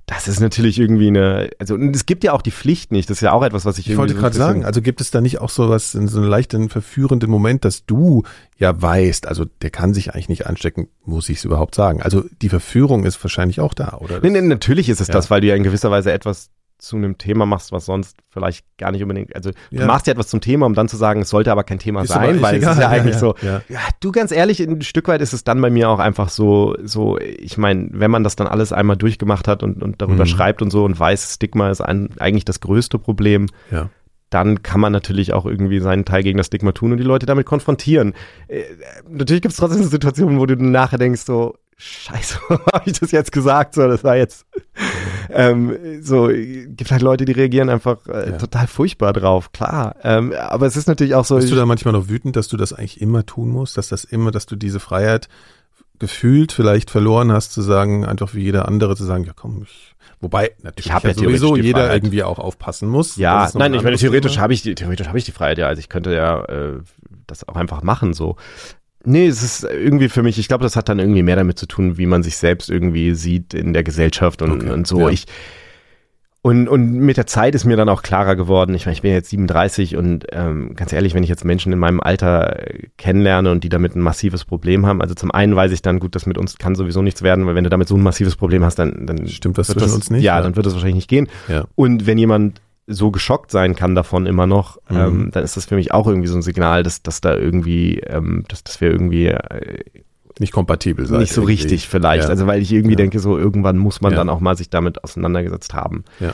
Das ist natürlich irgendwie eine, also es gibt ja auch die Pflicht nicht, das ist ja auch etwas, was ich Ich wollte so gerade sagen, also gibt es da nicht auch so was, in so einen leichten verführenden Moment, dass du ja weißt, also der kann sich eigentlich nicht anstecken, muss ich es überhaupt sagen. Also die Verführung ist wahrscheinlich auch da, oder? Nee, nee, natürlich ist es ja. das, weil du ja in gewisser Weise etwas zu einem Thema machst, was sonst vielleicht gar nicht unbedingt, also du ja. machst ja etwas zum Thema, um dann zu sagen, es sollte aber kein Thema ist sein, weil egal. es ist ja eigentlich ja, so, ja. du ganz ehrlich, ein Stück weit ist es dann bei mir auch einfach so, so, ich meine, wenn man das dann alles einmal durchgemacht hat und, und darüber mhm. schreibt und so und weiß, Stigma ist ein, eigentlich das größte Problem, dann kann man natürlich auch irgendwie seinen Teil gegen das Stigma tun und die Leute damit konfrontieren. Äh, natürlich gibt es trotzdem Situationen, wo du nachher denkst, so, Scheiße, habe ich das jetzt gesagt? So, das war jetzt ähm, so, gibt halt Leute, die reagieren einfach äh, ja. total furchtbar drauf, klar. Ähm, aber es ist natürlich auch so. Bist du da manchmal noch wütend, dass du das eigentlich immer tun musst, dass das immer, dass du diese Freiheit gefühlt vielleicht verloren hast, zu sagen, einfach wie jeder andere zu sagen, ja komm, ich Wobei natürlich ich ja, ja sowieso jeder Freiheit. irgendwie auch aufpassen muss. Ja, nein, ich meine, theoretisch habe ich die, theoretisch habe ich die Freiheit, ja. Also ich könnte ja äh, das auch einfach machen so. Nee, es ist irgendwie für mich, ich glaube, das hat dann irgendwie mehr damit zu tun, wie man sich selbst irgendwie sieht in der Gesellschaft und, okay, und so. Ja. Ich, und, und mit der Zeit ist mir dann auch klarer geworden. Ich meine, ich bin jetzt 37 und ähm, ganz ehrlich, wenn ich jetzt Menschen in meinem Alter äh, kennenlerne und die damit ein massives Problem haben, also zum einen weiß ich dann, gut, das mit uns kann sowieso nichts werden, weil wenn du damit so ein massives Problem hast, dann, dann stimmt das zwischen das, uns nicht. Ja, ja, dann wird das wahrscheinlich nicht gehen. Ja. Und wenn jemand so geschockt sein kann davon immer noch, mhm. ähm, dann ist das für mich auch irgendwie so ein Signal, dass, dass da irgendwie, ähm, dass, dass wir irgendwie äh, nicht kompatibel sein. Nicht so irgendwie. richtig vielleicht. Ja. Also weil ich irgendwie ja. denke, so irgendwann muss man ja. dann auch mal sich damit auseinandergesetzt haben. Ja.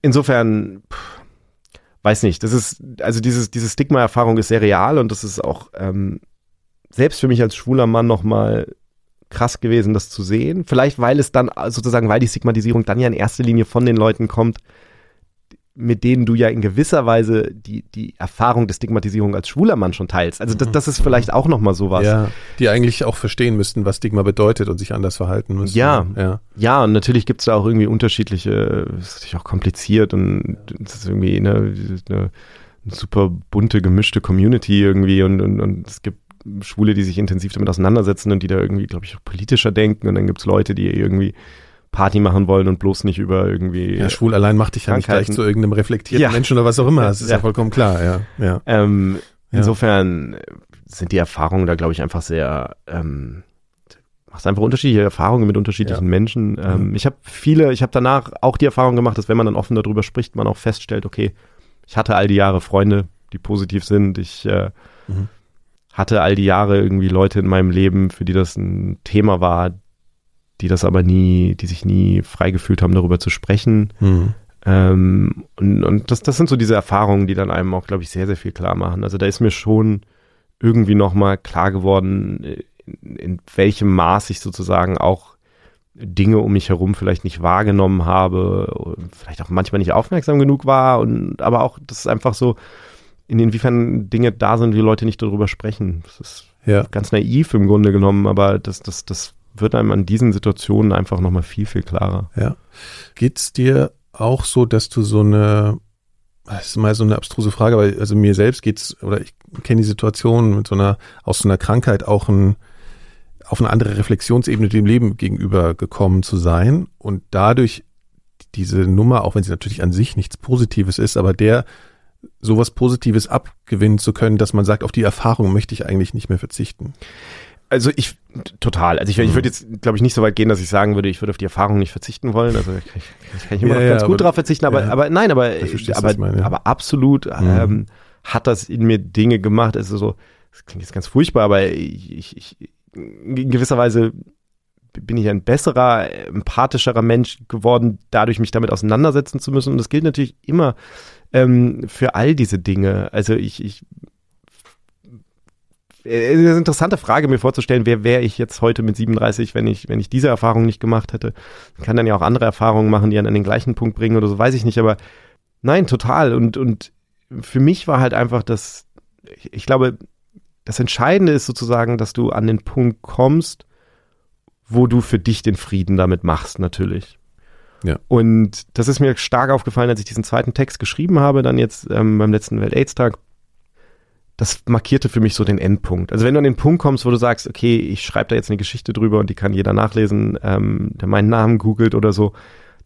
Insofern, pff, weiß nicht, das ist, also dieses, diese Stigma-Erfahrung ist sehr real und das ist auch ähm, selbst für mich als schwuler Mann nochmal krass gewesen, das zu sehen. Vielleicht, weil es dann sozusagen, weil die Stigmatisierung dann ja in erster Linie von den Leuten kommt, mit denen du ja in gewisser Weise die, die Erfahrung der Stigmatisierung als schwuler Mann schon teilst. Also das, das ist vielleicht auch nochmal sowas. Ja, die eigentlich auch verstehen müssten, was Stigma bedeutet und sich anders verhalten müssen. Ja, ja, ja und natürlich gibt es da auch irgendwie unterschiedliche, ist natürlich auch kompliziert und das ist irgendwie eine, eine super bunte, gemischte Community irgendwie und, und, und es gibt Schwule, die sich intensiv damit auseinandersetzen und die da irgendwie, glaube ich, auch politischer denken und dann gibt es Leute, die irgendwie Party machen wollen und bloß nicht über irgendwie. Ja, schwul allein macht dich ja nicht gleich zu irgendeinem reflektierten ja. Menschen oder was auch immer. Das ist ja, ja vollkommen klar, ja. ja. Ähm, insofern sind die Erfahrungen da, glaube ich, einfach sehr, ähm, machst einfach unterschiedliche Erfahrungen mit unterschiedlichen ja. Menschen. Ähm, mhm. Ich habe viele, ich habe danach auch die Erfahrung gemacht, dass wenn man dann offen darüber spricht, man auch feststellt, okay, ich hatte all die Jahre Freunde, die positiv sind. Ich äh, mhm. hatte all die Jahre irgendwie Leute in meinem Leben, für die das ein Thema war, die das aber nie, die sich nie frei gefühlt haben, darüber zu sprechen. Mhm. Ähm, und und das, das sind so diese Erfahrungen, die dann einem auch, glaube ich, sehr, sehr viel klar machen. Also da ist mir schon irgendwie nochmal klar geworden, in, in welchem Maß ich sozusagen auch Dinge um mich herum vielleicht nicht wahrgenommen habe, vielleicht auch manchmal nicht aufmerksam genug war und aber auch, das ist einfach so, in inwiefern Dinge da sind, wie Leute nicht darüber sprechen. Das ist ja. ganz naiv im Grunde genommen, aber das, das, das wird einem an diesen Situationen einfach nochmal viel, viel klarer. Ja. Geht's dir auch so, dass du so eine, das ist mal so eine abstruse Frage, aber also mir selbst geht's, oder ich kenne die Situation mit so einer, aus so einer Krankheit auch ein, auf eine andere Reflexionsebene dem Leben gegenüber gekommen zu sein und dadurch diese Nummer, auch wenn sie natürlich an sich nichts Positives ist, aber der sowas Positives abgewinnen zu können, dass man sagt, auf die Erfahrung möchte ich eigentlich nicht mehr verzichten. Also ich total. Also ich, ich würde jetzt, glaube ich, nicht so weit gehen, dass ich sagen würde, ich würde auf die Erfahrung nicht verzichten wollen. Also ich, ich kann ich immer ja, noch ganz ja, gut drauf verzichten, aber, ja. aber nein, aber, aber, meine, aber absolut mhm. ähm, hat das in mir Dinge gemacht. Also so, das klingt jetzt ganz furchtbar, aber ich, ich in gewisser Weise bin ich ein besserer, empathischerer Mensch geworden, dadurch mich damit auseinandersetzen zu müssen. Und das gilt natürlich immer ähm, für all diese Dinge. Also ich, ich äh, eine interessante Frage, mir vorzustellen, wer wäre ich jetzt heute mit 37, wenn ich, wenn ich diese Erfahrung nicht gemacht hätte. Ich kann dann ja auch andere Erfahrungen machen, die einen an den gleichen Punkt bringen oder so, weiß ich nicht, aber nein, total. Und, und für mich war halt einfach das, ich, ich glaube, das Entscheidende ist sozusagen, dass du an den Punkt kommst, wo du für dich den Frieden damit machst, natürlich. Ja. Und das ist mir stark aufgefallen, als ich diesen zweiten Text geschrieben habe, dann jetzt ähm, beim letzten Welt-AIDS-Tag das markierte für mich so den Endpunkt. Also wenn du an den Punkt kommst, wo du sagst, okay, ich schreibe da jetzt eine Geschichte drüber und die kann jeder nachlesen, ähm, der meinen Namen googelt oder so,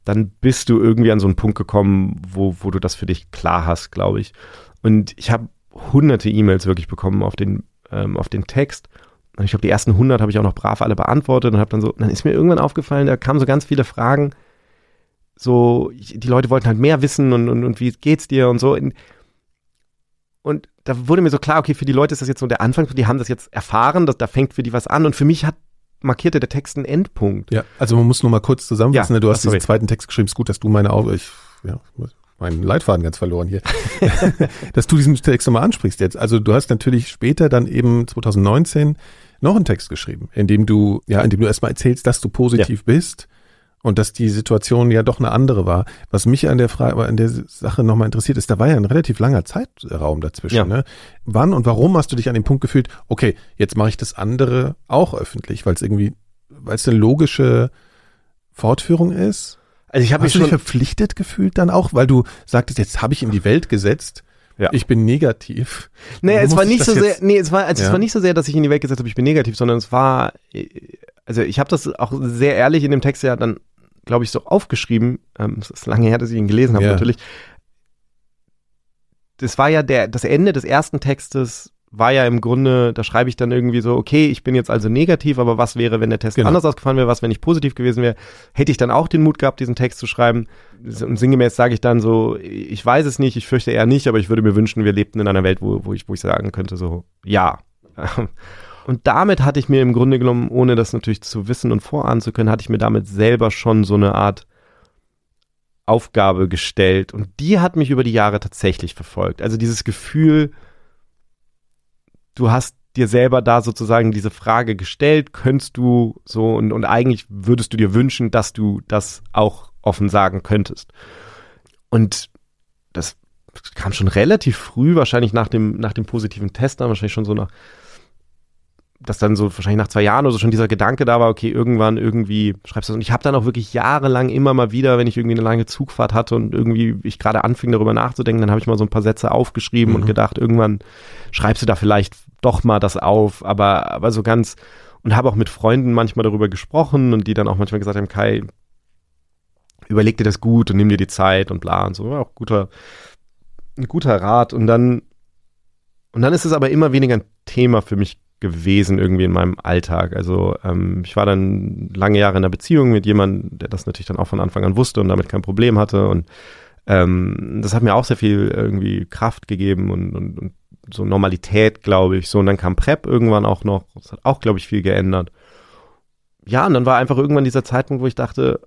dann bist du irgendwie an so einen Punkt gekommen, wo, wo du das für dich klar hast, glaube ich. Und ich habe hunderte E-Mails wirklich bekommen auf den, ähm, auf den Text. Und ich glaube, die ersten 100 habe ich auch noch brav alle beantwortet und habe dann so, dann ist mir irgendwann aufgefallen, da kamen so ganz viele Fragen. So, die Leute wollten halt mehr wissen und, und, und wie geht's dir und so. Und da wurde mir so klar, okay, für die Leute ist das jetzt so der Anfang, die haben das jetzt erfahren, dass, da fängt für die was an. Und für mich hat markierte der Text einen Endpunkt. Ja, also man muss nur mal kurz zusammenfassen. Ja, ne? du hast diesen zweiten Text geschrieben, ist gut, dass du meine Augen, ich, ja, meinen Leitfaden ganz verloren hier, dass du diesen Text nochmal ansprichst jetzt. Also du hast natürlich später dann eben 2019 noch einen Text geschrieben, in dem du, ja, in dem du erstmal erzählst, dass du positiv ja. bist und dass die Situation ja doch eine andere war. Was mich an der Frage, an der Sache nochmal interessiert ist, da war ja ein relativ langer Zeitraum dazwischen. Ja. Ne? Wann und warum hast du dich an dem Punkt gefühlt, okay, jetzt mache ich das andere auch öffentlich, weil es irgendwie, weil es eine logische Fortführung ist? Also ich habe mich schon dich verpflichtet gefühlt dann auch, weil du sagtest, jetzt habe ich in die Welt gesetzt. Ja. Ich bin negativ. Nee, es war nicht so sehr, nee, es war, also ja. es war nicht so sehr, dass ich in die Welt gesetzt habe, ich bin negativ, sondern es war, also ich habe das auch sehr ehrlich in dem Text ja dann glaube ich, so aufgeschrieben. Ähm, es ist lange her, dass ich ihn gelesen habe, ja. natürlich. Das war ja der, das Ende des ersten Textes war ja im Grunde, da schreibe ich dann irgendwie so, okay, ich bin jetzt also negativ, aber was wäre, wenn der Test genau. anders ausgefallen wäre, was, wenn ich positiv gewesen wäre? Hätte ich dann auch den Mut gehabt, diesen Text zu schreiben? Und sinngemäß sage ich dann so, ich weiß es nicht, ich fürchte eher nicht, aber ich würde mir wünschen, wir lebten in einer Welt, wo, wo, ich, wo ich sagen könnte, so, ja. Und damit hatte ich mir im Grunde genommen, ohne das natürlich zu wissen und vorahnen zu können, hatte ich mir damit selber schon so eine Art Aufgabe gestellt. Und die hat mich über die Jahre tatsächlich verfolgt. Also dieses Gefühl, du hast dir selber da sozusagen diese Frage gestellt, könntest du so und, und eigentlich würdest du dir wünschen, dass du das auch offen sagen könntest. Und das kam schon relativ früh, wahrscheinlich nach dem, nach dem positiven Test, dann wahrscheinlich schon so nach dass dann so wahrscheinlich nach zwei Jahren oder so schon dieser Gedanke da war, okay, irgendwann irgendwie schreibst du das. Und ich habe dann auch wirklich jahrelang immer mal wieder, wenn ich irgendwie eine lange Zugfahrt hatte und irgendwie ich gerade anfing darüber nachzudenken, dann habe ich mal so ein paar Sätze aufgeschrieben mhm. und gedacht, irgendwann schreibst du da vielleicht doch mal das auf, aber aber so ganz und habe auch mit Freunden manchmal darüber gesprochen und die dann auch manchmal gesagt haben, Kai, überleg dir das gut und nimm dir die Zeit und bla und so, war auch guter ein guter Rat und dann und dann ist es aber immer weniger ein Thema für mich gewesen irgendwie in meinem Alltag. Also ähm, ich war dann lange Jahre in einer Beziehung mit jemandem, der das natürlich dann auch von Anfang an wusste und damit kein Problem hatte. Und ähm, das hat mir auch sehr viel irgendwie Kraft gegeben und, und, und so Normalität, glaube ich. So, und dann kam Prep irgendwann auch noch. Das hat auch, glaube ich, viel geändert. Ja, und dann war einfach irgendwann dieser Zeitpunkt, wo ich dachte,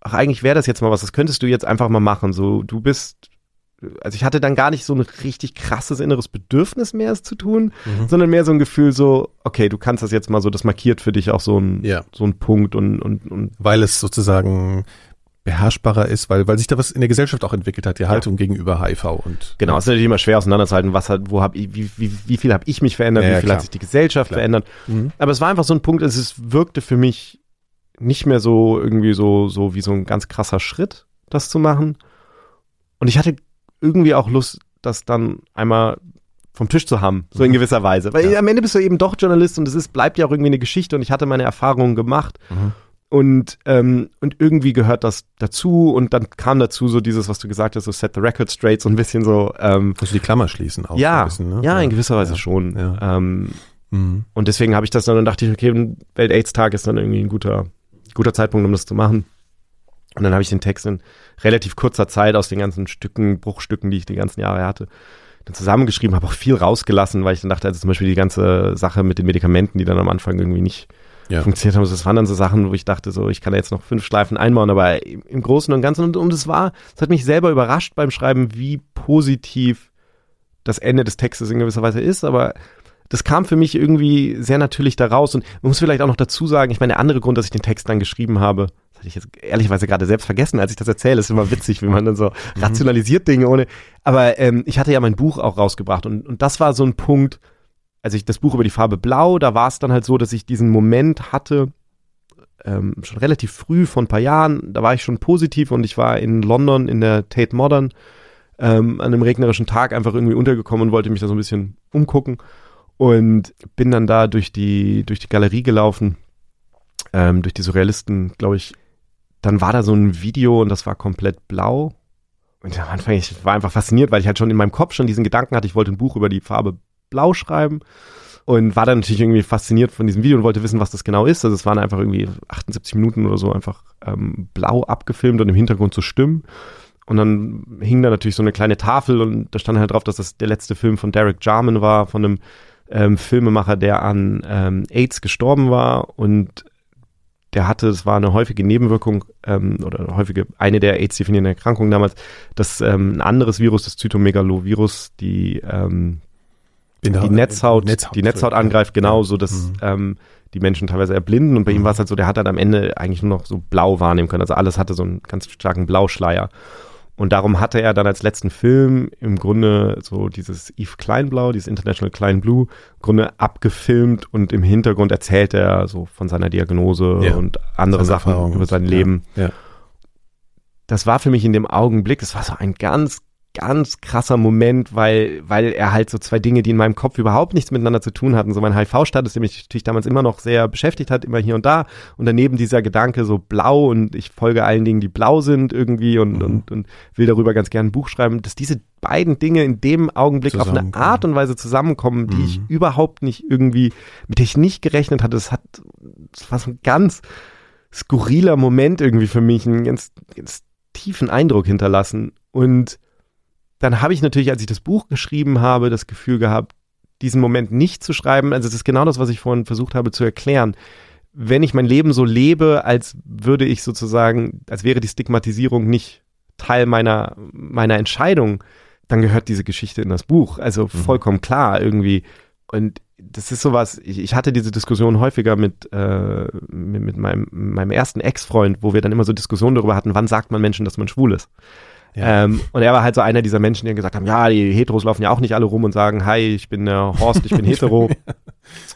ach, eigentlich wäre das jetzt mal was, das könntest du jetzt einfach mal machen. So, du bist also ich hatte dann gar nicht so ein richtig krasses inneres Bedürfnis mehr, es zu tun, mhm. sondern mehr so ein Gefühl so, okay, du kannst das jetzt mal so, das markiert für dich auch so ein, ja. so ein Punkt und, und, und. Weil es sozusagen beherrschbarer ist, weil, weil sich da was in der Gesellschaft auch entwickelt hat, die Haltung ja. gegenüber HIV und. Genau, es ist natürlich immer schwer auseinanderzuhalten, was hat, wo habe ich, wie, wie, wie viel habe ich mich verändert, ja, wie viel klar. hat sich die Gesellschaft klar. verändert. Mhm. Aber es war einfach so ein Punkt, es wirkte für mich nicht mehr so irgendwie so, so wie so ein ganz krasser Schritt, das zu machen. Und ich hatte irgendwie auch Lust, das dann einmal vom Tisch zu haben, so in mhm. gewisser Weise. Weil ja. am Ende bist du eben doch Journalist und es ist, bleibt ja auch irgendwie eine Geschichte und ich hatte meine Erfahrungen gemacht. Mhm. Und, ähm, und irgendwie gehört das dazu und dann kam dazu so dieses, was du gesagt hast, so set the record straight, so ein bisschen so. Ähm, also die Klammer schließen auch. Ja, bisschen, ne? ja, in gewisser Weise ja. schon. Ja. Ähm, mhm. Und deswegen habe ich das dann und dachte ich, okay, Welt-AIDS-Tag ist dann irgendwie ein guter, guter Zeitpunkt, um das zu machen. Und dann habe ich den Text in relativ kurzer Zeit aus den ganzen Stücken, Bruchstücken, die ich die ganzen Jahre hatte, dann zusammengeschrieben, habe auch viel rausgelassen, weil ich dann dachte, also zum Beispiel die ganze Sache mit den Medikamenten, die dann am Anfang irgendwie nicht ja. funktioniert haben. Das waren dann so Sachen, wo ich dachte, so, ich kann da jetzt noch fünf Schleifen einbauen, aber im Großen und Ganzen, und, und es war, es hat mich selber überrascht beim Schreiben, wie positiv das Ende des Textes in gewisser Weise ist, aber das kam für mich irgendwie sehr natürlich daraus und man muss vielleicht auch noch dazu sagen, ich meine, der andere Grund, dass ich den Text dann geschrieben habe, hatte ich jetzt ehrlicherweise gerade selbst vergessen, als ich das erzähle. Ist immer witzig, wie man dann so mhm. rationalisiert Dinge ohne. Aber ähm, ich hatte ja mein Buch auch rausgebracht und, und das war so ein Punkt, als ich das Buch über die Farbe Blau, da war es dann halt so, dass ich diesen Moment hatte, ähm, schon relativ früh, vor ein paar Jahren, da war ich schon positiv und ich war in London in der Tate Modern ähm, an einem regnerischen Tag einfach irgendwie untergekommen und wollte mich da so ein bisschen umgucken und bin dann da durch die, durch die Galerie gelaufen, ähm, durch die Surrealisten, glaube ich, dann war da so ein Video und das war komplett blau. Und am Anfang, ich war einfach fasziniert, weil ich halt schon in meinem Kopf schon diesen Gedanken hatte, ich wollte ein Buch über die Farbe blau schreiben. Und war dann natürlich irgendwie fasziniert von diesem Video und wollte wissen, was das genau ist. Also es waren einfach irgendwie 78 Minuten oder so einfach ähm, blau abgefilmt und im Hintergrund so Stimmen. Und dann hing da natürlich so eine kleine Tafel und da stand halt drauf, dass das der letzte Film von Derek Jarman war, von einem ähm, Filmemacher, der an ähm, AIDS gestorben war und der hatte, es war eine häufige Nebenwirkung ähm, oder häufige, eine der AIDS-definierenden Erkrankungen damals, dass ähm, ein anderes Virus, das Zytomegalovirus, die, ähm, die Netzhaut, Netzhaut, die Netzhaut angreift, genau, so dass mhm. ähm, die Menschen teilweise erblinden und bei mhm. ihm war es halt so, der hat dann am Ende eigentlich nur noch so blau wahrnehmen können. Also alles hatte so einen ganz starken Blauschleier. Und darum hatte er dann als letzten Film im Grunde so dieses Eve Kleinblau, dieses International Klein Blue, im Grunde abgefilmt und im Hintergrund erzählt er so von seiner Diagnose ja, und andere Sachen Erfahrung über sein Leben. Ja, ja. Das war für mich in dem Augenblick, das war so ein ganz, ganz krasser Moment, weil, weil er halt so zwei Dinge, die in meinem Kopf überhaupt nichts miteinander zu tun hatten, so mein HIV-Status, der mich natürlich damals immer noch sehr beschäftigt hat, immer hier und da, und daneben dieser Gedanke so blau und ich folge allen Dingen, die blau sind irgendwie und, mhm. und, und will darüber ganz gerne ein Buch schreiben, dass diese beiden Dinge in dem Augenblick auf eine Art und Weise zusammenkommen, die mhm. ich überhaupt nicht irgendwie, mit der ich nicht gerechnet hatte. Das hat, das war so ein ganz skurriler Moment irgendwie für mich, einen ganz, ganz tiefen Eindruck hinterlassen und dann habe ich natürlich, als ich das Buch geschrieben habe, das Gefühl gehabt, diesen Moment nicht zu schreiben. Also das ist genau das, was ich vorhin versucht habe zu erklären. Wenn ich mein Leben so lebe, als würde ich sozusagen, als wäre die Stigmatisierung nicht Teil meiner, meiner Entscheidung, dann gehört diese Geschichte in das Buch. Also mhm. vollkommen klar irgendwie. Und das ist sowas, ich, ich hatte diese Diskussion häufiger mit, äh, mit, mit meinem, meinem ersten Ex-Freund, wo wir dann immer so Diskussionen darüber hatten, wann sagt man Menschen, dass man schwul ist. Ja. Ähm, und er war halt so einer dieser Menschen, die gesagt haben, ja, die Heteros laufen ja auch nicht alle rum und sagen, hi, ich bin äh, Horst, ich bin hetero.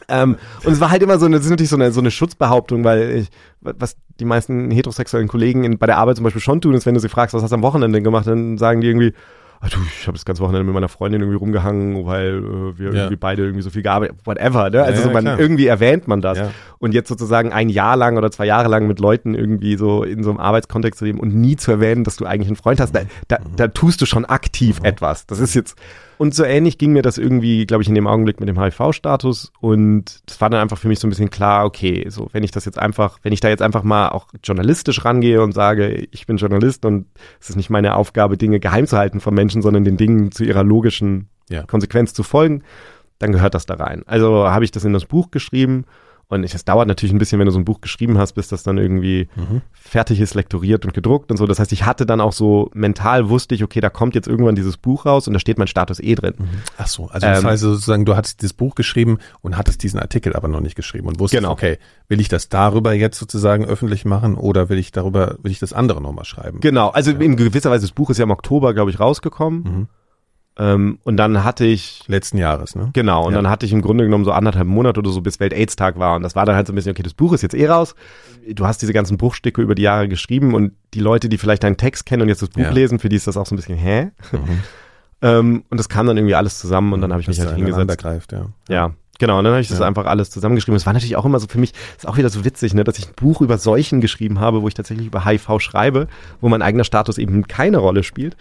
ähm, und es war halt immer so eine, das ist natürlich so eine, so eine Schutzbehauptung, weil ich, was die meisten heterosexuellen Kollegen in, bei der Arbeit zum Beispiel schon tun, ist, wenn du sie fragst, was hast du am Wochenende gemacht, dann sagen die irgendwie, du, ich habe das ganze Wochenende mit meiner Freundin irgendwie rumgehangen, weil äh, wir ja. irgendwie beide irgendwie so viel gearbeitet, whatever, ne? Also ja, so man, irgendwie erwähnt man das. Und jetzt sozusagen ein Jahr lang oder zwei Jahre lang mit Leuten irgendwie so in so einem Arbeitskontext zu leben und nie zu erwähnen, dass du eigentlich einen Freund hast, da, da, da tust du schon aktiv mhm. etwas. Das ist jetzt Und so ähnlich ging mir das irgendwie, glaube ich, in dem Augenblick mit dem HIV-Status. Und es war dann einfach für mich so ein bisschen klar, okay, so wenn ich das jetzt einfach, wenn ich da jetzt einfach mal auch journalistisch rangehe und sage, ich bin Journalist und es ist nicht meine Aufgabe, Dinge geheim zu halten von Menschen, sondern den Dingen zu ihrer logischen ja. Konsequenz zu folgen, dann gehört das da rein. Also habe ich das in das Buch geschrieben und es dauert natürlich ein bisschen, wenn du so ein Buch geschrieben hast, bis das dann irgendwie mhm. fertig ist, lektoriert und gedruckt und so. Das heißt, ich hatte dann auch so mental wusste ich, okay, da kommt jetzt irgendwann dieses Buch raus und da steht mein Status eh drin. Mhm. Ach so, also das ähm, heißt sozusagen, du hattest das Buch geschrieben und hattest diesen Artikel aber noch nicht geschrieben und wusstest, genau. okay, will ich das darüber jetzt sozusagen öffentlich machen oder will ich darüber, will ich das andere nochmal schreiben? Genau, also ja. in gewisser Weise, das Buch ist ja im Oktober, glaube ich, rausgekommen. Mhm. Ähm, und dann hatte ich. Letzten Jahres, ne? Genau. Und ja. dann hatte ich im Grunde genommen so anderthalb Monate oder so, bis Welt-Aids-Tag war. Und das war dann halt so ein bisschen, okay, das Buch ist jetzt eh raus. Du hast diese ganzen Bruchstücke über die Jahre geschrieben und die Leute, die vielleicht deinen Text kennen und jetzt das Buch ja. lesen, für die ist das auch so ein bisschen, hä? Mhm. ähm, und das kam dann irgendwie alles zusammen und dann habe ich mich halt hingesetzt. Greift, ja. ja. Genau, und dann habe ich das einfach alles zusammengeschrieben. Es war natürlich auch immer so für mich, ist auch wieder so witzig, ne, dass ich ein Buch über Seuchen geschrieben habe, wo ich tatsächlich über HIV schreibe, wo mein eigener Status eben keine Rolle spielt.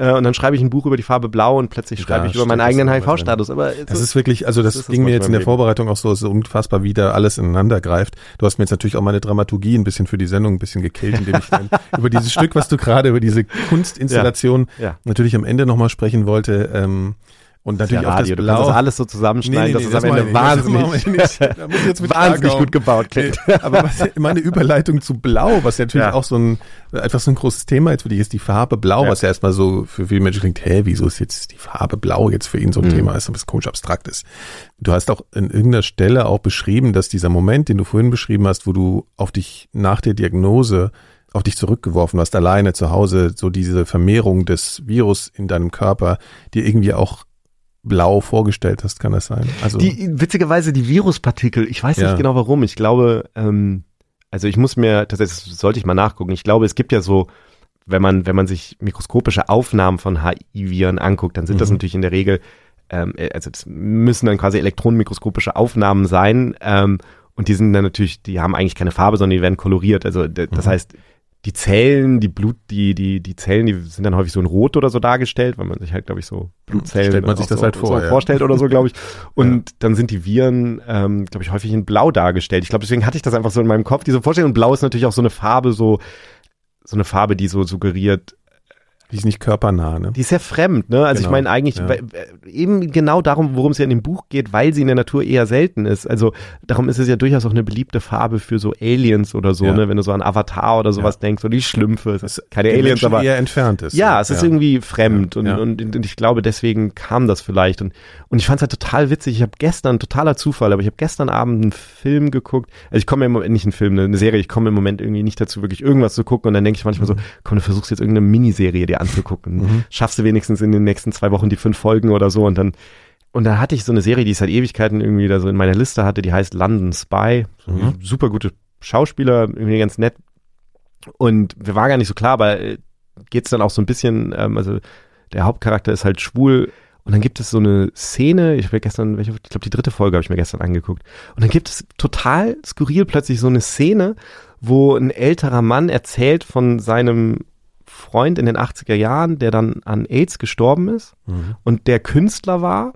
Äh, und dann schreibe ich ein Buch über die Farbe Blau und plötzlich schreibe ich über meinen eigenen HIV-Status. Aber das so, ist wirklich, also das, das ging mir jetzt in der Vorbereitung auch so, so unfassbar, wie da alles ineinander greift. Du hast mir jetzt natürlich auch meine Dramaturgie ein bisschen für die Sendung ein bisschen gekillt, indem ich dann über dieses Stück, was du gerade über diese Kunstinstallation ja, ja. natürlich am Ende nochmal sprechen wollte. Ähm, und natürlich ja, auch das Blau. Du das alles so zusammenschneiden, nee, nee, nee, das ist am Ende wahnsinnig, wahnsinnig gut gebaut klingt. Aber was, meine Überleitung zu Blau, was ja natürlich ja. auch so ein, etwas so ein großes Thema jetzt für dich ist, die Farbe Blau, ja. was ja erstmal so für viele Menschen klingt, hä, wieso ist jetzt die Farbe Blau jetzt für ihn so ein mhm. Thema, ist ein bisschen komisch abstrakt ist. Du hast auch in irgendeiner Stelle auch beschrieben, dass dieser Moment, den du vorhin beschrieben hast, wo du auf dich nach der Diagnose auf dich zurückgeworfen hast, alleine zu Hause, so diese Vermehrung des Virus in deinem Körper, dir irgendwie auch blau vorgestellt hast, kann das sein? Also die witzigerweise die Viruspartikel, ich weiß ja. nicht genau warum. Ich glaube, ähm, also ich muss mir, das sollte ich mal nachgucken. Ich glaube, es gibt ja so, wenn man wenn man sich mikroskopische Aufnahmen von HIV-Viren anguckt, dann sind mhm. das natürlich in der Regel, ähm, äh, also das müssen dann quasi elektronenmikroskopische Aufnahmen sein. Ähm, und die sind dann natürlich, die haben eigentlich keine Farbe, sondern die werden koloriert. Also das mhm. heißt, die Zellen, die Blut, die, die, die Zellen, die sind dann häufig so in Rot oder so dargestellt, weil man sich halt, glaube ich, so Blutzellen Stellt man sich das so, halt vor, so ja. vorstellt oder so, glaube ich. Und ja. dann sind die Viren, ähm, glaube ich, häufig in Blau dargestellt. Ich glaube, deswegen hatte ich das einfach so in meinem Kopf, diese Vorstellung. Blau ist natürlich auch so eine Farbe, so, so eine Farbe, die so suggeriert, die ist nicht körpernah, ne? Die ist sehr fremd, ne? Also genau. ich meine eigentlich ja. eben genau darum, worum es ja in dem Buch geht, weil sie in der Natur eher selten ist. Also darum ist es ja durchaus auch eine beliebte Farbe für so Aliens oder so, ja. ne? Wenn du so an Avatar oder sowas ja. denkst, oder die Schlümpfe, das ist keine Aliens, aber eher entfernt ist. Ja, es ist irgendwie fremd und, und, und, ich glaube, deswegen kam das vielleicht und und ich fand es halt total witzig. Ich habe gestern totaler Zufall, aber ich habe gestern Abend einen Film geguckt. Also ich komme im Moment nicht einen Film, eine Serie. Ich komme im Moment irgendwie nicht dazu, wirklich irgendwas zu gucken und dann denke ich manchmal so, mhm. komm, du versuchst jetzt irgendeine Miniserie dir anzugucken. Mhm. Schaffst du wenigstens in den nächsten zwei Wochen die fünf Folgen oder so und dann und da hatte ich so eine Serie, die ich seit Ewigkeiten irgendwie da so in meiner Liste hatte, die heißt London Spy. Mhm. Super gute Schauspieler, irgendwie ganz nett. Und wir waren gar nicht so klar, aber äh, geht's dann auch so ein bisschen, ähm, also der Hauptcharakter ist halt schwul. Und dann gibt es so eine Szene, ich habe gestern, ich glaube die dritte Folge habe ich mir gestern angeguckt. Und dann gibt es total skurril plötzlich so eine Szene, wo ein älterer Mann erzählt von seinem Freund in den 80er Jahren, der dann an AIDS gestorben ist mhm. und der Künstler war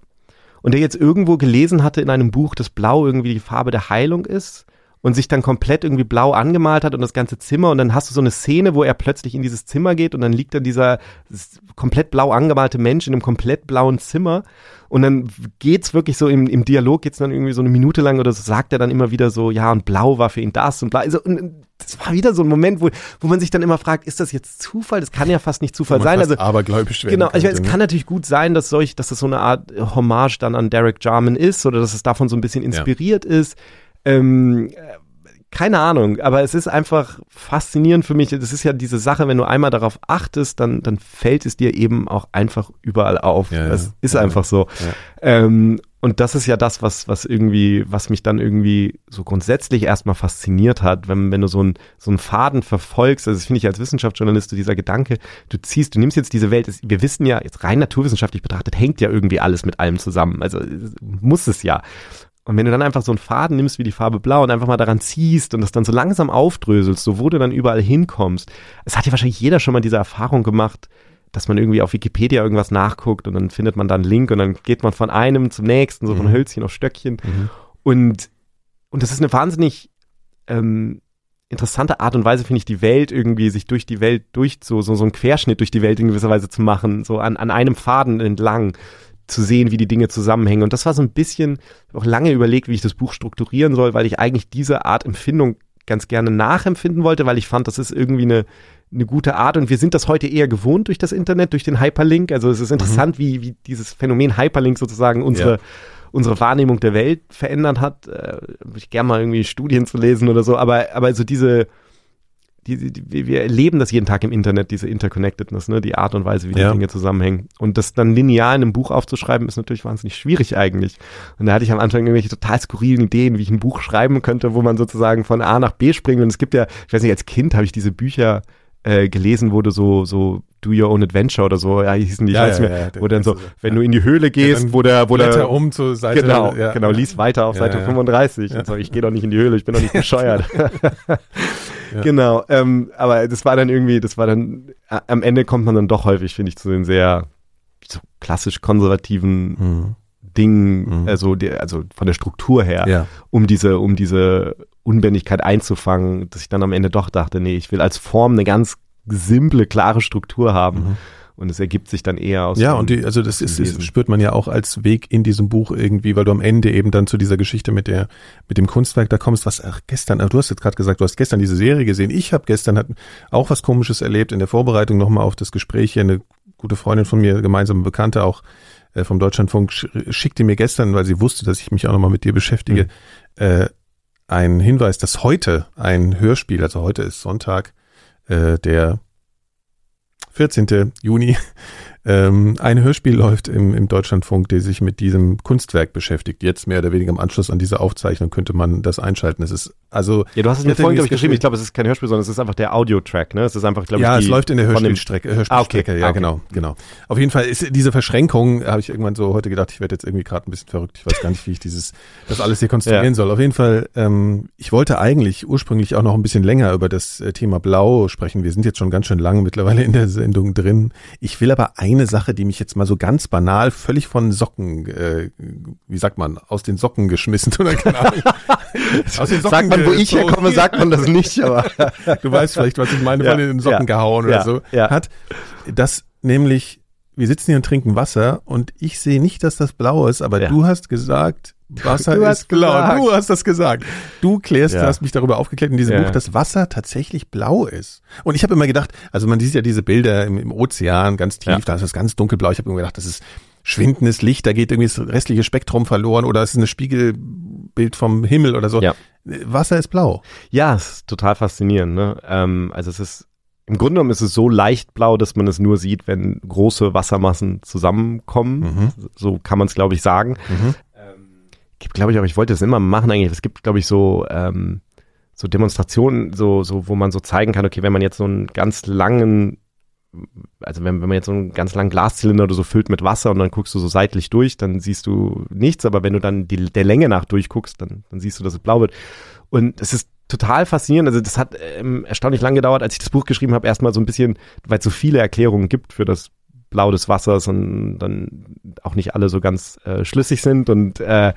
und der jetzt irgendwo gelesen hatte in einem Buch, dass Blau irgendwie die Farbe der Heilung ist und sich dann komplett irgendwie blau angemalt hat und das ganze Zimmer und dann hast du so eine Szene, wo er plötzlich in dieses Zimmer geht und dann liegt da dieser komplett blau angemalte Mensch in einem komplett blauen Zimmer und dann geht's wirklich so im, im Dialog geht's dann irgendwie so eine Minute lang oder so sagt er dann immer wieder so, ja und blau war für ihn das und blau. Also, und das war wieder so ein Moment, wo, wo man sich dann immer fragt, ist das jetzt Zufall? Das kann ja fast nicht Zufall sein. Also abergläubisch werden Genau, ich meine, es ne? kann natürlich gut sein, dass solch, dass das so eine Art Hommage dann an Derek Jarman ist oder dass es davon so ein bisschen inspiriert ja. ist. Ähm, keine Ahnung, aber es ist einfach faszinierend für mich. Das ist ja diese Sache, wenn du einmal darauf achtest, dann, dann fällt es dir eben auch einfach überall auf. Ja, das ja. ist ja. einfach so. Ähm, und das ist ja das, was, was irgendwie, was mich dann irgendwie so grundsätzlich erstmal fasziniert hat, wenn, wenn du so einen so einen Faden verfolgst, also das finde ich als Wissenschaftsjournalist so dieser Gedanke, du ziehst, du nimmst jetzt diese Welt, wir wissen ja, jetzt rein naturwissenschaftlich betrachtet, hängt ja irgendwie alles mit allem zusammen. Also muss es ja. Und wenn du dann einfach so einen Faden nimmst wie die Farbe Blau und einfach mal daran ziehst und das dann so langsam aufdröselst, so wo du dann überall hinkommst, es hat ja wahrscheinlich jeder schon mal diese Erfahrung gemacht, dass man irgendwie auf Wikipedia irgendwas nachguckt und dann findet man da einen Link und dann geht man von einem zum nächsten, so von mhm. Hölzchen auf Stöckchen. Mhm. Und, und das ist eine wahnsinnig ähm, interessante Art und Weise, finde ich, die Welt irgendwie, sich durch die Welt durch, so, so, so einen Querschnitt durch die Welt in gewisser Weise zu machen, so an, an einem Faden entlang zu sehen, wie die Dinge zusammenhängen. Und das war so ein bisschen, auch lange überlegt, wie ich das Buch strukturieren soll, weil ich eigentlich diese Art Empfindung ganz gerne nachempfinden wollte, weil ich fand, das ist irgendwie eine, eine gute Art und wir sind das heute eher gewohnt durch das Internet, durch den Hyperlink. Also es ist mhm. interessant, mhm. wie, wie dieses Phänomen Hyperlink sozusagen unsere, ja. unsere Wahrnehmung der Welt verändert hat. Äh, ich gerne mal irgendwie Studien zu lesen oder so, aber, aber so diese, die, die, wir erleben das jeden Tag im Internet, diese Interconnectedness, ne? die Art und Weise, wie die ja. Dinge zusammenhängen. Und das dann linear in einem Buch aufzuschreiben, ist natürlich wahnsinnig schwierig eigentlich. Und da hatte ich am Anfang irgendwelche total skurrilen Ideen, wie ich ein Buch schreiben könnte, wo man sozusagen von A nach B springt. Und es gibt ja, ich weiß nicht, als Kind habe ich diese Bücher äh, gelesen wurde, so, so Do Your Own Adventure oder so, ja, hießen die, ich ja, weiß ja, mehr, ja, wo dann so, wenn du in die Höhle gehst, wo der, wo der, um zur Seite, genau, genau, lies weiter auf Seite 35 und so, ich gehe doch nicht in die Höhle, ich bin doch nicht bescheuert. Genau, ähm, aber das war dann irgendwie, das war dann, am Ende kommt man dann doch häufig, finde ich, zu den sehr so klassisch konservativen mhm. Dingen, mhm. also, die, also von der Struktur her, ja. um diese, um diese Unbändigkeit einzufangen, dass ich dann am Ende doch dachte, nee, ich will als Form eine ganz simple, klare Struktur haben. Mhm. Und es ergibt sich dann eher aus. Ja, und die, also das ist, ist, spürt man ja auch als Weg in diesem Buch irgendwie, weil du am Ende eben dann zu dieser Geschichte mit der, mit dem Kunstwerk da kommst, was, ach, gestern, du hast jetzt gerade gesagt, du hast gestern diese Serie gesehen. Ich habe gestern hat auch was Komisches erlebt in der Vorbereitung nochmal auf das Gespräch hier. Eine gute Freundin von mir, gemeinsame Bekannte auch vom Deutschlandfunk, schickte mir gestern, weil sie wusste, dass ich mich auch nochmal mit dir beschäftige, mhm. äh, ein Hinweis, dass heute ein Hörspiel, also heute ist Sonntag, äh, der 14. Juni ähm, ein Hörspiel läuft im, im Deutschlandfunk, der sich mit diesem Kunstwerk beschäftigt. Jetzt mehr oder weniger im Anschluss an diese Aufzeichnung könnte man das einschalten. Es ist also. Ja, du hast es mir vorhin, glaube ich, geschrieben. Ich glaube, es ist kein Hörspiel, sondern es ist einfach der Audio-Track, ne? Es ist einfach, glaube ja, ich. Ja, es läuft in der Hörspielstrecke. Hörspielstrecke, ah, okay. ja, ah, okay. genau, genau. Auf jeden Fall ist diese Verschränkung, habe ich irgendwann so heute gedacht, ich werde jetzt irgendwie gerade ein bisschen verrückt. Ich weiß gar nicht, wie ich dieses, das alles hier konstruieren ja. soll. Auf jeden Fall, ähm, ich wollte eigentlich ursprünglich auch noch ein bisschen länger über das äh, Thema Blau sprechen. Wir sind jetzt schon ganz schön lang mittlerweile in der Sendung drin. Ich will aber eine Sache, die mich jetzt mal so ganz banal völlig von Socken, äh, wie sagt man, aus den Socken geschmissen oder keine Ahnung. aus den Socken sagt man, wo ich so, herkomme, sagt man das nicht, aber du weißt vielleicht, was ich meine, ja, von den Socken ja, gehauen oder ja, so, hat, dass nämlich wir sitzen hier und trinken Wasser und ich sehe nicht, dass das blau ist, aber du hast gesagt, Wasser ist blau. Gesagt. Du hast das gesagt. Du klärst, ja. hast mich darüber aufgeklärt in diesem ja. Buch, dass Wasser tatsächlich blau ist. Und ich habe immer gedacht, also man sieht ja diese Bilder im, im Ozean ganz tief, ja. da ist das ganz dunkelblau. Ich habe immer gedacht, das ist schwindendes Licht, da geht irgendwie das restliche Spektrum verloren oder es ist ein Spiegelbild vom Himmel oder so. Ja. Wasser ist blau. Ja, es ist total faszinierend. Ne? Ähm, also es ist im Grunde genommen ist es so leicht blau, dass man es nur sieht, wenn große Wassermassen zusammenkommen. Mhm. So kann man es, glaube ich, sagen. Mhm gibt, glaube ich, auch, ich wollte es immer machen eigentlich. Es gibt, glaube ich, so, ähm, so Demonstrationen, so, so, wo man so zeigen kann, okay, wenn man jetzt so einen ganz langen, also wenn, wenn man jetzt so einen ganz langen Glaszylinder oder so füllt mit Wasser und dann guckst du so seitlich durch, dann siehst du nichts, aber wenn du dann die, der Länge nach durchguckst, dann, dann siehst du, dass es blau wird. Und es ist total faszinierend. Also das hat ähm, erstaunlich lang gedauert, als ich das Buch geschrieben habe, erstmal so ein bisschen, weil es so viele Erklärungen gibt für das Blau des Wassers und dann auch nicht alle so ganz äh, schlüssig sind und äh,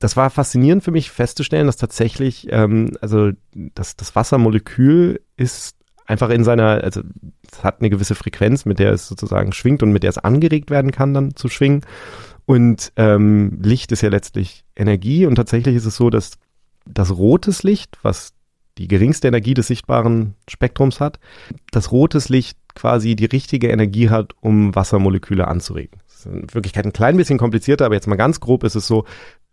das war faszinierend für mich festzustellen, dass tatsächlich, ähm, also das, das Wassermolekül ist einfach in seiner, also es hat eine gewisse Frequenz, mit der es sozusagen schwingt und mit der es angeregt werden kann, dann zu schwingen. Und ähm, Licht ist ja letztlich Energie und tatsächlich ist es so, dass das rotes Licht, was die geringste Energie des sichtbaren Spektrums hat, das rotes Licht quasi die richtige Energie hat, um Wassermoleküle anzuregen. Das ist in Wirklichkeit ein klein bisschen komplizierter, aber jetzt mal ganz grob ist es so,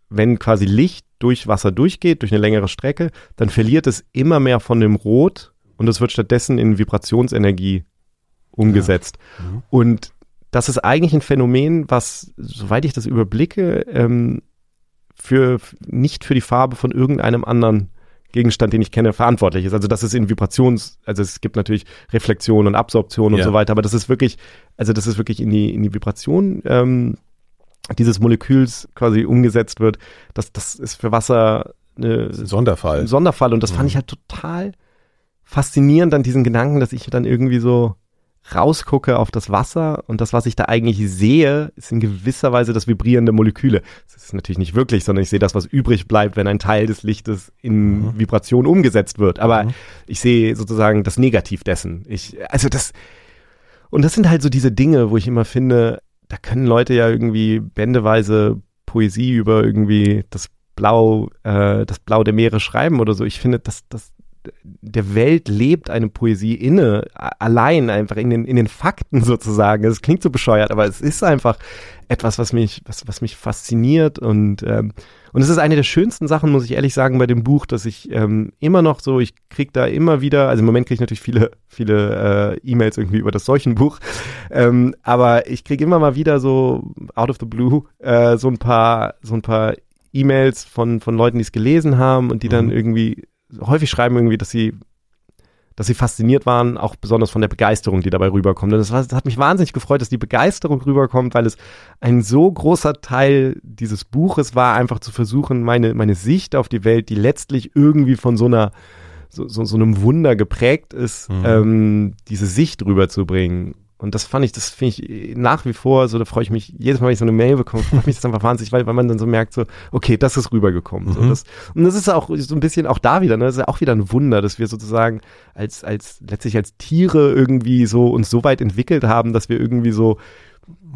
wenn quasi Licht durch Wasser durchgeht, durch eine längere Strecke, dann verliert es immer mehr von dem Rot und es wird stattdessen in Vibrationsenergie umgesetzt. Ja. Mhm. Und das ist eigentlich ein Phänomen, was, soweit ich das überblicke, ähm, für nicht für die Farbe von irgendeinem anderen Gegenstand, den ich kenne, verantwortlich ist. Also das ist in Vibrations, also es gibt natürlich Reflexion und Absorption und ja. so weiter, aber das ist wirklich, also das ist wirklich in die in die Vibration ähm, dieses Moleküls quasi umgesetzt wird, das, das ist für Wasser eine Sonderfall. Ein Sonderfall. Und das mhm. fand ich halt total faszinierend, dann diesen Gedanken, dass ich dann irgendwie so rausgucke auf das Wasser und das, was ich da eigentlich sehe, ist in gewisser Weise das Vibrieren der Moleküle. Das ist natürlich nicht wirklich, sondern ich sehe das, was übrig bleibt, wenn ein Teil des Lichtes in mhm. Vibration umgesetzt wird. Aber mhm. ich sehe sozusagen das Negativ dessen. Ich, also das, und das sind halt so diese Dinge, wo ich immer finde, da können Leute ja irgendwie bändeweise Poesie über irgendwie das Blau, äh, das Blau der Meere schreiben oder so. Ich finde, das, das, der Welt lebt eine Poesie inne, allein einfach in den, in den Fakten sozusagen. Es klingt so bescheuert, aber es ist einfach etwas, was mich, was, was mich fasziniert und, ähm, und es ist eine der schönsten Sachen, muss ich ehrlich sagen, bei dem Buch, dass ich ähm, immer noch so, ich krieg da immer wieder, also im Moment kriege ich natürlich viele, viele äh, E-Mails irgendwie über das Seuchenbuch, ähm, aber ich kriege immer mal wieder so out of the blue äh, so ein paar, so ein paar E-Mails von, von Leuten, die es gelesen haben und die dann mhm. irgendwie häufig schreiben irgendwie, dass sie dass sie fasziniert waren, auch besonders von der Begeisterung, die dabei rüberkommt. Und das, das, hat mich wahnsinnig gefreut, dass die Begeisterung rüberkommt, weil es ein so großer Teil dieses Buches war, einfach zu versuchen, meine, meine Sicht auf die Welt, die letztlich irgendwie von so einer so, so, so einem Wunder geprägt ist, mhm. ähm, diese Sicht rüberzubringen. Und das fand ich, das finde ich nach wie vor, so da freue ich mich, jedes Mal, wenn ich so eine Mail bekomme, freue ich mich das einfach wahnsinnig, weil, weil man dann so merkt, so, okay, das ist rübergekommen. Mhm. So, das, und das ist auch so ein bisschen auch da wieder, ne, das ist ja auch wieder ein Wunder, dass wir sozusagen als, als, letztlich als Tiere irgendwie so uns so weit entwickelt haben, dass wir irgendwie so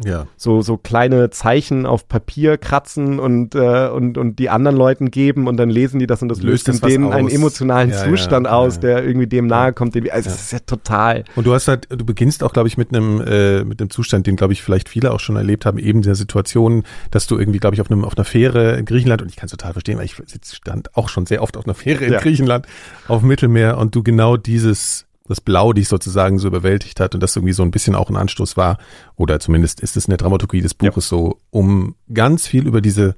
ja. so, so kleine Zeichen auf Papier kratzen und, äh, und, und die anderen Leuten geben und dann lesen die das und das löst, löst in denen einen emotionalen ja, Zustand ja, aus, der irgendwie dem nahe kommt. Den, also das ist ja total. Und du hast halt, du beginnst auch, glaube ich, mit einem, äh, mit einem Zustand, den, glaube ich, vielleicht viele auch schon erlebt haben, eben der Situation, dass du irgendwie, glaube ich, auf einem, auf einer Fähre in Griechenland, und ich kann es total verstehen, weil ich stand auch schon sehr oft auf einer Fähre in Griechenland, auf dem Mittelmeer und du genau dieses das Blau dich sozusagen so überwältigt hat und das irgendwie so ein bisschen auch ein Anstoß war, oder zumindest ist es in der Dramaturgie des Buches ja. so, um ganz viel über diese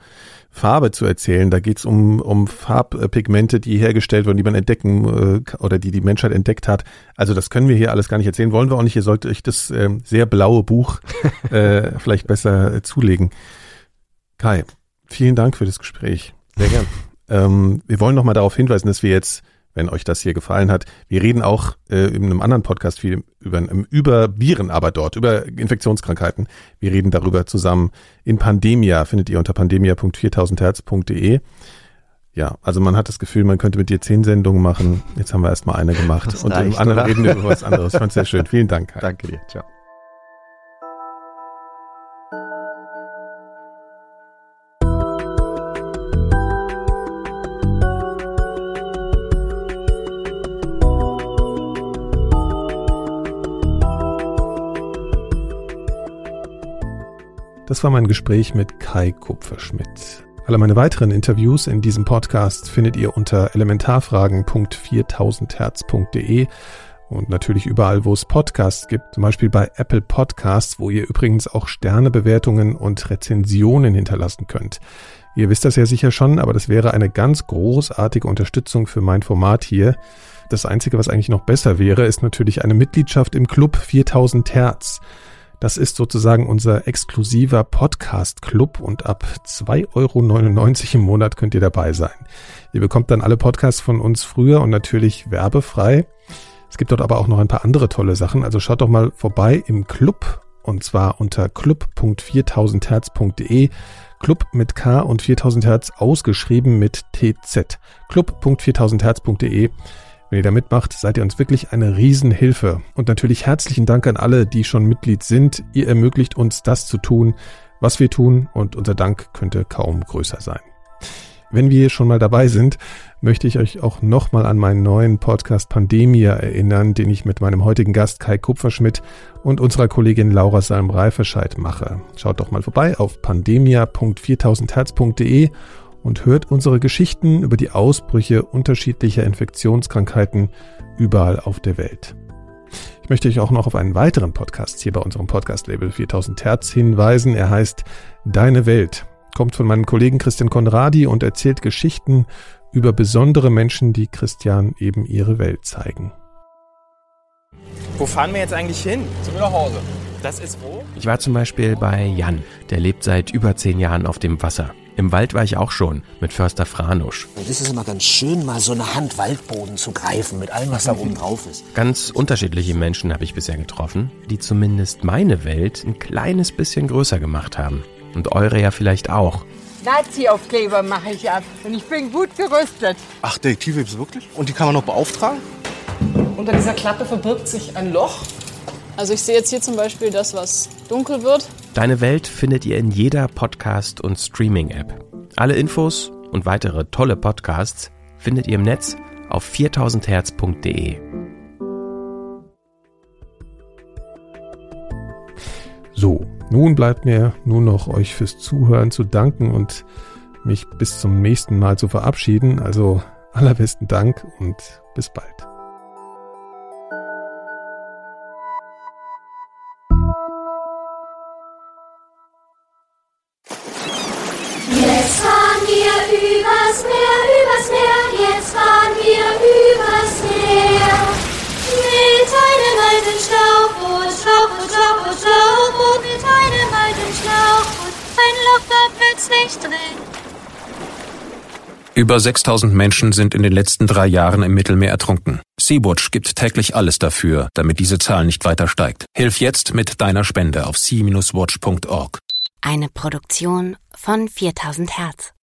Farbe zu erzählen. Da geht es um, um Farbpigmente, die hergestellt wurden, die man entdecken äh, oder die die Menschheit entdeckt hat. Also das können wir hier alles gar nicht erzählen, wollen wir auch nicht. Ihr solltet euch das äh, sehr blaue Buch äh, vielleicht besser äh, zulegen. Kai, vielen Dank für das Gespräch. Sehr gern. Ähm, wir wollen nochmal darauf hinweisen, dass wir jetzt wenn euch das hier gefallen hat. Wir reden auch äh, in einem anderen Podcast viel über, über Viren, aber dort, über Infektionskrankheiten. Wir reden darüber zusammen in Pandemia, findet ihr unter pandemia.4000herz.de. Ja, also man hat das Gefühl, man könnte mit dir zehn Sendungen machen. Jetzt haben wir erstmal eine gemacht. Und im anderen oder? reden wir über was anderes. Fand sehr schön. Vielen Dank. Kai. Danke dir. Ciao. Das war mein Gespräch mit Kai Kupferschmidt. Alle meine weiteren Interviews in diesem Podcast findet ihr unter elementarfragen.4000herz.de und natürlich überall, wo es Podcasts gibt, zum Beispiel bei Apple Podcasts, wo ihr übrigens auch Sternebewertungen und Rezensionen hinterlassen könnt. Ihr wisst das ja sicher schon, aber das wäre eine ganz großartige Unterstützung für mein Format hier. Das Einzige, was eigentlich noch besser wäre, ist natürlich eine Mitgliedschaft im Club 4000 Hertz. Das ist sozusagen unser exklusiver Podcast-Club und ab 2,99 Euro im Monat könnt ihr dabei sein. Ihr bekommt dann alle Podcasts von uns früher und natürlich werbefrei. Es gibt dort aber auch noch ein paar andere tolle Sachen. Also schaut doch mal vorbei im Club und zwar unter club.4000herz.de. Club mit K und 4000 Hertz ausgeschrieben mit TZ. club.4000herz.de. Wenn ihr da mitmacht, seid ihr uns wirklich eine Riesenhilfe. Und natürlich herzlichen Dank an alle, die schon Mitglied sind. Ihr ermöglicht uns das zu tun, was wir tun und unser Dank könnte kaum größer sein. Wenn wir schon mal dabei sind, möchte ich euch auch nochmal an meinen neuen Podcast Pandemia erinnern, den ich mit meinem heutigen Gast Kai Kupferschmidt und unserer Kollegin Laura Salm-Reifescheid mache. Schaut doch mal vorbei auf pandemia.4000herz.de und hört unsere Geschichten über die Ausbrüche unterschiedlicher Infektionskrankheiten überall auf der Welt. Ich möchte euch auch noch auf einen weiteren Podcast hier bei unserem Podcast-Label 4000 Hertz hinweisen. Er heißt Deine Welt, kommt von meinem Kollegen Christian Konradi und erzählt Geschichten über besondere Menschen, die Christian eben ihre Welt zeigen. Wo fahren wir jetzt eigentlich hin? Zu mir nach Hause. Das ist wo? Ich war zum Beispiel bei Jan, der lebt seit über zehn Jahren auf dem Wasser. Im Wald war ich auch schon mit Förster Franusch. Das ist immer ganz schön, mal so eine Hand Waldboden zu greifen mit allem, was da oben drauf ist. Ganz unterschiedliche Menschen habe ich bisher getroffen, die zumindest meine Welt ein kleines bisschen größer gemacht haben. Und eure ja vielleicht auch. Nazi-Aufkleber mache ich ab und ich bin gut gerüstet. Ach, Detektive gibt's wirklich? Und die kann man noch beauftragen? Unter dieser Klappe verbirgt sich ein Loch. Also ich sehe jetzt hier zum Beispiel das, was dunkel wird. Deine Welt findet ihr in jeder Podcast- und Streaming-App. Alle Infos und weitere tolle Podcasts findet ihr im Netz auf 4000herz.de. So, nun bleibt mir nur noch euch fürs Zuhören zu danken und mich bis zum nächsten Mal zu verabschieden. Also allerbesten Dank und bis bald. Übers Meer, übers Meer, jetzt fahren wir übers Meer. Mit einem alten Schlauchboot, Schlauchboot, Schlauchboot, Schlauchboot, mit einem alten Schlauchboot, ein Loch da plötzlich drin. Über 6000 Menschen sind in den letzten drei Jahren im Mittelmeer ertrunken. Sea-Watch gibt täglich alles dafür, damit diese Zahl nicht weiter steigt. Hilf jetzt mit deiner Spende auf sea-watch.org. Eine Produktion von 4000 Hertz.